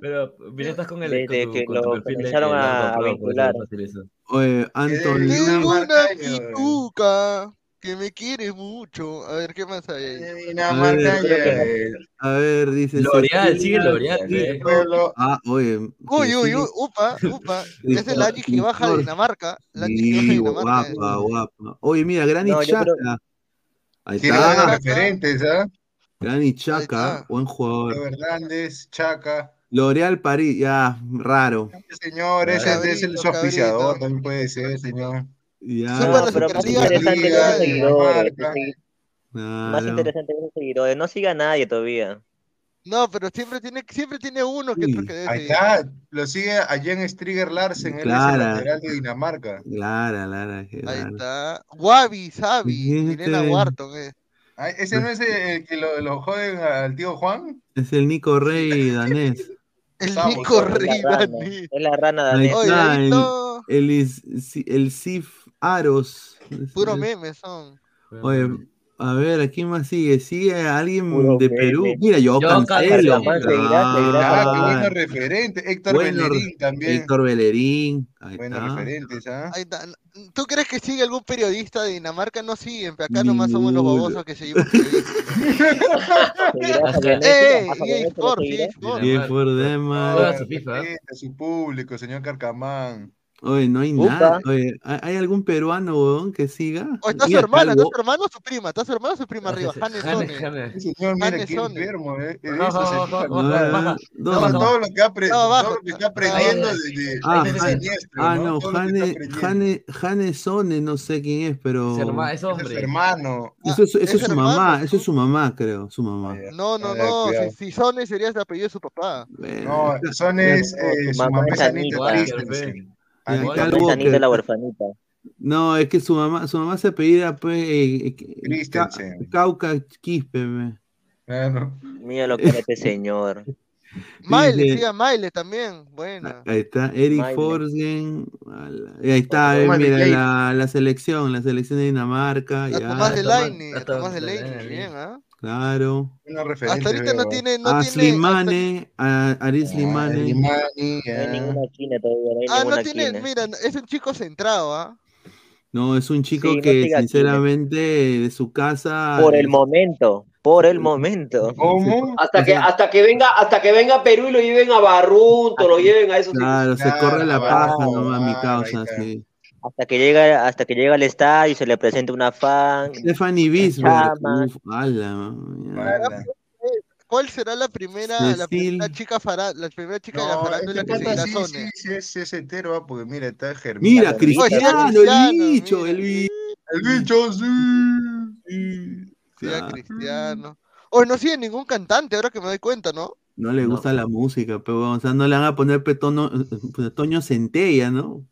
Pero mira, estás con el Desde con que con lo de a- a vincular. es oye, Anthony. Tengo una Dinamarca, pituca que me quiere mucho. A ver, ¿qué más hay ahí? Dinamarca, A ver, eh, A ver, dice. L'Oreal, sigue L'Oreal, pueblo, Ah, oye. Uy, uy, uy, upa, upa. Es el Angie que baja de Dinamarca. El Angie que baja de Dinamarca. guapa, guapa. Oye, mira, Granny Chaca. Ahí está. referentes, ¿ah? Granny Chaca, buen jugador. Hernández, Chaca. L'Oreal París, ya, raro. Señor, ese es, es el auspiciador, también puede ser, señor. Ya, Súper No, pero más interesante que esos seguidores. Más interesante que seguidores. No siga a nadie todavía. No, pero siempre tiene, siempre tiene uno que otro Sí, que debe Ahí está, lo sigue a Jens Striger Larsen, él es el Claro. lateral de Dinamarca. Clara, Lara, qué Ahí está. Wabi, Sabi. Milena Wharton. Eh. Ah, ¿Ese no es el, el que lo, lo joden al tío Juan? Es el Nico Rey danés. El Nico Rey. Dani. Es la rana Ahí danesa. Oye, está, ahí el, el, si- el Sif Aros. Puro meme son. Oye, a ver, ¿a quién más sigue? Sigue alguien Puro de meme. Perú. Mira, yo Yo cancelo. Ah, buenos referentes. Héctor bueno, Bellerín también. Héctor Bellerín. Ahí Buenos está. referentes, ¿ah? Ahí está. ¿Tú crees que sigue algún periodista de Dinamarca? No siguen, pero acá nomás somos los babosos que seguimos a EA seguirá. EA a su público, señor Carcamán. Oye, no hay Upa. nada. Oye, ¿hay algún peruano, weón, que siga? O está su Mira, hermana, está su hermano o su prima, está su hermano o su prima arriba, Hanne Jane, Sone. Jane. Ese señor, mira qué Sone. enfermo, ¿eh? Es Baja, eso, baja, señor. baja, A baja, ver, baja. ¿dónde? Todo, todo lo que ha apre- No, todo lo que está aprendiendo desde Ah, Ah, ¿no? no, Jane Sone, no sé quién es, pero. Es hermano. Eso es, eso es es su mamá, ¿no? eso es su mamá, creo, su mamá. Ah. No, no, Ah, no, si, si Sone sería el apellido de su papá. No, son es, No, eh, su mamá es Anita. Christensen. Anita. Anita la huerfanita. No, es que su mamá, su mamá se apellida pues eh, eh, Ca-. Cauca Quispe. Claro. Mira lo que es este señor. Maile, sí, a Maile también. Buena. Ahí está, Eric y Ahí está, eh, mira, la, la selección, la selección de Dinamarca. Ya, Tomás de Laine, a a Tomás de Tomás de Laine, Laine. bien, ¿ah? Claro. Unos referentes, Hasta ahorita no tiene, no a tiene. hasta- Slimane, a Aris Ah, Slimane. No hay ya. ninguna quina todavía, no hay Ah, no tiene, mira, es un chico centrado, ¿ah? No, es un chico Sí, no que sinceramente de su casa. Por el momento, por el momento. ¿Cómo? Hasta que, hasta que venga, hasta que venga a Perú y lo lleven a Barrunto, lo lleven a esos Claro, se Claro, corre la claro, paja claro, nomás, mi causa, sí. Hasta que llega, hasta que llega al estadio y se le presenta una fan. Stephanie. Ala. ¿Cuál será la primera, la primera chica fará, la primera chica de la No, farándula este que seguirá sí, Sone? sí, sí, es, sí es entero, ah, porque mira, está Germán. Mira, Cristiano, Cristiano, el bicho, mira. el bicho. El bicho, sí. Sí, a Claro. Cristiano. Oye, no sigue ningún cantante, ahora que me doy cuenta, ¿no? No le No. gusta la música, pero o sea, no le van a poner petono, pues, Toño Centella, ¿no?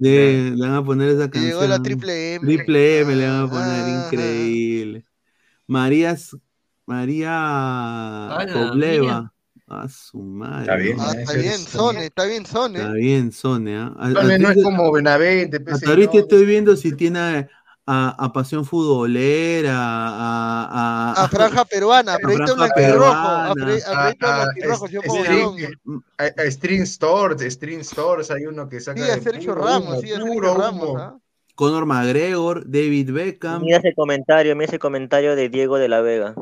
Sí, le van a poner esa canción. llegó la triple M. Triple M le van a poner Ah, increíble. María la Kobleva. A su madre. Está bien, Ah, ¿no? está bien, Sone, está bien, Sone. Está bien. A- Sone no a- es como Benavente, pues, Hasta ahorita estoy viendo si tiene a, a Pasión Futbolera, a, a, A Franja Peruana, a Proyecto Franja Blanquirrojo, Peruana. a Proyecto Blanquirrojo, String- a- a String Stores, String Stores, hay uno que saca Sí, a Sergio puro Ramos, sí, a puro Sergio Ramos. Conor McGregor, David Beckham. Mira ese comentario, mira ese comentario de Diego de la Vega.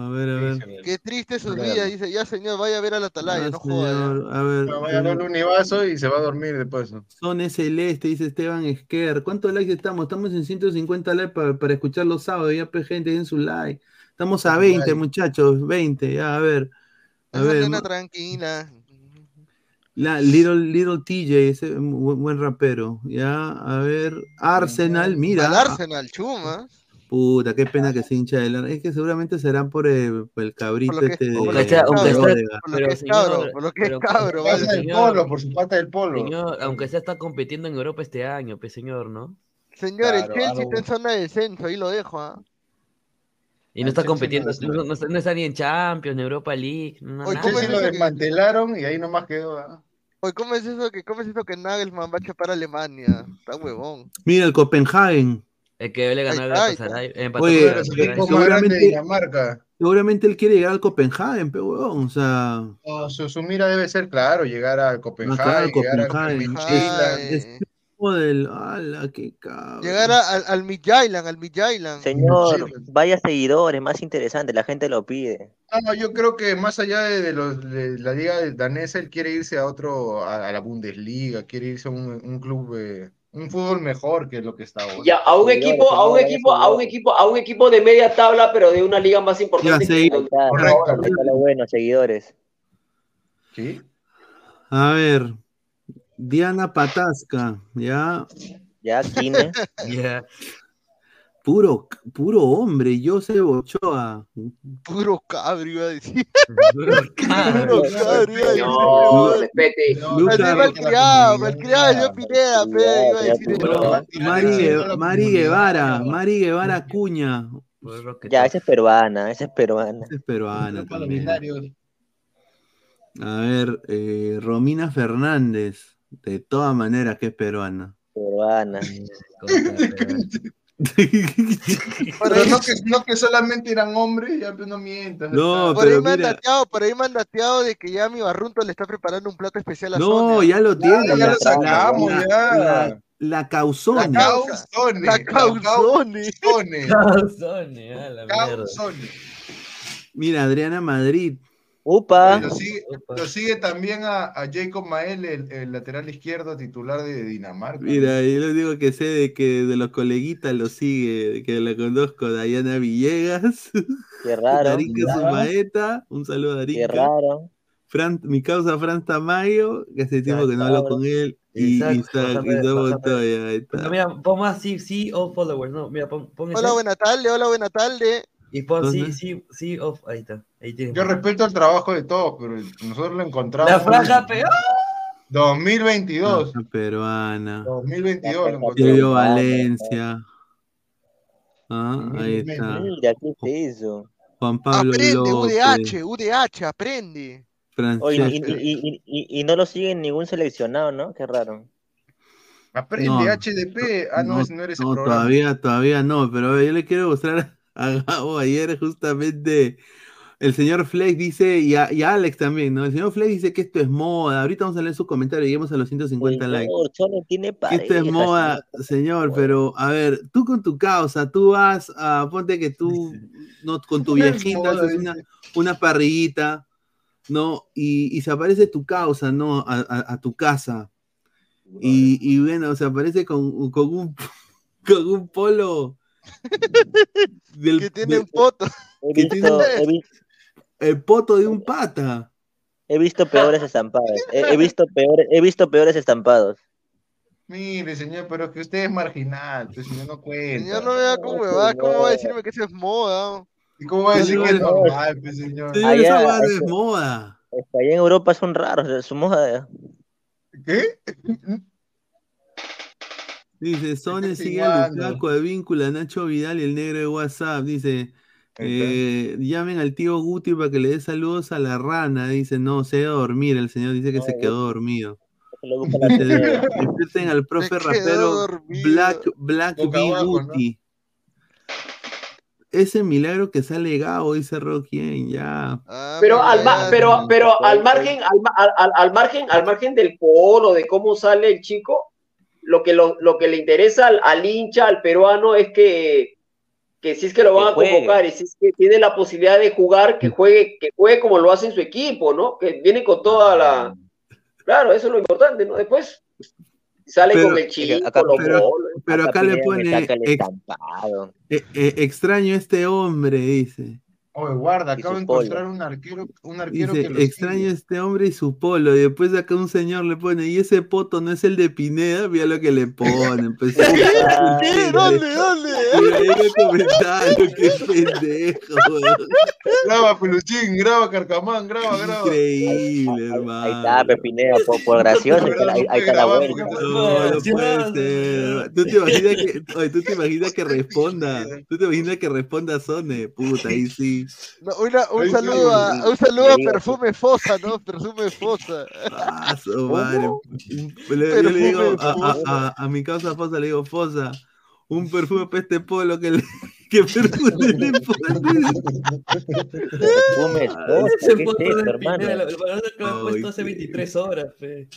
A ver, a ver. Qué triste sus Claro. vidas. Dice, ya señor, vaya a ver a la atalaya, Ah, no joda. ya". señor, a ver. El univaso y se va a dormir después. Son celeste, dice Esteban Esquer. ¿Cuántos likes estamos? Estamos en 150 likes para, para escuchar los sábados. Ya, pues, gente, den su like. Estamos a 20, muchachos. 20, ya, a ver. A Esa ver, ma- tranquila. la, Little, Little TJ, ese buen, buen rapero. Ya, a ver. Arsenal, mira. Al Arsenal, chuma. Puta, qué pena que se hincha del Es que seguramente será por el, por el cabrito Por este de, por lo que es cabro, por lo que es cabro, vale. Del polo, por su pata del polo. Señor, aunque sea está compitiendo en Europa este año, pues señor, ¿no? Señor, el Claro, Chelsea algo- está en zona de descenso, ahí lo dejo, ¿ah? Y no está Chelsea compitiendo, no no, es- no está, no está ni en Champions, ni Europa League, no, Oye, nada. ¿cómo es Chelsea lo que- desmantelaron y ahí nomás quedó. ¿ah? Oye, ¿cómo es eso que, cómo es eso que Nagelsmann va a chapar a Alemania? Está huevón. Mira, el Copenhagen. El que le está, ahí Galatasaray, empató Oye, con el equipo más grande de Dinamarca. Seguramente él quiere llegar al Copenhagen, pero huevón, o sea. No, su, su mira debe ser, claro, llegar al Copenhagen, claro, llegar al Copenhagen. Midtjylland. Es primo del. ¡Hala, qué cabrón! Llegar a- al, al Midtjylland, al Midtjylland. Señor, vaya seguidores, más interesante, la gente lo pide. No, yo creo que más allá de, de los, de la liga danesa, él quiere irse a otro, a, a la Bundesliga, quiere irse a un, un club, eh, un fútbol mejor que lo que está ahora. Ya, a un equipo, a un equipo, a un equipo, a un equipo de media tabla, pero de una liga más importante. Ya sé. que- Correcto. lo bueno, seguidores. ¿Sí? A ver. Diana Patasca, ya. Ya, Kine. Ya. Puro, puro hombre, José Ochoa. Puro cabro, iba a decir. Puro cabro. Puro cabro, iba a decir. No, respete. Así malcriado, malcriado, yo Pineda, pe, iba a decir. Puro- Mari, Mari Guevara, Mari Guevara Cuña. Ya, esa es peruana, esa es peruana. Es peruana también. A ver, eh, Romina Fernández. De todas maneras que es peruana. Peruana. Pero ahí, no que, no que solamente eran hombres, ya no mientas. No, por ahí pero me han mira. dateado, por ahí me han dateado de que ya mi barrunto le está preparando un plato especial a No, Sonia. ya lo tiene. ya la- lo sacamos, la- ya. La, la causone. La causone. La causone. causone. Causone, a la. Causone. Mira, Adriana Madrid. Upa. Lo sigue, lo sigue también a, a Jacob Mael, el, el lateral izquierdo titular de Dinamarca. Mira, yo les digo que sé de que de los coleguitas lo sigue, que la conozco, Dayana Villegas, Qué raro. Darica Sumaeta, un saludo a Qué Darica, raro. Fran, mi causa Fran Tamayo, que hace tiempo que no hablo con él, y Isaac, mira, pon más sí, sí o followers, no, mira, pon, pon Hola, buena tarde, hola, buena tarde. Y pon sí, ¿Dónde? sí, sí of, ahí está, ahí tienes. Yo respeto el trabajo de todos, pero nosotros lo encontramos. La franja peor. 2022. Esa peruana, 2022 lo Silvio encontramos. Valencia, ah, ahí está, Mira, ¿qué es eso? Juan Pablo Aprende, López, UDH, UDH, aprende. Oye, y, Francesca, y, y, y, y no lo siguen ningún seleccionado, ¿no? Qué raro. Aprende No. HDP. Ah, no, no eres el programa. todavía, todavía no, pero a ver, yo le quiero mostrar a Gabo ayer justamente el señor Flex dice, y a, y a Alex también, ¿no? El señor Flex dice que esto es moda. Ahorita vamos a leer su comentario, lleguemos a los 150 likes. Señor, Chone tiene Que esto es moda, señor, pero a ver, tú con tu causa, tú vas a, ponte que tú, no, con tu viejita, haces una, una parrillita, ¿no? Y, y se aparece tu causa, ¿no? A, a- a tu casa. Y, y bueno, se aparece con, con un, con un polo. Del- Que tiene de- un poto. He visto, tiene he, vi- el poto de un pata. he visto peores estampados. He, he visto peores, he visto peores estampados. Mire, señor, pero es que usted es marginal, pues señor no cuenta. Señor, no me da como huevada, ¿cómo va a decirme que eso es moda? ¿Y cómo va a decir que es normal, pues señor? Señor, Allá, esa no es moda. Allá en Europa son raros, su moda. ¿Qué? Dice, Sony sigue al flaco de vínculo a Nacho Vidal y el negro de WhatsApp. Dice, eh, llamen al tío Guti para que le dé saludos a la rana. Dice, no, se va a dormir. El señor dice que No, se quedó dormido. Despierten al profe rapero dormido. Black, Black Boca B. abajo, ¿no? Guti. Ese milagro que sale Gabo, dice Roquien, ya. Ah, Pero mira, al, ma- ya. pero, pero al margen, al, ma- al- al- al margen, al margen del polo, de cómo sale el chico, lo que, lo, lo que le interesa al, al hincha, al peruano, es que que si es que lo van Que a juegue. convocar y si es que tiene la posibilidad de jugar, que juegue, que juegue como lo hace en su equipo, ¿no? Que viene con toda la... Claro, eso es lo importante, ¿no? Después sale Pero- con el chico, acá- los pero-. Pero acá le pone ex- eh, eh, extraño este hombre, dice. Oye, guarda, acabo de encontrar polo. un arquero, un arquero Dice, que lo extraño sigue. este hombre y su polo. Y después acá un señor le pone, y ese poto no es el de Pineda, mira lo que le ponen. Pues, ¿Qué? ¿Dónde? ¿Dónde? Mira ahí comentario, qué pendejo. Graba, peluchín, graba, carcamán, graba, graba. Increíble, Ahí hermano. está, Pepinea, por, por gracioso, ahí, está- ahí- ahí está la vuelta. No, no puede ser. ¿Tú te imaginas que, oye, ¿tú te imaginas que responda? ¿Tú te imaginas que responda Sone? Puta, ahí sí. No, una- un saludo sí. a, un saludo a. Perfume Fosa, ¿no? Perfume Fosa. Ah, su madre. Le- yo le digo a, a, a, a mi causa Fosa, le digo, Fosa, un perfume para este polo que le que perfume le pone. Perfume, Ese ¿qué es foto esto, de? Pineda, que he puesto hace qué- 23 horas, fe.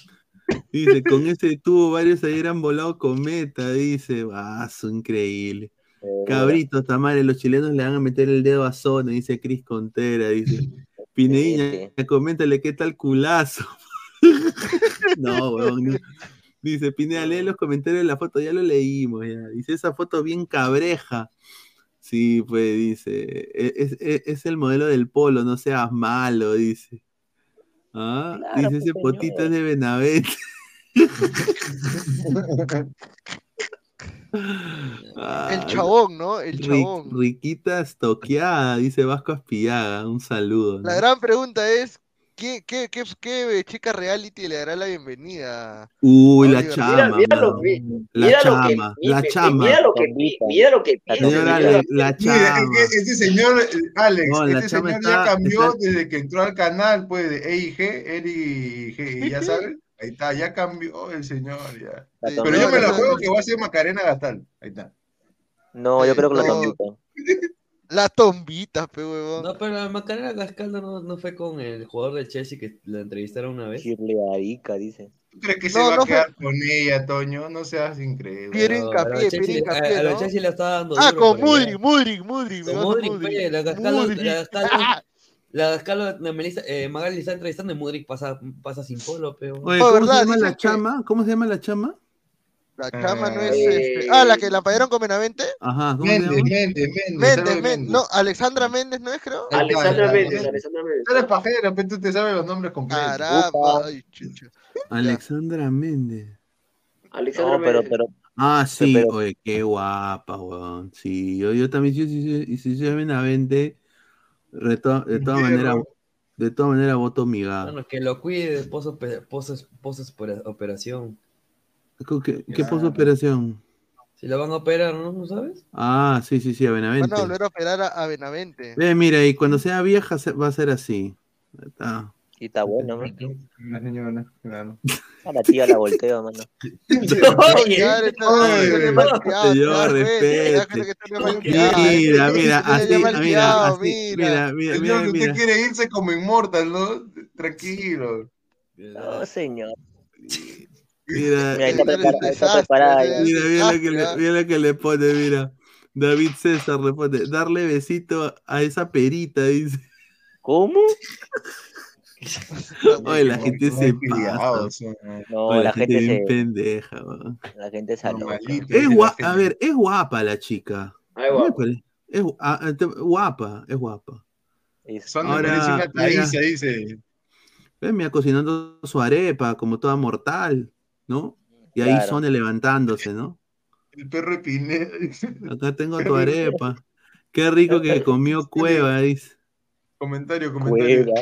Dice, con ese tubo varios ayer han volado cometa, dice, ah, su increíble. Cabritos, tamales, los chilenos le van a meter el dedo a zona, dice Cris Contera, dice. Pineña, coméntale qué tal culazo. no, weón, no. Dice, Pineda, lee los comentarios de la foto, ya lo leímos, ya. Dice, esa foto bien cabreja. Sí, pues dice, "e- es, es- es el modelo del polo, no seas malo, dice. Ah, Claro, dice, ese pues, potito señor. es de Benavente. El chabón, ¿no? El chabón. Riquita estoqueada, dice Vasco Aspillaga. Un saludo. ¿no? La gran pregunta es, ¿qué, qué, qué, qué chica reality le dará la bienvenida? Uy, la chama. Mira, lo que- La mira lo que chama, la chama. Mira lo que pide, mira lo que la, chama. que este señor, Alex, No, este señor está- ya cambió está- desde que entró al canal, pues, de EIG, Eri, G, ya sabes, ahí está, ya cambió el señor, ya. Pero yo me la juego que va a ser Macarena Gastal, ahí está. No, yo creo que la No. tombita. La tombita, pe huevón. No, pero la Macarena Gascaldo no, no fue con el jugador del Chelsea que la entrevistaron una vez. Shirley Arica, dice. ¿Tú crees que se No, va no a quedar con ella, Toño? No seas increíble. Piero Pero hincapié, Chelsea- hincapié, a- los ¿no? Chelsea le está dando Ah, duro con. Mudri, Mudri, Mudri. Con oye, la Gascaldo, la Gascaldo, la Melissa, eh, Magali está entrevistando y Mudrik pasa, pasa sin polo, pero. Oye, Oh, ¿cómo ¿verdad? se llama la que- chama? ¿Cómo se llama la chama? La chama no es Eh, este. Ah, la que la pagaron con Benavente. Ajá, ¿cómo se Méndez, llama? Méndez, Méndez. Méndez, Méndez. No, Alexandra Méndez no es, creo. Alexandra Méndez. Alexandra Méndez. Tú eres pajero, pero tú te sabes los nombres completos. Caramba, ay, chucha. Alexandra Méndez. Alexandra No, pero, pero, Ah, sí, pero- oye, qué guapa, weón. Sí, yo, yo también, si, si, si, si soy Benavente, de, to- de todas maneras, de todas maneras voto miga. Bueno, que lo cuide de post operación. ¿Qué, qué post operación? Si lo van a operar, ¿no? ¿No sabes? Ah, sí, sí, sí, a Van Benavente. a volver a operar a, a Benavente. Ve, mira, y cuando sea vieja se- va a ser así. Ahí Está. y está bueno, ¿no? La señora, claro. A la tía la volteo, mano. Señor, das respete. Mira, mira, así, mira, mira. mira, mira, usted mira. quiere irse como inmortal, ¿no? Tranquilo. No, señor. Mira, Mira, está, está preparada. ya. Mira, mira lo, que le, desastre, mira lo que le pone, mira. David César le pone, darle besito a esa perita, dice. ¿Cómo? Oye, la gente se pasa. Criados, son, No, Oye, la gente bien se. pendeja. La gente se Es gua- a ver, es guapa la chica. Ay, Es gu- ah, ah, guapa, es guapa. Son Ahora, taíza, dice. Ven, mira, cocinando su arepa, como toda mortal, ¿no? Y ahí Claro. Sone levantándose, ¿no? El perro de Pineda. dice. Acá tengo tu arepa. Qué rico que comió cueva, dice. Comentario, comentario. Cueva.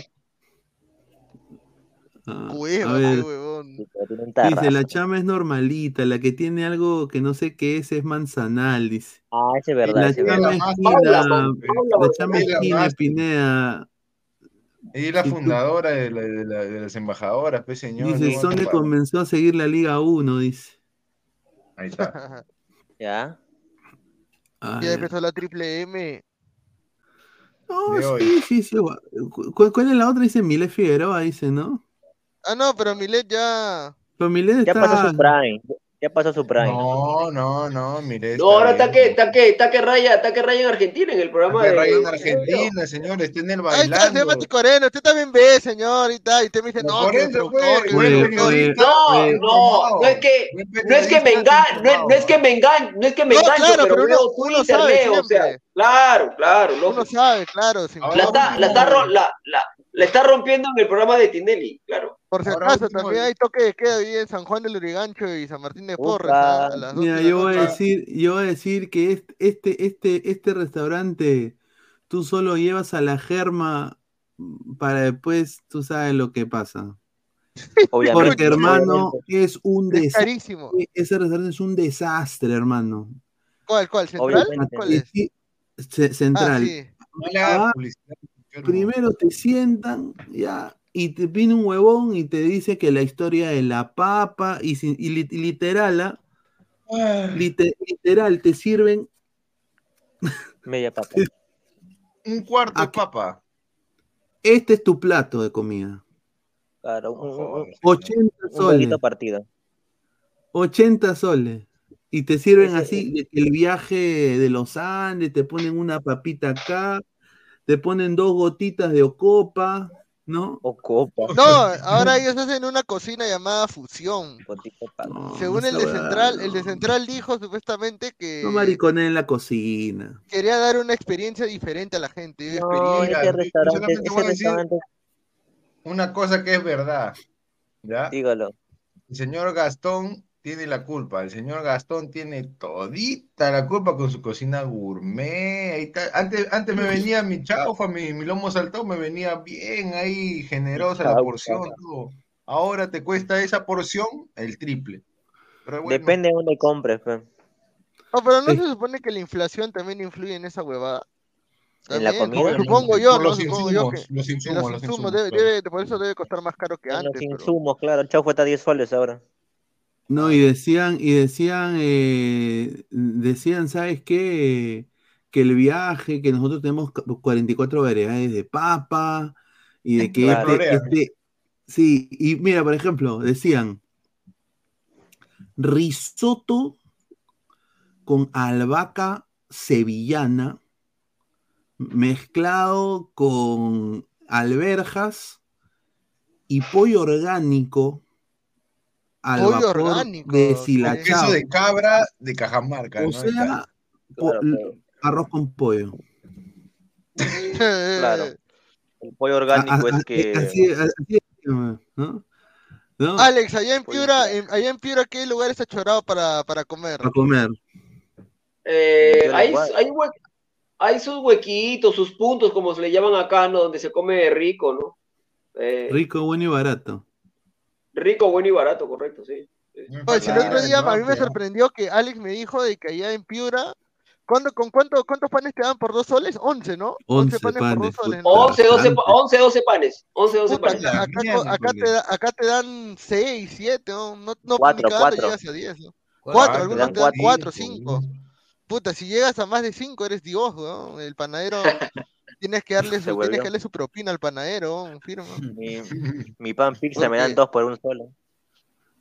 Ah, Cueva, qué huevón. Dice, la chama es normalita, la que tiene algo que no sé qué es, es manzanal, dice. Ah, ese es verdad, La chama verdad. es más Gina, la chama es Gina. Pineda. Ella es la fundadora de, la- de la- de las embajadoras, pues señor. Dice, no, comenzó a seguir la Liga 1, dice. Ahí está. ¿Ya? Ya empezó la triple M. No, sí, sí, sí. ¿Cuál, cuál es la otra? Dice Milet Figueroa, dice, ¿no? Ah, no, pero Milet ya. Pero Milet Ya pasó su prime. Ya pasó su prime. No, no, no, mire. No, ahora está que, está que, está que raya, está que raya en Argentina en el programa de. Raya en Argentina, señor, está en el Ahí está, se llama bailando. Ticoreno, usted también ve, señor, y tal, y usted me dice, no, que pues, No, no, no es que, no es que me engañe, no, es- no es que me engañe, no es que me No, claro, pero pero uno- uno sabe leo, o sea, claro, claro, Uno sabe, claro. La está, la está, ro- la, la, la está rompiendo en el programa de Tinelli, claro. Por si acaso, también hay toque de queda ahí en San Juan del Urigancho y San Martín de Porres. Mira, de yo voy a decir, yo voy a decir que este, este, este, este restaurante, tú solo llevas a la germa para después, tú sabes lo que pasa. Obviamente. Porque, hermano, es un Es desastre. carísimo. Ese restaurante es un desastre, hermano. ¿Cuál, cuál? ¿Central? ¿Cuál es? Sí, ce- Ah, Central. sí. Ah. Primero te sientan, ya, y te viene un huevón y te dice que la historia de la papa, y, literal, ¿ah? Lite- literal, te sirven Media papa. Un cuarto de papa. Este es tu plato de comida. Claro, un, un, un- 80 un soles. huevito partido. 80 soles. Y te sirven así de que el viaje de los Andes, te ponen una papita acá, te ponen dos gotitas de ocopa, ¿no? Ocopa. No, ahora ellos hacen una cocina llamada fusión. No, Según el de Central, el de Central dijo supuestamente que No maricones en la cocina. quería dar una experiencia diferente a la gente. No, ese restaurante, ese Una cosa que es verdad. ¿Ya? dígalo. El señor Gastón tiene la culpa. El señor Gastón tiene todita la culpa con su cocina gourmet. Ahí está. Antes, antes me venía mi chaufa, mi, mi lomo saltado, me venía bien ahí, generosa la Chaufa. porción. todo. Ahora te cuesta esa porción el triple. Pero bueno, Depende de dónde compres, pe. No, pero no se supone que la inflación también influye en esa huevada. En la También, comida. Supongo yo, por ¿no? los Supongo yo insumos, que los insumos, los los insumos insumos, debe, claro. debe- por eso debe costar más caro que En los antes. pero- insumos, claro. El chau está a 10 soles ahora. No, y decían, y decían, eh, decían, ¿sabes qué? Que el viaje, que nosotros tenemos cu- 44 variedades de papa, y de que Claro. este, este- sí, y mira, por ejemplo, decían risotto con albahaca sevillana mezclado con alberjas y pollo orgánico al Pollo vapor orgánico, deshilachado. Queso de cabra de Cajamarca. O ¿no? sea, po- Claro, claro. arroz con pollo. Claro. El pollo orgánico A- a- es que. Así, así es, ¿no? ¿No? Alex, allá en Piura, en- allá en Piura, ¿qué lugar está chorado para, para comer? A comer. Eh, Yo hay, igual. hay, hue- hay sus huequitos, sus puntos, como se le llaman acá, ¿no? Donde se come rico, ¿no? Eh, Rico, bueno y barato. Rico, bueno y barato, correcto, sí. Oye, si el otro día a mí me sorprendió que Alex me dijo de que allá en Piura, ¿cuándo, con cuánto, cuántos panes te dan por dos soles? 11, ¿no? 11 panes, por dos soles. puta. ¿no? 11, 12, bastante. pa- 11, 12 panes. 11, 12 Puta, panes. acá, acá, te da- acá te dan 6, 7, no, no, no Cuatro, ni cagando cuatro. llegas a 10. ¿no? Cuatro, Cuatro, te algunos dan te dan cuatro. 4, 5. Puta, si llegas a más de 5 eres Dios, ¿no? El panadero, tienes que darle su, tienes que darle su propina al panadero, ¿no? firma. Mi, mi pan pizza me dan dos por un solo.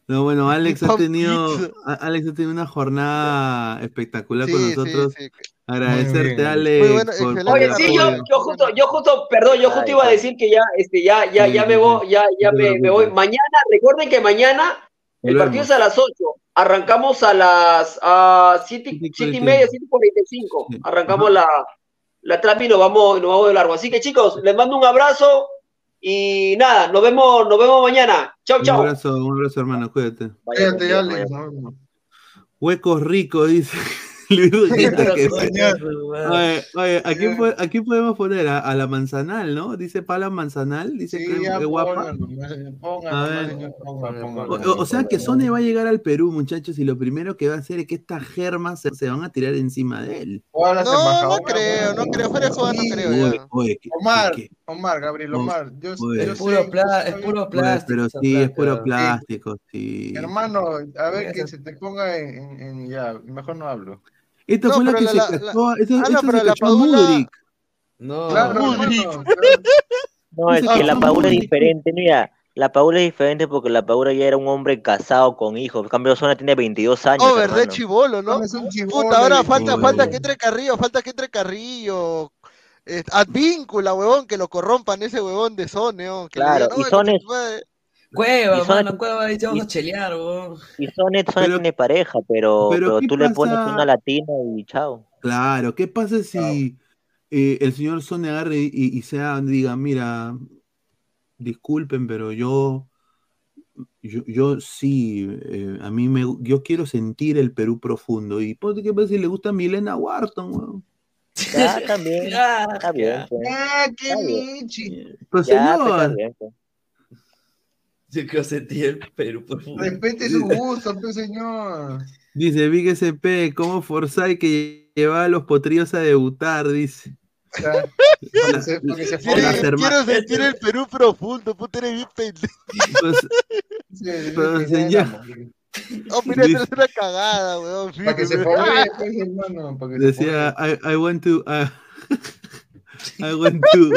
No, bueno, Alex ha tenido, Alex ha tenido una jornada espectacular con Sí, sí, nosotros. sí. Agradecerte. Alex, Muy bueno, por, por excelente. Oye, sí, yo, yo justo, yo justo, perdón, yo justo Ay, iba a decir que ya, este, ya, ya, Sí, ya me voy, ya, ya me, me voy. Mañana, recuerden que mañana el partido es a las 8. Arrancamos a las a siete, Siete y siete y cuarenta. media, 7.45. Sí. Arrancamos la, la trama y nos vamos, nos vamos de largo. Así que chicos, les mando un abrazo y nada, nos vemos, nos vemos mañana. Chau, Un chau. abrazo, un abrazo, hermano, cuídate. Cuídate, Alex. Huecos ricos, dice Que-. Oye, oye, ¿a quién, po- a quién podemos poner? A, a la manzanal, ¿no? Dice Pala Manzanal, dice que Sí, ya, es guapa. póngalo, nomás, señor, póngalo, A nomás, ver. señor, póngalo, O, póngalo. o- o sea que Sony va a llegar al Perú, muchachos, y lo primero que va a hacer es que estas germas se, se van a tirar encima de él. No, no creo, no creo. Fuera de joda no creo Oye, ya. oye, que- Omar, que- Omar, Gabriel, Omar, yo, oye. yo Es sé, puro, yo pla- sé, es puro oye, plástico. pero sí, es puro plástico, sí. hermano, a ver que se te ponga en, en- en- ya, mejor no hablo. Esta No, fue la que la- se la- cachó, esta, Ah, no, esta pero se la cachó a Paula- No. Claro, Mudrik. claro. No, es que la no, paula es Mudrik. diferente, mira. La Paula es diferente porque la Paula ya era un hombre casado con hijos. En cambio, Zona tiene 22 años. Oh, verdad, hermano. chivolo, ¿no? Es un chibolo, Puta, ahora falta, chibolo. falta que entre Carrillo, falta que entre Carrillo. Eh, Advíncula, huevón, que lo corrompan ese huevón de Sone, oh, que Claro, digan, y "Oye, Sone- concha tu madre". Cueva, Y Sone- mano, Cueva, vamos a chelear, weón. Y Sonet, Sonet Pero- tiene pareja, pero, pero pero ¿qué tú le pones una latina y chao. Claro, ¿qué pasa si eh, el señor Sone agarre y, y sea, diga, mira, disculpen, pero yo, yo, yo sí, eh, a mí me, yo quiero sentir el Perú profundo. Y qué pasa si le gusta Milena Wharton, weón. Ya, también. Está bien, pues. Ah, qué michi. Pues Ya, señor, pues. Yo quiero sentir el Perú, por favor. Respete su gusto, pues, señor. dice Big SP, ¿cómo Forsyth que llevaba a los potrillos a debutar? Dice. Para que se- para se Quiero, quiero sentir el Perú profundo, puta, eres bien pendejo. Pues, Sí, pero Oh, mira, Dice- es una cagada, weón. Para que se fíjate. fogue, pues, hermano. Para que se decía, fogue. I, I want to, uh, I want to,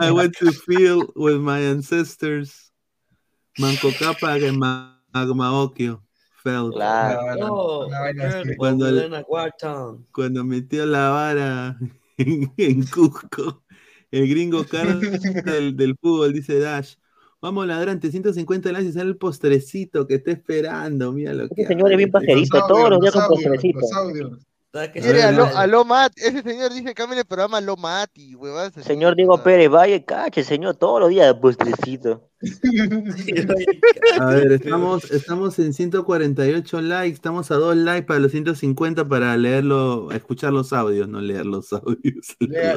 I want to feel with my ancestors. Manco Capa que Ma- Magmaokio felt. Claro. Oh. Cuando metió la vara en, en Cusco, el gringo caro del, del fútbol, dice Dash. Vamos, ladrante, 150 likes y sale el postrecito que está esperando. Mira lo que Ese señor es bien hace. pajerito, todos los días con postrecito. los audios. ¿Sabes qué? Quiere A a ver, lo, dale. a lo Mati. Ese señor dice cambia el programa a lo Mati, huevón. Señor Diego Pérez, vaya, cache, señor, todos los días postrecito. A ver, estamos, estamos en 148 likes, estamos a dos likes para los 150 para leerlo, escuchar los audios, no leer los audios. Lea,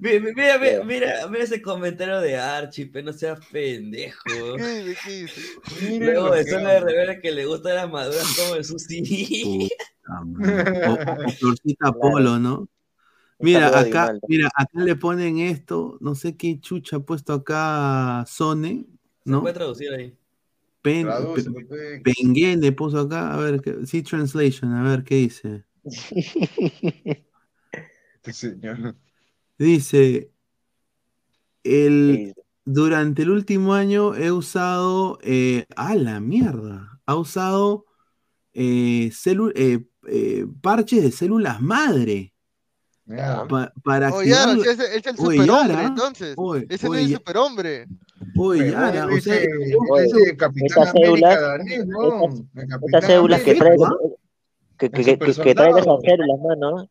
Mira, mira, mira, ese comentario de Archie, pero no seas pendejo. Luego de zona de revela que le gusta las maduras como el sushi. madre. o, o Florcita Polo, ¿no? Mira, acá, mira, acá le ponen esto, no sé qué chucha ha puesto acá Sone, Se ¿no? puede traducir ahí. Pen, Tradúcelo, pe- pe. Penguene puso acá, a ver, qué- sí, translation, a ver qué dice. Este señor. Dice, el, Sí. durante el último año he usado, eh, a la mierda, ha usado eh, celu- eh, eh, parches de células madre Mira, pa- para Oye, Yara, activar. si es, es el superhombre, Yara, entonces. oye, Ese no es el superhombre. Oye, Yara, o sea, América células- Capitán células que traiga, ¿Ah? que, que, que, que esas células, mano.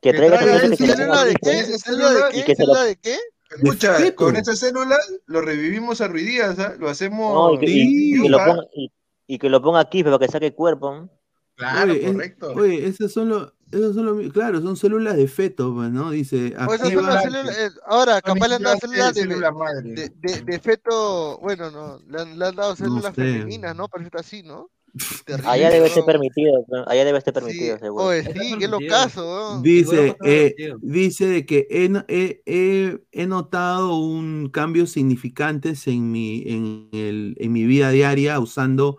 Que Que traiga esas células que se ¿Célula de qué? Esa ¿Célula de qué? y que se ¿Célula lo- de qué? Escucha, con esas células lo revivimos a Ruidías, ¿ah? Lo hacemos No, y que, y- Sí. y que lo ponga, y, y que lo ponga aquí para que saque cuerpo. ¿no? Claro, Oye, es- correcto. oye, esas son los, esos son los, claro, son células de feto, pues, ¿no? Dice, esas son las células. eh, ahora, capaz le han dado células de de, célula madre. de, de, de feto. Bueno, no. Le han, le han dado células sé. femeninas, ¿no? Parece así, ¿no? Terrible, Allá debe ser permitido, ¿no? allá debe ser Sí, permitido, seguro. oye, sí, qué locazo, weón. dice, eh, dice que he, no- he, he- he notado un cambio significantes en mi, en, el, en mi vida diaria usando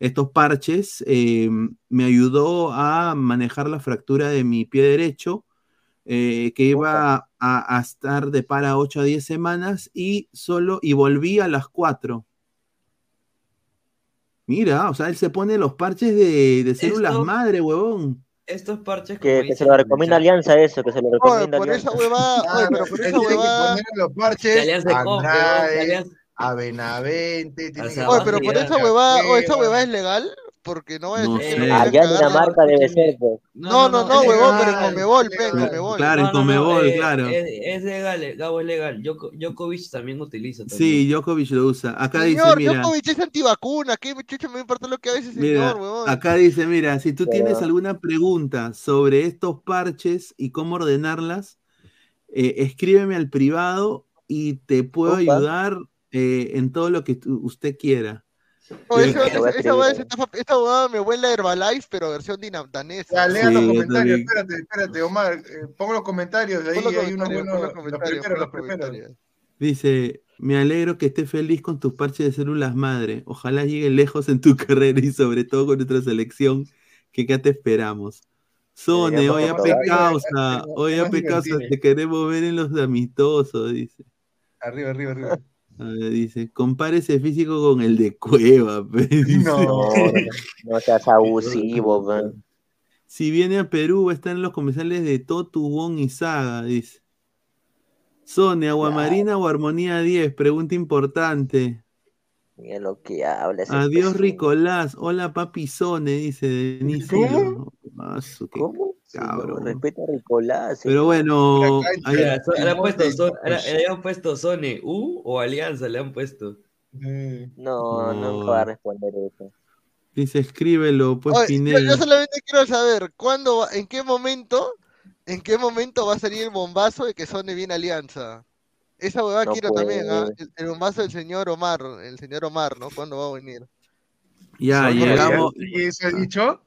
estos parches. eh, me ayudó a manejar la fractura de mi pie derecho, eh, que iba a, a estar de para 8 a 10 semanas y solo, y volví a las 4. Mira, o sea, él se pone los parches de, de células Esto- madre, huevón. Estos parches Que, que se lo recomienda Alianza eso, que se lo Oye, recomienda por Alianza. esa huevada, oye, pero por esa huevada. los que parches Alianza compre, Andrade, Alianza- a Benavente, tiene O que sea, Oye, pero a por esa huevada, esa Cueva. huevada es legal, porque no a No que sé. Allá en. Dinamarca debe ser, pues. No, no, no, es huevón, pero en Comebol, pe, Claro, Comebol. Claro, en No, no, no, Comebol, eh, claro. Es, es legal, eh, Gabo es legal. Djoko- Djokovic también utiliza. También. Sí, Djokovic lo usa. Acá dice, Señor, mira, Djokovic es antivacuna, ¿qué chucha me importa lo que haga ese mira, señor, huevón? acá dice, mira, si tú Pero- tienes alguna pregunta sobre estos parches y cómo ordenarlas, eh, escríbeme al privado y te puedo Opa. ayudar eh, en todo lo que usted quiera. Yo- esa, a esa, esta, huevada me huele a Herbalife, pero versión dina- danesa. Ya, lea Sí, los comentarios, también. espérate, espérate, Omar, eh, pon los comentarios, ahí los hay unos comentarios, buenos, los los comentarios, primeros, los primeros. Dice, me alegro que estés feliz con tus parches de células madre. Ojalá llegues lejos en tu carrera y sobre todo con nuestra selección, que acá te esperamos. Sone, hoy favor. causa, hoy AP causa, te queremos ver en los amistosos, dice. Arriba, arriba, arriba. A ver, dice, compare ese físico con el de Cueva, dice. No, no, seas abusivo, man. Si viene a Perú, va a estar en los comerciales de Totu, Wong y Saga, dice. Sone, Aguamarina o Armonía 10, pregunta importante. Mira lo que habla Adiós. Ricolás. Hola, papi Sone, dice Denisio. Ah, su- qué cabrón. Respeta a Ricolás. Pero bueno, Mira, so- le han puesto, son- le- le han puesto Sone U o Alianza, le han puesto. No, No. nunca va a responder eso. dice, escríbelo, pues Oye, yo, yo solamente quiero saber cuándo, va- en qué momento, en qué momento va a salir el bombazo de que Sony viene Alianza. Esa huevada No quiero también, ¿ah? puede. El, el bombazo del señor Omar, el señor Omar, ¿no? ¿Cuándo va a venir? Ya, Sony llegamos. ¿Y eso ha dicho?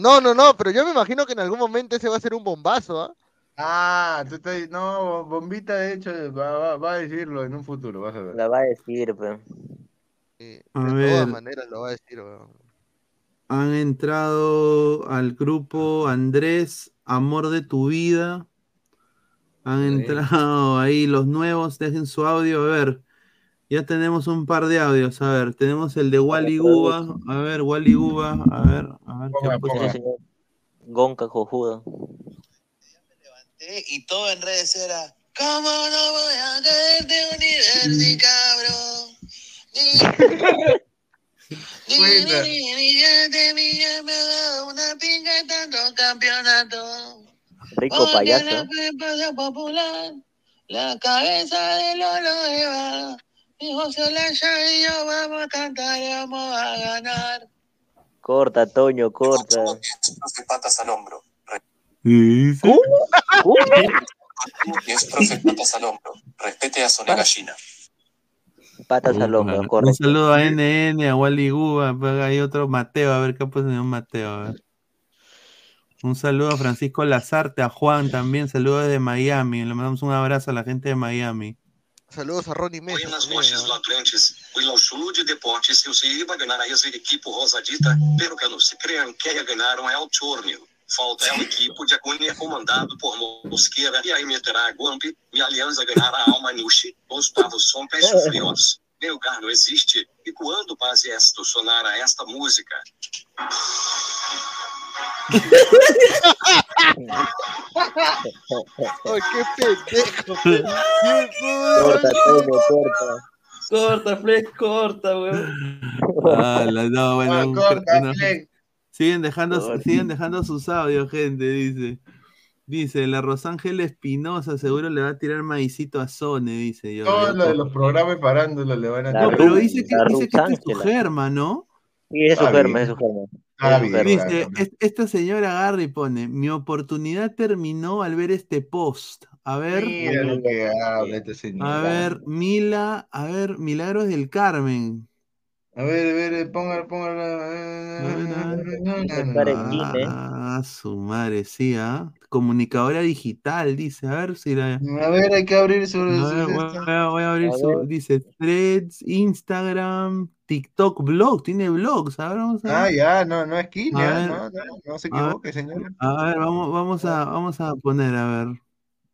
No, no, no, pero yo me imagino que en algún momento ese va a ser un bombazo, ¿ah? Ah, tú estás. No, Bombita, de hecho, va, va- va a decirlo en un futuro, vas a ver. La va a decir, pero. De A todas ver. maneras lo va a decir, weón. Han entrado al grupo Andrés, Amor de tu vida. Han entrado ahí los nuevos, dejen su audio, a ver. Ya tenemos un par de audios, a ver, tenemos el de Wally Guba, a ver, Wally Guba, a ver, a ver qué Ponga, ha puesto. ponga. Gonca cojudo. Y todo en redes era, ¿cómo no voy a cabrón? Ni, ni, ni, gente mía me da una pinga y tanto campeonato. Rico payaso. la popular, la cabeza de Lolo Eva, y José Olaya y yo vamos a cantar y vamos a ganar. Corta, Toño, corta. Profe patas al hombro. Profe patas al hombro. Respete a Soné Gallina. Patas al hombro, Un correcto. saludo a NN, a Wally Guba, pues, hay otro Mateo, a ver qué ha puesto un Mateo, a ver. Un saludo a Francisco Lazarte, a Juan también, saludos desde Miami, le mandamos un abrazo a la gente de Miami. Saludos a Ronnie Mesa. Buenas noches, ¿ah? ladrantes. O Lauchulu de Deportes, eu sei vai ganhar a equipe rosadita, pero que não se cream, quem ganharam é o Turnio. Falta é o equipe de Acunha comandado por Mosqueira, e aí meterá a Guamp, e a Aliança ganhará a Almanushi, Gustavo Som Peixes Frios. Meu lugar não existe, e quando base esta sonar a esta música? Ay, qué pendejo. Corta, Toño, corta. Corta, Flex, corta, weón. Ah, no, bueno, Ah, un- corta, Flex. siguen dejando, siguen dejando sus audios, gente, dice. Dice, la Rosángel Espinosa seguro le va a tirar maicito a Sone, dice yo. Todo lo de los programas farándula le van a La No, tirar. pero dice que, dice que este es su germa, ¿no? Sí, es su germa, bien. es su germa. Su bien, germa. Dice, claro. esta señora agarra y pone, mi oportunidad terminó al ver este post. A ver, Mira lo que habla este señor. a ver, Mila, a ver, Milagros del Carmen. A ver, a ver, póngala, póngala. Ah, su madre, sí, ¿ah? Comunicadora digital, dice, a ver si la... A ver, hay que abrir su. Voy, voy a, voy a abrir A su, ver. dice, threads, Instagram, TikTok, blog, tiene blogs, a ver, vamos a ver. Ah, ya, no, no es A Kine, ah, ver. no, no, no se equivoque, señor. A ver, vamos, vamos a, vamos a poner, a ver.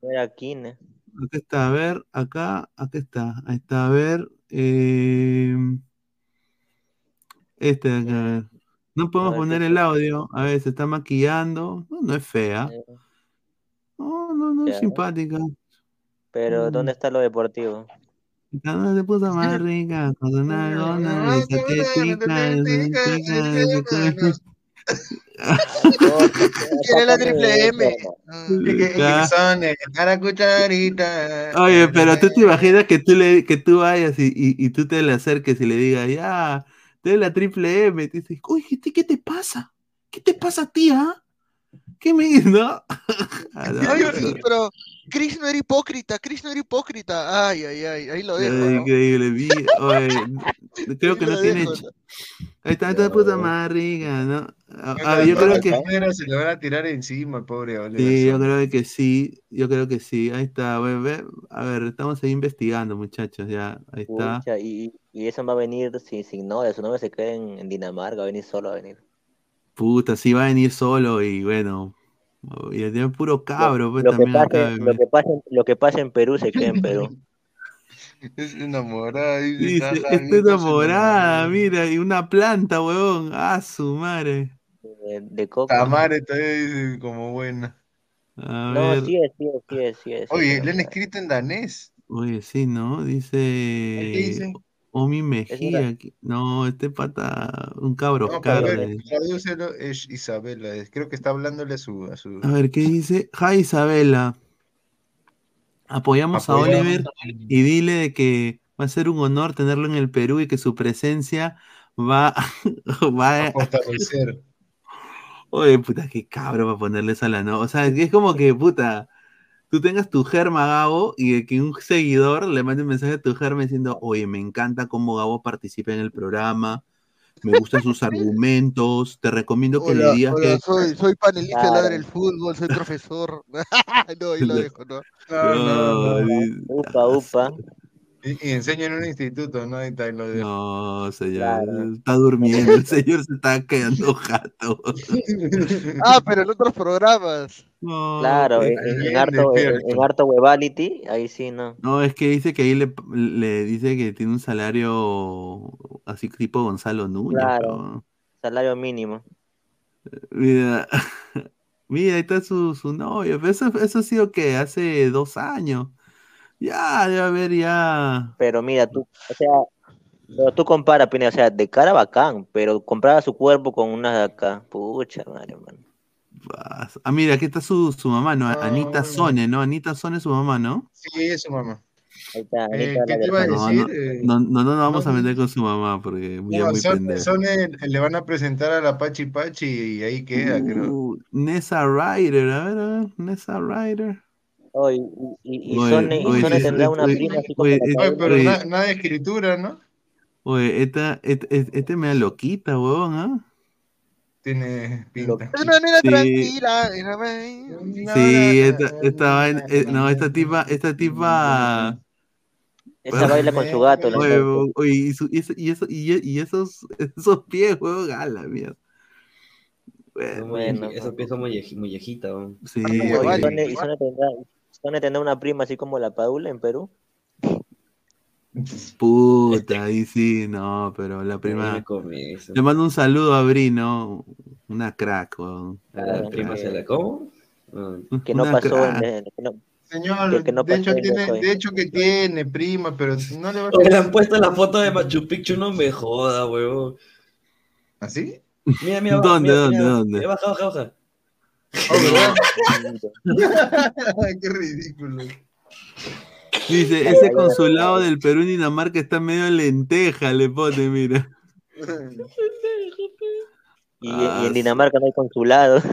Era Kine. Acá está, a ver, acá, acá está, ahí está, a ver. eh, este de acá, a ver. No podemos ver, poner ¿qué el audio, a ver, se está maquillando. No, no es fea. Eh, No, no, no es simpática. Pero, Mm. ¿dónde está lo deportivo? No se puso más rica, con una tetica, esa Quiere la triple M. Eh, cucharita. Oye, pero tú te imaginas que tú le, que tú vayas y, y, y tú te le acerques y le digas, ya, doy la triple M, te dices, oye, ¿qué, ¿qué te pasa? ¿Qué te pasa a ti, ah? ¿Qué me no? No, pero- sí, pero Chris no era hipócrita, Chris no era hipócrita. Ay, ay, ay, ahí lo dejo. Ay, ¿no? increíble, vi- oye, creo que no lo tiene. dejo, ¿no? Ahí está, esta puta más rica, ¿no? A, Cuando a ver, yo creo que. se le van a tirar encima, pobre Oliver Sí, yo creo que sí, yo creo que sí. Ahí está, a ver, estamos ahí investigando, muchachos, ya, ahí está. Pucha, y, y eso va a venir sin, sin novia, su novia se queda en, en Dinamarca, va a venir solo a venir. Puta, sí va a venir solo y bueno, Y el tiene puro cabro, pues Lo que, también acá. pasa, lo, que pasa, lo que pasa en Perú se queda en Perú. Es enamorada. Dice, pues, enamorada, mira, y una planta, huevón. Ah, su madre. De, de coco. Tamare todavía dice como buena. A No, ver. sí es, sí es, sí es, sí es. Oye, le han escrito en danés. Oye, sí, ¿no? Dice. dice? Omi Mejía. que- No, este pata, un cabro No, a ver, tradúcelo, es Isabela. es- Creo que está hablándole a su. A su... A ver, ¿qué dice? Hi Isabela. Apoyamos, a Apoyamos Oliver a y dile de que va a ser un honor tenerlo en el Perú y que su presencia va, va A fortalecer. Oye, puta, qué cabro para ponerle esa la no. O sea, es como que, puta, tú tengas tu germa Gabo y de que un seguidor le mande un mensaje a tu germa diciendo, oye, me encanta cómo Gabo participa en el programa, me gustan sus argumentos, te recomiendo que Hola, le digas hola, que... soy, soy panelista de Claro. Ladra el Fútbol, soy profesor. no, ahí lo dejo, ¿no? No, no, no. di- Upa, upa. Y, y enseña en un instituto, ¿no? Ahí está, ahí lo dejo. No, señor, está durmiendo, el señor se está quedando jato. Ah, pero en otros programas. No, Claro, eh, en, harto, en, despierto. en harto Webality, ahí sí, no. No, es que dice que ahí le, le dice que tiene un salario así tipo Gonzalo Núñez. Claro. pero- Salario mínimo. Mira, mira, ahí está su, su novio. Eso, eso ha sido que hace dos años. Ya, debe haber ya. Pero mira, tú, o sea, pero tú comparas, Pineda, o sea, de cara bacán, pero compara su cuerpo con una de acá. Pucha, madre, man. Ah, mira, aquí está su, su mamá, ¿no? Anita Sone, ¿no? Anita Sone es su mamá, ¿no? Sí, eso, mamá. Ahí está, Eh, ¿qué te iba a decir? no, no, no, no nos vamos no, a meter con su mamá porque ya no, muy Son- pendejo. Le van a presentar a la Pachi Pachi y ahí queda, creo. Uh, Nessa Ryder, a ver, a ver, Nessa Ryder. Oye, y, y, y Oye, Sone, y oye, Sone sí, tendrá una oye, prima así como pero oye, na- nada de escritura, ¿no? oye, esta, este, este, este me da loquita, huevón, ¿ah? Tiene pinta. Es una nena Sí. tranquila. Sí, esta, esta vaina, eh, no, esta tipa, esta tipa. Esa baila con su gato. Oye, oye, y, su- y eso- y, eso- y, y esos, esos pies, huevón, a la mierda. Bueno, Bueno. Esos pies son molleji- mollejita, weón. sí, y Sone, y Sone Sone tendrá una prima así como la Paula en Perú. puta, ahí sí, no, pero la prima. Le mando un saludo a Bri, ¿no? Una crack, huevón. A la prima se la como. Ah, Que no Una pasó crack. en, que no, Señor, Que- que no de hecho tiene, de hecho que tiene prima, pero no le va a le han puesto la foto de Machu Picchu, no me joda, weón. ¿Así? Mira, mira, baja, ¿Dónde, mira, dónde, mira. dónde? Eh, Baja, baja, baja. Qué ridículo. Dice, ese consulado del Perú en Dinamarca está medio lenteja, le pone, mira. y, Ah, y en Dinamarca no hay consulado.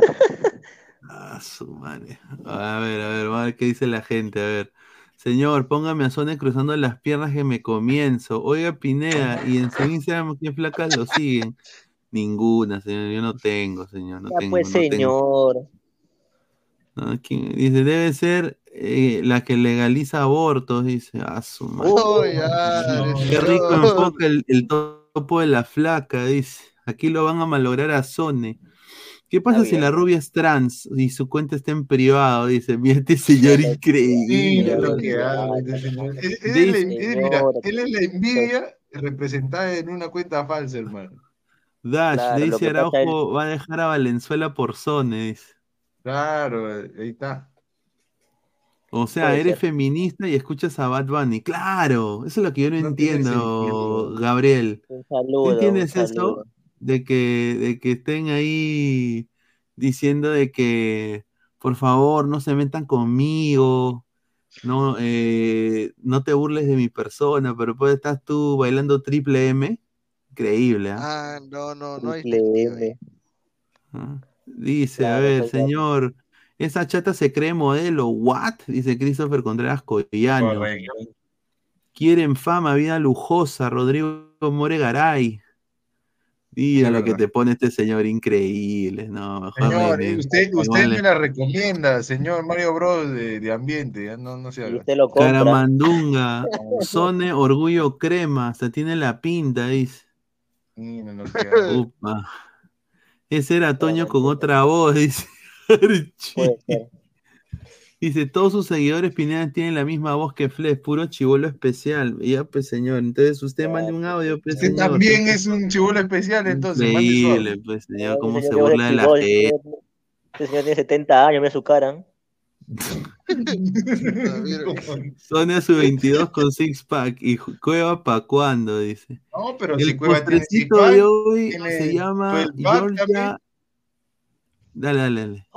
Ah, su madre. A ver, a ver, vamos a ver qué dice la gente. A ver. Señor, póngame a Sone cruzando las piernas que me comienzo. Oiga, Pineda, y en su Instagram, ¿qué flacas lo siguen? Ninguna, señor. Yo no tengo, señor. No Ya tengo, pues, no tengo. señor. No, ¿quién? Dice, debe ser eh, la que legaliza abortos. Dice, ah, su madre. Oh, ya, Qué rico enfoca el, el topo de la flaca, dice. Aquí lo van a malograr a Sone. ¿Qué pasa si la rubia es trans y su cuenta está en privado? Dice, mira este señor increíble. Mira lo que habla este señor. Él, él Dice- es la, él- mira, Señor. él es la envidia representada en una cuenta falsa, hermano. Dash, Claro, Daisy Araujo va a dejar a Valenzuela por Sone, dice. Claro, ahí está. O sea, Puede eres ser. feminista y escuchas a Bad Bunny. Claro, eso es lo que yo no, entiendo. Gabriel. Un ¿Tú un entiendes eso? De que, de que estén ahí diciendo de que, por favor, no se metan conmigo, no, eh, no te burles de mi persona, pero pues estás tú bailando triple M. Increíble, ¿ah? Ah, no, no, no. M. Ah. Dice, a ver, señor, esa chata se cree modelo, ¿what? Dice Christopher Contreras Collano. Correcto. Quieren fama, vida lujosa, Rodrigo Moregaray. Mira lo que te pone este señor increíble, no, mejor Señor, me- me- usted, me usted me la recomienda, señor Mario Bros. de, de ambiente, ya no, no se. Caramandunga, Sone, Orgullo Crema, hasta tiene la pinta, dice. Mira lo que habla. Upa. Ese era Toño con otra voz, dice. Dice, todos sus seguidores Pineda tienen la misma voz que Flex, puro chivolo especial. Y Ya, pues, señor. Entonces usted mande un audio, pues, Usted señor. también es un chivolo especial, entonces. Increíble, pues, señor, cómo se burla de la gente. Este señor tiene 70 años, mira su cara. Sonia su 22 con six pack y Cueva pa' cuándo, dice. No, pero El si Cueva tiene six pack, de hoy tiene se llama 12 pack Georgia. también. Dale, dale, dale.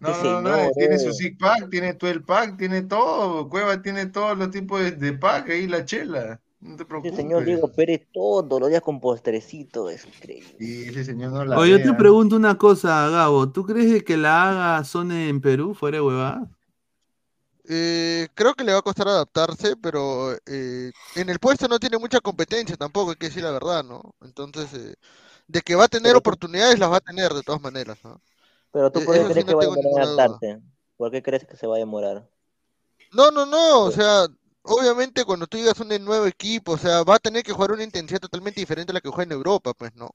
No, no, no, tiene su six pack, tiene 12 pack, tiene todo. Cueva tiene todos los tipos de, de pack ahí, la chela. No te Ese preocupes. señor Diego Pérez todos los días con postrecito, es increíble. Y ese señor no la Oye, yo te pregunto una cosa, Gabo. ¿Tú crees de que la haga Sony en Perú fuera de huevada? Eh, creo que le va a costar adaptarse, pero eh, en el puesto no tiene mucha competencia tampoco, hay que decir la verdad, ¿no? Entonces, eh, de que va a tener oportunidades, las va a tener de todas maneras, ¿no? Pero tú por qué eso sí crees que no va a tengo demorar adaptarse. ¿Por qué crees que se va a demorar? No, no, no, o sea, obviamente cuando tú llegas a un nuevo equipo, o sea, va a tener que jugar una intensidad totalmente diferente a la que juega en Europa, pues, ¿no?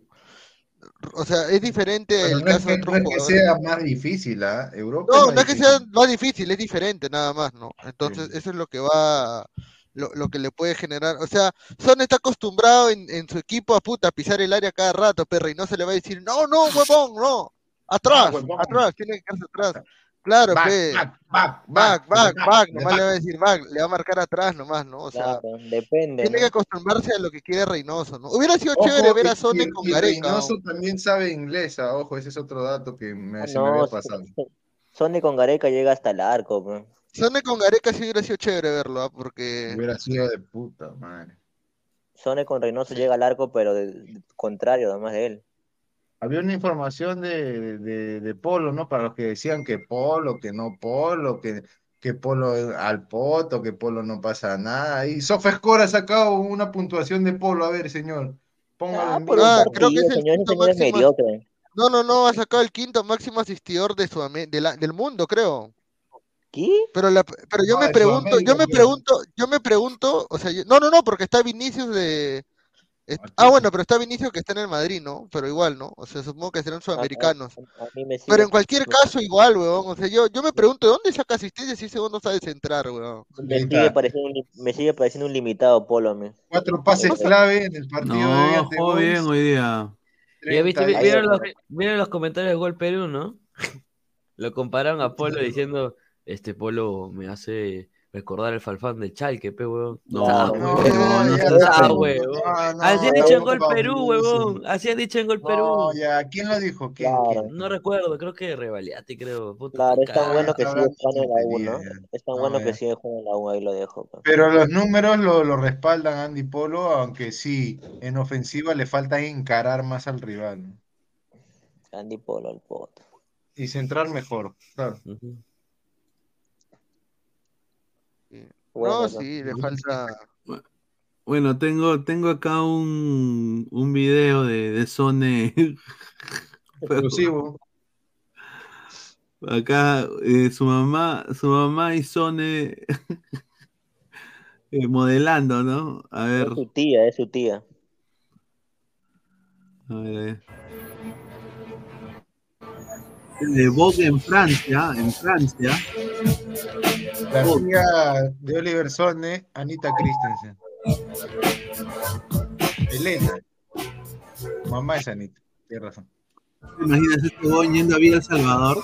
O sea, es diferente Bueno, el no es caso de que, otros no es que sea más difícil, ¿ah? Europa No, es no es que sea más difícil, es diferente nada más, ¿no? Entonces, eso es lo que va, lo, lo que le puede generar. O sea, Son está acostumbrado en, en su equipo a puta a pisar el área cada rato, perra, y no se le va a decir, no, no, huevón, no, atrás, atrás, tiene que quedarse atrás. Claro, Back, pe, back, back, back, back, back, back, de nomás le va a decir back, le va a marcar atrás nomás, ¿no? O sea, Claro, depende, tiene ¿no? que acostumbrarse a lo que quiere Reynoso, ¿no? Hubiera sido Ojo, chévere ver a Sone y- con y Gareca. Reynoso ¿no? también sabe inglés, ah, ojo, ese es otro dato que me, se me No, había pasado. so- Sony con Gareca llega hasta el arco, pues. Sone con Gareca sí hubiera sido chévere verlo, ¿ah? Porque... Hubiera sido de puta madre. Sony con Reynoso llega al arco, pero de, de- contrario, además de él. Había una información de, de, de Polo, ¿no? Para los que decían que Polo, que no Polo, que, que Polo al poto, que Polo no pasa nada. Y SofaScore ha sacado una puntuación de Polo. A ver, señor, póngalo en vivo. Ah, creo que favor. es el señor, señor es mediocre. No, no, no, ha sacado el quinto máximo asistidor de Sudam- de la- del mundo, creo. ¿Qué? Pero, la, pero yo No, me pregunto, Sudamérica, yo me pregunto, yo me pregunto, o sea, yo- no, no, no, porque está Vinicius de... ah, bueno, pero está Vinicius que está en el Madrid, ¿no? Pero igual, ¿no? O sea, supongo que serán A, a- sudamericanos. a mí me Pero en cualquier caso, igual, weón. O sea, yo, yo me pregunto, ¿de dónde saca asistencia si ese weón no sabe centrar, weón? me sigue pareciendo un, li- me sigue pareciendo un limitado Polo a mí. Cuatro pases clave en el partido de hoy No, jugó bien hoy día. Ya viste, vi- 30 vieron los, vieron los comentarios de Gol Perú, ¿no? Lo compararon a Polo diciendo, este Polo me hace recordar el falfán de Chalque, pe, huevón. No, Ah, no, Ah, no, Así han dicho en no, Gol Perú, huevón. Así han dicho en Gol Perú. Ya, ¿quién lo dijo? ¿Quién? Claro, No recuerdo, creo que Revaliati, creo. Puta, claro, es tan bueno que está sigue jugando en la U, ¿no? tonterías. Es tan No, bueno ya. que sigue jugando en la U, ahí lo dejo. pues. Pero los números lo, lo respaldan Andy Polo, aunque sí, en ofensiva le falta encarar más al rival. Andy Polo, el poto. y centrar mejor. Claro. Ujú. Bueno, No, sí, le falta... Bueno, tengo, tengo acá un, un video de, de Sone. Exclusivo. Acá eh, su mamá, su mamá y Sone eh, modelando, ¿no? A ver, Es su tía, es su tía. a ver. a ver. De Vogue en Francia, en Francia. La tía de Oliver Sone, Anita Christensen. Elena. Mamá es Anita, tienes razón. ¿Te imaginas este boy yendo a Villa El Salvador?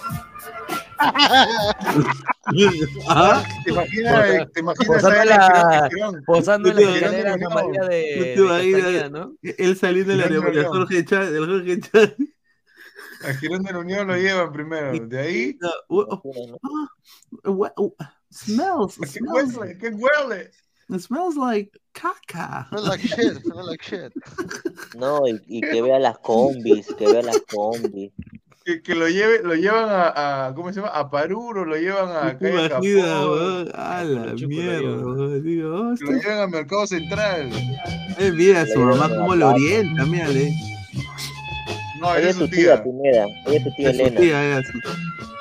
¿Ah? ¿Te imaginas, te imaginas Posando a la-? Posando en No la te- escalera Santa María ¿No de, de Castañeda, ¿no? Él saliendo de la Girón de de Unión. Jorge Chávez, del Jorge Chávez. A Girón de la Unión lo llevan primero. De ahí, No, uh, uh, uh, uh, smells, ¿qué smells, huele? ¿Qué huele? it smells like caca. Smell like shit, smell like shit. No, y, y que vea las combis, que vea las combis. Que, que lo lleve, lo llevan a, a- ¿cómo se llama? A Paruro, lo llevan a ¿Te Calle weón? A la mierda. Digo, oh, lo este- llevan a Mercado Central. eh, mira su mamá cómo lo orienta, mírale. No, Ella es su tía, tía. Pineda. Ella es su tía Es su Elena. tía, era su-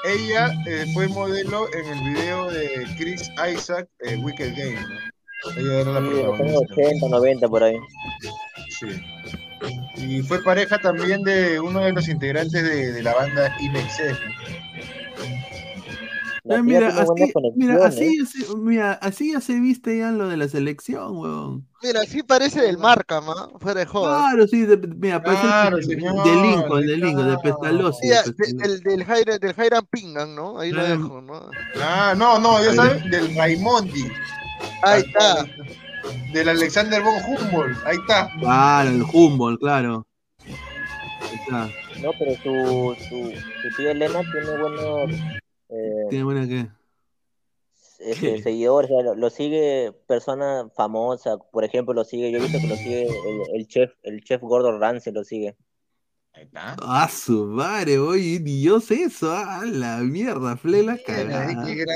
Ella eh, fue modelo en el video de Chris Isaac, eh, Wicked Game. ¿no? Ella era la Sí, protagonista. 80, 90 por ahí. Sí. Y fue pareja también de uno de los integrantes de, de la banda Inexcess. ¿No? Mira, así, mira, así, conexiones. ya se- mira, así ya se viste ya lo de la selección, weón. Mira, sí parece del Markham, ¿ah? Fuera de jodas. Claro, sí, de- mira, parece el Claro, de- señor, de Lincoln, de Lincoln, de Pestalozzi. de Mira, Pestalozzi. de- del, del Jairam, del Jairam Pingan, ¿no? Ahí lo dejo, ¿no? Ah, no, no, ya sabes, del Raimondi. Ahí está. Del Alexander von Humboldt, ahí está. Claro, el Humboldt, claro. Ahí está. No, pero su, su, su tía Elena tiene buenos eh, Tiene buena que. este, seguidores, o sea, lo, lo sigue persona famosa, por ejemplo, lo sigue, yo he visto que lo sigue el, el chef, el chef Gordon Ramsay lo sigue. Ah, su madre, oye, sé eso. Ah, la mierda, fle la cagada.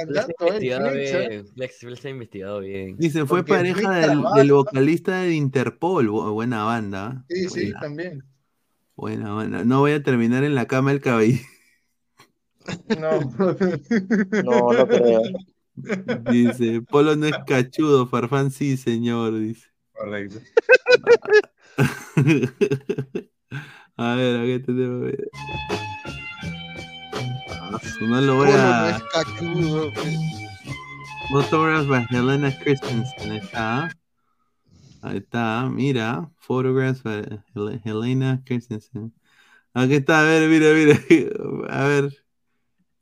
Flex ha investigado bien. Flex, Flex ha investigado bien. Dice, fue Porque pareja del, vocalista de Interpol. Bu- buena banda. ¿eh? Sí, sí, también. buena banda. No voy a terminar en la cama el cabello. No. No, no creo. Dice, Polo no es cachudo, Farfán sí, señor, dice. Correcto. A ver, aquí tenemos. Ah, su- no lo voy Polo no a. es cachudo. pues. Photographs by Helena Christensen. Ahí está. Ahí está, mira. Photographs by Hel- Helena Christensen. Aquí está, a ver, mira, mira. A ver.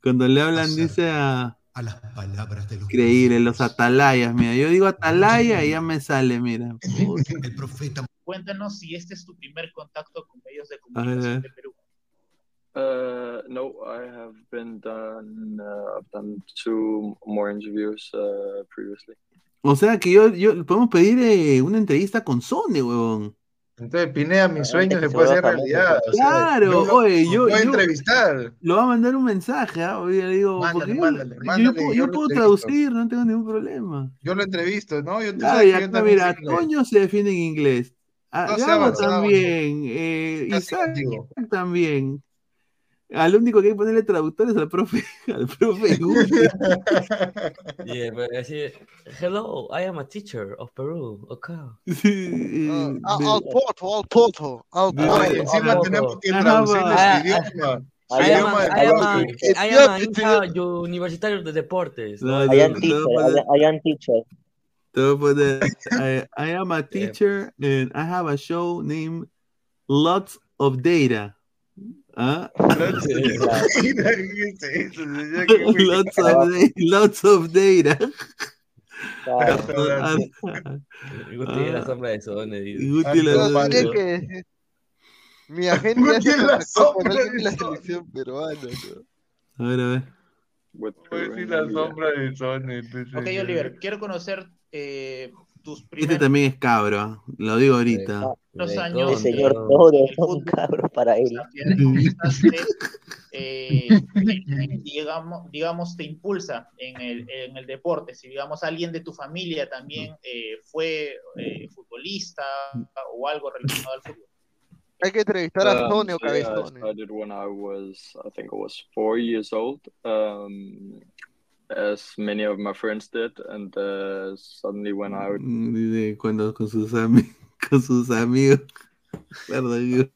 Cuando le hablan, dice a. A las palabras de los Increíble, los atalayas, mira. Yo digo atalaya y ya me sale, mira. El profeta Cuéntanos si este es tu primer contacto con medios de comunicación de Perú. Uh, no, I have been done. Uh, I've done two more interviews uh, previously. O sea que yo, yo podemos pedir eh, una entrevista con Sony, huevón. Entonces, Pineda, mi sueño que se puede hacer realidad. o sea, Claro, yo lo- oye, lo yo, puedo yo entrevistar. lo va a mandar un mensaje, ¿ah? Oye, le digo, Mándale, porque yo- mándale, yo, puedo, yo yo lo puedo entrevisto. traducir, no tengo ningún problema. Yo lo entrevisto, ¿no? Yo, Claro, sabes acá, mira. Toño se defiende en inglés. Ah, No, se ha Gabo avanzado, también, eh, Isaac contigo. también. Al único que hay que ponerle traductor es al profe, al profe. Yeah, pero así, hello, I am a teacher of Peru. Okay. Sí, Ah, eh, Al de- al poto, al poto. encima tenemos que Ajá, traducir los Ah, idiomas. I am, I am, a. I am a universitario de deportes. No, I am te teacher, I, I am teacher. te voy a poner, I, I am a teacher and I have a show named Lots of Data. ¿Ah? lots, of da- lots of data. Guti la sombra de. Guti la- que decir, Mi agente Guti es la sombra de la de selección peruana. A ver, a ver. And la sombra de Sony. pues, Ok. Oliver, quiero conocer eh, tus Este primeros también es cabro, ¿ah? lo digo ahorita. Los De años El señor el son fútbol. cabros para él. comenzaste, eh, digamos, digamos, te impulsa en el, en el deporte. Si, digamos, alguien de tu familia también eh, fue eh, futbolista o algo relacionado al fútbol. Hay que entrevistar a Um, Sony o so yeah, I Cabezón. started when I was, I think I was four years old, um, as many of my friends did, and uh, suddenly when I Mm, Dice, cuando con sus, ami- con sus amigos. Perdón,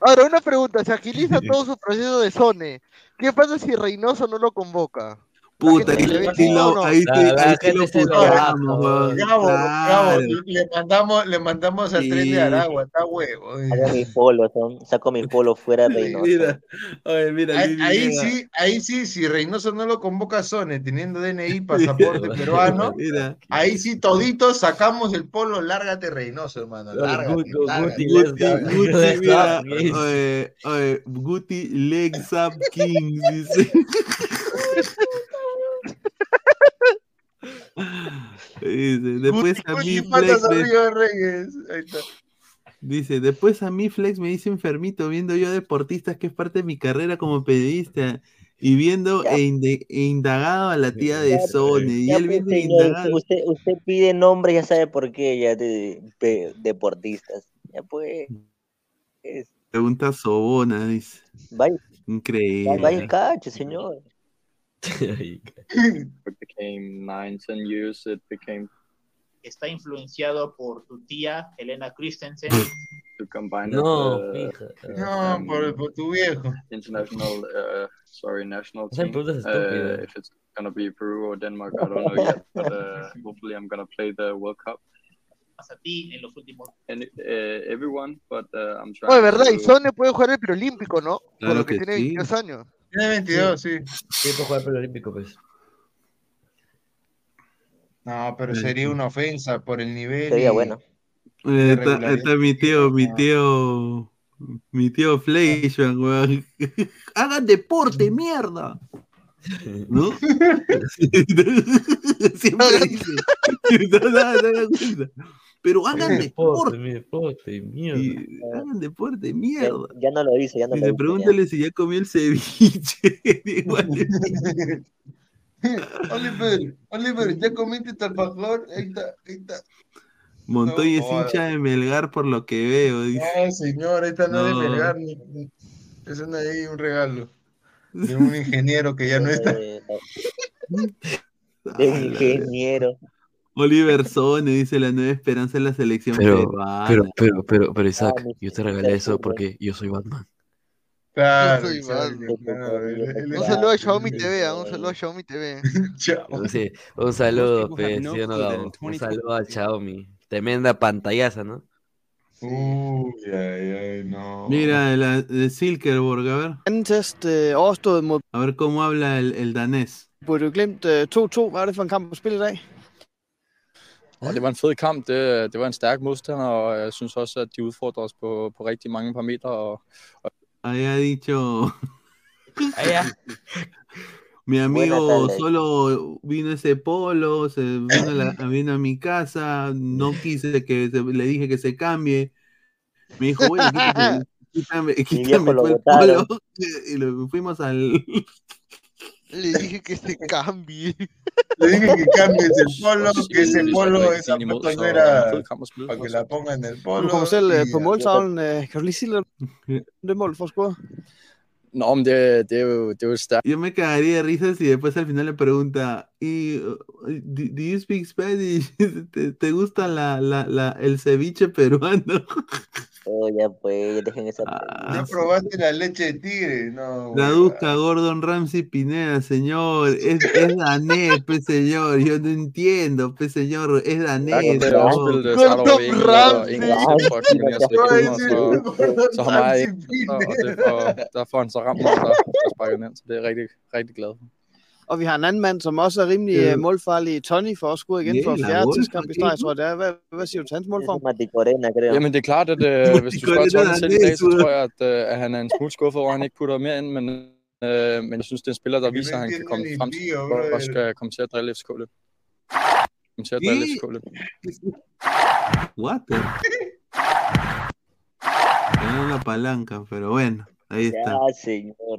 Ahora, una pregunta, se agiliza todo su proceso de Sone. ¿Qué pasa si Reynoso no lo convoca? Puta, ahí, lo, no, ahí ahí sí lo puteamos, baja, weón. Gabo, Gabo, Claro. le mandamos, le mandamos al tren Sí. de Aragua, está huevo. Hago mi polo, son- saco mi polo fuera de Reynoso. Mira, oye, mira, Ahí, ahí Villegas. sí, ahí sí, si Reynoso no lo convoca a Sone, teniendo DNI, pasaporte peruano, Mira, ahí sí toditos sacamos el polo, lárgate Reynoso, hermano, lárgate, Guti, lárgate. Guti, let's Guti, go. Guti, Let's mira, oye, oye, Guti Legs Up Kings, dice. Dice, después a mí Flex me. Ahí está. dice, después a mí Flex me dice enfermito viendo yo deportistas que es parte de mi carrera como periodista y viendo Ya. e, e indagado a la tía de Sony y él pues, viendo e señor, indagado. usted, usted pide nombre, ya sabe por qué, ya de, de- deportistas. Ya pues, es- Pregunta Sobona, dice. vaya, Increíble. vaya cacho, señor. it became nine, ten years, it became Está influenciado por tu tía Helena Christensen. to combine No, it, uh. No, um, por, por tu viejo. international, uh, sorry, national team. Uh, if it's gonna be Peru or Denmark. I don't know yet, but uh, hopefully I'm gonna play the World Cup. A ti en los últimos. And uh, everyone, but uh, I'm trying. Oye, ¿verdad? Y Sone puede jugar el preolímpico, ¿no? Por Claro lo que, que tiene sí. 22 años. Tiene 22, sí. Sí, puede jugar el olímpico, pues. No, pero sería una ofensa por el nivel. Sería y- bueno. Eh, está, está mi tío, mi tío, mi tío Fleischmann, weón. Hagan deporte, mierda. ¿No? Siempre dice. No, no, no. Pero hagan deporte. deporte, mierda. Y- hagan deporte, Ya, mierda. ya no lo dice, ya no lo Dice, dice. ya. pregúntale si ya comió el ceviche. Igual. Oliver, Oliver, ¿ya comiste tu alfajor? Ahí está, ahí está. Montoya No es hincha de Melgar por lo que veo. Dice. No, señor, esta no, es No. de Melgar. ni- ni- Es una ahí un regalo de un ingeniero que ya no está. Eh, de un ingeniero. Oliver Sone dice la nueva esperanza en la selección Pero, peruana. pero, pero, pero, pero Isaac, Ah, yo te regalé eso porque yo soy Batman. Claro, Yo soy Batman. claro, él- él Un saludo a Xiaomi TV, ah, un saludo a Xiaomi TV. Sí, un saludo, have pues, no no, Un 2020 saludo a Xiaomi. Tremenda pantallaza, ¿no? Uy, ay, ay, no. Mira, la de Silkeborg, a ver. Mod A ver cómo habla el, el danés. Glimt øh, 2-2. Hvad er det for en Og det var en fed kamp. Det, det var en stærk modstander, og jeg synes også, at de udfordrer os på, på rigtig mange parametre. Og, og Había dicho. Allá. Mi amigo tardes. solo vino ese polo, se vino a, la- vino a mi casa, no quise que se- le dije que se cambie. Me dijo, bueno, quítame, quítame, quítame el botaron. polo. Y lo fuimos al. Le dije que se cambie. Le dije que cambies el polo, que ese polo, esa foto no era para que la ponga en el polo. kommer selv y- på måltavlen. Kan du lige sige lidt om det mål, det, det, er jo, det er jo et stærkt Yo me cagaría de risa si después al final le pregunta, ¿y, uh, do, do you speak Spanish? ¿Te, te gusta la, la, la, el ceviche peruano? Oh, ya pues, dejen esa. ¿Ya probaste la leche de tigre? No, busca Gordon Ramsay Pineda, señor. Es, es danés, pues señor. Yo no entiendo, pues señor. Es danés. Så, har mig ikke, får, han så ramt mig, så er jeg rigtig, rigtig glad for. Og vi har en anden mand, som også er rimelig Ja. øh, målfarlig. Tony får også scoret igen for fjerde tidskamp i streg, tror jeg det er. Hvad, hvad siger du til hans målform? Jamen det er klart, at øh, hvis du spørger Tony selv i dag, så tror jeg, at, øh, at han er en smule skuffet over, at han ikke putter mere ind, men, øh, men jeg synes, det er en spiller, der viser, at han kan komme frem til, og også skal komme til at drille FCK lidt. Komme til at drille. FCK lidt. What the? Tenía una palanca, pero bueno, ahí está. Ya, señor.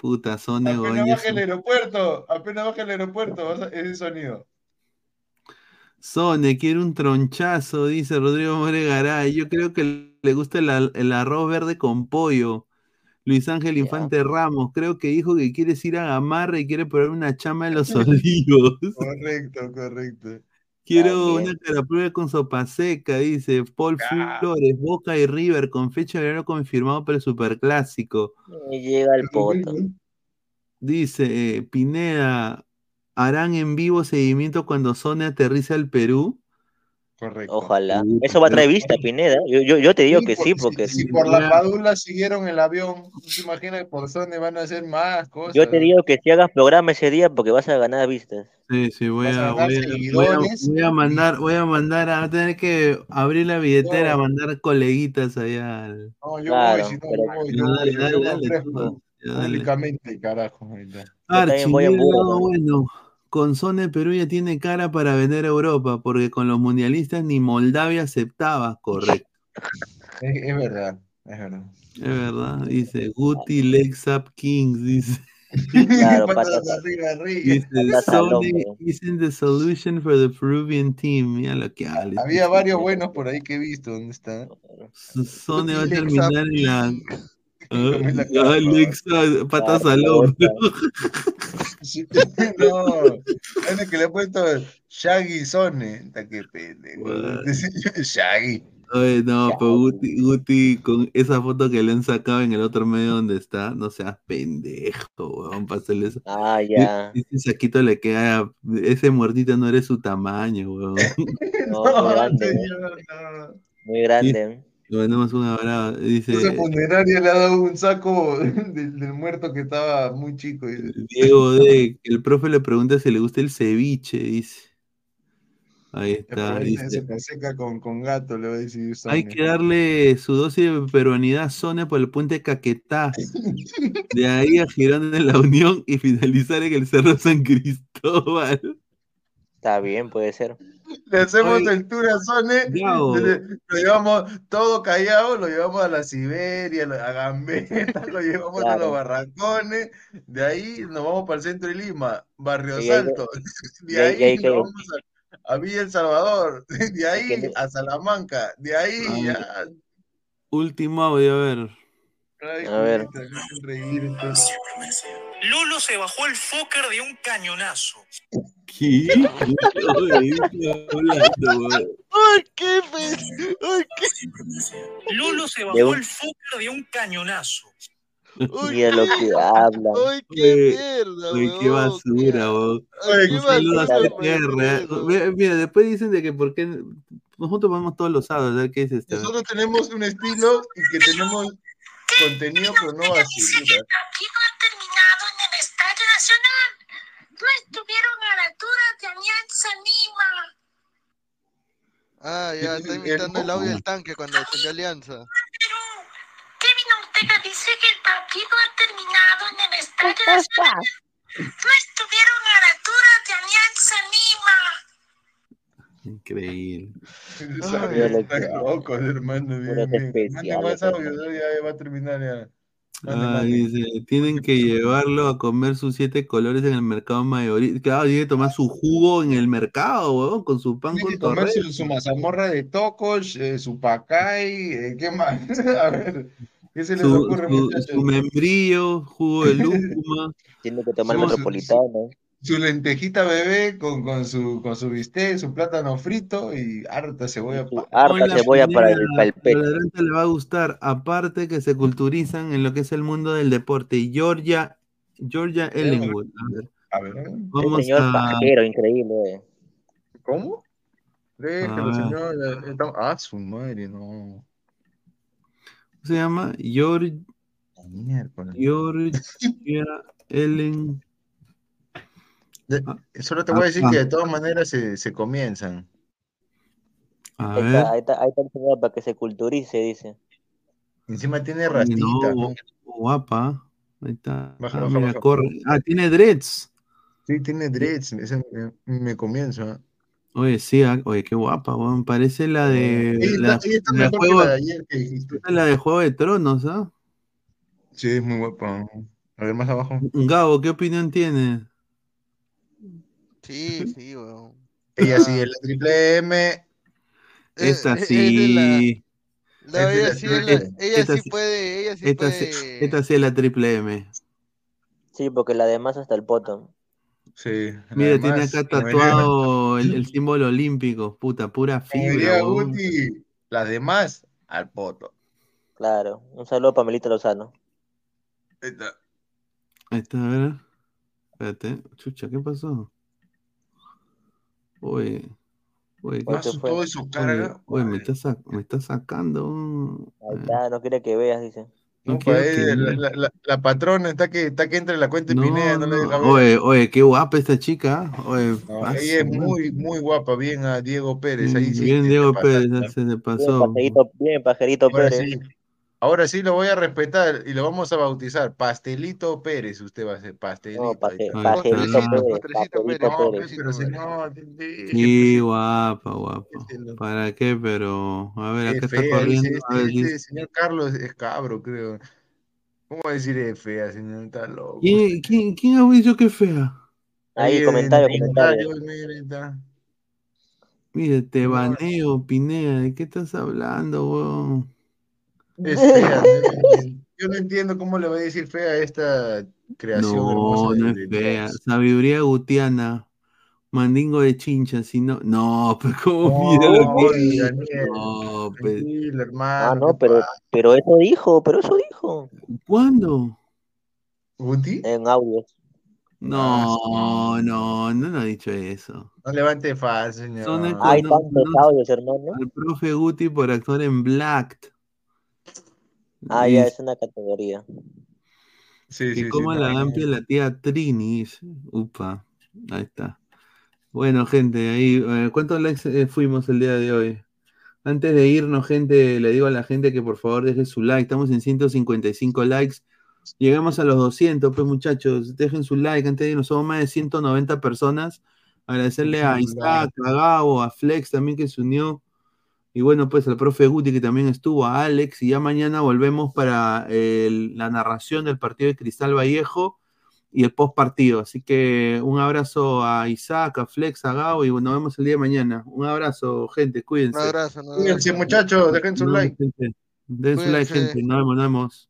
Puta, son Apenas baja el egoístas. aeropuerto, apenas baja el aeropuerto, ese sonido. Sone quiere un tronchazo, dice Rodrigo Moregaray. Yo creo que le gusta el, arroz verde con pollo. Luis Ángel Infante Ramos, creo que dijo que quiere ir a Gamarra y quiere poner una chama en los olivos. Correcto, correcto. Quiero También. una caraprueba con sopa seca, dice Paul Flores, Boca y River con fecha de horario confirmado para el superclásico. Me llega el poto. Dice eh, Pineda, ¿harán en vivo seguimiento cuando Sone aterriza al Perú? Correcto. Ojalá. Eso va a traer vista, Pineda. Yo, yo, yo te digo Sí, que por- sí, si- porque Si por la padula siguieron el avión, ¿tú te imaginas que por dónde van a hacer más cosas? yo te digo que si hagas programa ese día porque vas a ganar vistas. Sí, sí, voy a a, voy a- voy a- voy a mandar, voy a mandar a a tener que abrir la billetera, No. mandar coleguitas allá al. No, yo Claro, voy, si no, pero- yo voy, yo dale, públicamente, carajo. Archie, voy ¿no? bueno. Con Sone Perú ya tiene cara para vender a Europa, porque con los mundialistas ni Moldavia aceptaba, correcto. Es, es verdad, es verdad. Es verdad, dice Guti Legs Up Kings, dice. Claro, Patas arriba, arriba. Dice Sony isn't the solution for the Peruvian team. Mira lo que habla. Había varios buenos por ahí que he visto. ¿Dónde está? Sone va a terminar en la. Ah. Alexa, patas Ah, al hombro. No, es que le he puesto Shaggy Sone. Está que pendejo. Shaggy. Oye, no, pero Guti, Guti, con esa foto que le han sacado en el otro medio donde está, no seas pendejo, weón, para hacerle eso. Ah, ya. E- Ese saquito le queda, ese muertito no eres su tamaño, weón. No, muy grande. Muy grande. Le mandamos un abrazo. Dice, Esa funeraria le ha dado un saco del, del muerto que estaba muy chico. dice. Diego D, el profe le pregunta si le gusta el ceviche, dice. Ahí está, dice. se seca con, con gato, le voy a decir. Hay que darle su dosis de peruanidad a Sonia por el puente Caquetá. De ahí a Girón en la Unión y finalizar en el Cerro San Cristóbal. Está bien, puede ser. Le hacemos Oye, el tour a Sone, lo llevamos todo callado, lo llevamos a la Siberia, a Gambetta, lo llevamos a los barracones, de ahí nos vamos para el centro de Lima, Barrio Y ahí- Salto, de ahí- nos vamos a, a Villa El Salvador, de ahí a Salamanca, de ahí Ay. ya. Último audio, a ver. Ay, A ver. Me. Lolo se bajó el Fokker de un cañonazo. ¿Qué? ¡Ay, qué! ¡Ay, qué! Lolo se bajó un- el Fokker de un cañonazo. Mira lo que habla. ¡Ay, qué mierda, oye, qué basura, weón. Ay, qué Un saludo a basura, Mira, después dicen de que por qué nosotros vamos todos los sábados, ¿sabes qué dice este? Nosotros tenemos un estilo y que tenemos contenido, pero no basura. No estuvieron a la altura de Alianza Lima. Ah, ya, está imitando el audio del tanque cuando defendió Alianza. Kevin Ortega dice que el partido ha terminado en el Estadio Nacional. No estuvieron a la altura de Alianza Lima. Increíble. Ay, está loco, hermano. Bien, bien. Mande más audio, ya va a terminar ya. Ah, dice, tienen que llevarlo a comer sus siete colores en el mercado mayorista. Claro, tiene que tomar su jugo en el mercado, weón, con su pan Tiene con que tomar torrez. su, su mazamorra de tocos, eh, su pacay, eh, ¿qué más? A ver, ¿qué se les Su, ocurre, su- membrillo, jugo de lúcuma. Tiene que tomar Su- metropolitano. Su lentejita bebé con, con su, con su bistec, su plátano frito y harta cebolla. pa- Harta Hola, cebolla para el, para el pecho. le va a gustar, aparte que se culturizan en lo que es el mundo del deporte. Georgia, Georgia Ellenwood. A ver, A ver, El vamos señor a. pajero, increíble. ¿cómo? Déjelo, Ah. señor. eh, Ah, su madre, no. ¿Cómo se llama? Georgia, Miércoles. Georgia Ellen. De- Ah, Solo te voy a decir ah, que de todas maneras se, se comienzan. A Ahí ver. está, ahí está, ahí está el señor para que se culturice, dice. Encima tiene rastita. no, guapa. Ahí está. Baja, Ah, baja, mira, baja. corre. Ah, tiene dreads. Sí, tiene dreads. ese me, me comienzo. ¿eh? Oye, sí, ah, oye, qué guapa, weón. Parece la de. Ella La, está, ella está la de mejor que juego, la de ayer que dijiste. la de Juego de Tronos, ¿ah? Sí, es muy guapa. A ver, más abajo. Gabo, ¿qué opinión tiene? Sí, sí, weón. Ella sí es la triple M. Esta es de sí. No, Es de ella la sí, M. ella Esta sí sí- puede, sí Esta sí, puede. esta sí es la triple M. Sí, porque la demás hasta el poto. Sí. Mira, tiene acá tatuado el, el símbolo olímpico. Puta, pura fibra. Guti, las demás al poto. Claro. Un saludo para Melita Lozano. Ahí está. Ahí está, a ver. Espérate. Chucha, ¿qué pasó? Oye. Oye, ¿qué- Oye. Todo eso oye, carga. oye, me está, sac- me está sacando un... Ahí está, no quiere que veas, dice. No No, quiero pa, eh, que la, vea. la- la- la patrona está que, está que entra en la cuenta de No, Pineda, no, le. Oye, oye, qué guapa esta chica. Oye, No, ah, ella es muy, muy guapa, bien a Diego Pérez. Ahí sí, Bien, sí Diego Pérez, pasaste. se le Bien, pasó. pajerito, bien, pajerito Ahora Pérez. sí, ahora sí lo voy a respetar y lo vamos a bautizar. Pastelito Pérez, usted va a ser pastelito. No, ahí está. Ahí pajerito está. Pérez, Potrecito Pérez, pero señor, Sí, guapa, guapa. ¿Para qué? Pero, a ver, acá está corriendo. Este, este señor Carlos es cabro, creo. ¿Cómo decir es fea, señor? Está loco. ¿Quién, quién, quién ha dicho que es fea? Ahí, en comentario, comentario. comentario, ahí. Mire, te baneo, Pineda. ¿De qué estás hablando, weón? Es fea. ¿no? Yo no entiendo cómo le va a decir fea a esta creación No, hermosa no de, es fea. Dios. Sabiduría gutiana. Mandingo de chincha, si no. No, pero ¿cómo No, mira lo que? Daniel. No. Tranquilo, Ah, no, pero, pero eso dijo, pero eso dijo. ¿Cuándo? ¿Guti? En audios. No, no, no, no ha dicho eso. No levante fácil, señor. Son el Hay tantos audios, hermano. al profe Guti por actuar en Black. Ah, Y- ya, es una categoría. Sí, Y sí, sí, cómo la amplia la tía Trini. dice. Upa, ahí está. Bueno, gente, ahí, eh, ¿cuántos likes eh, fuimos el día de hoy? Antes de irnos, gente, le digo a la gente que por favor deje su like. Estamos en 155 likes. Llegamos a los 200, pues muchachos, dejen su like. Antes de irnos, somos más de 190 personas. Agradecerle a Isaac, a Gabo, a Flex también que se unió. Y bueno, pues al profe Guti que también estuvo, a Alex. Y ya mañana volvemos para el- la narración del partido de Cristal Vallejo y el post partido. Así que un abrazo a Isaac, a Flex, a Gabo y bueno, nos vemos el día de mañana. Un abrazo, gente, cuídense. Un abrazo, un abrazo. Cuídense, muchachos, dejen su like. gente. Den su like, gente. Nos vemos, nos vemos.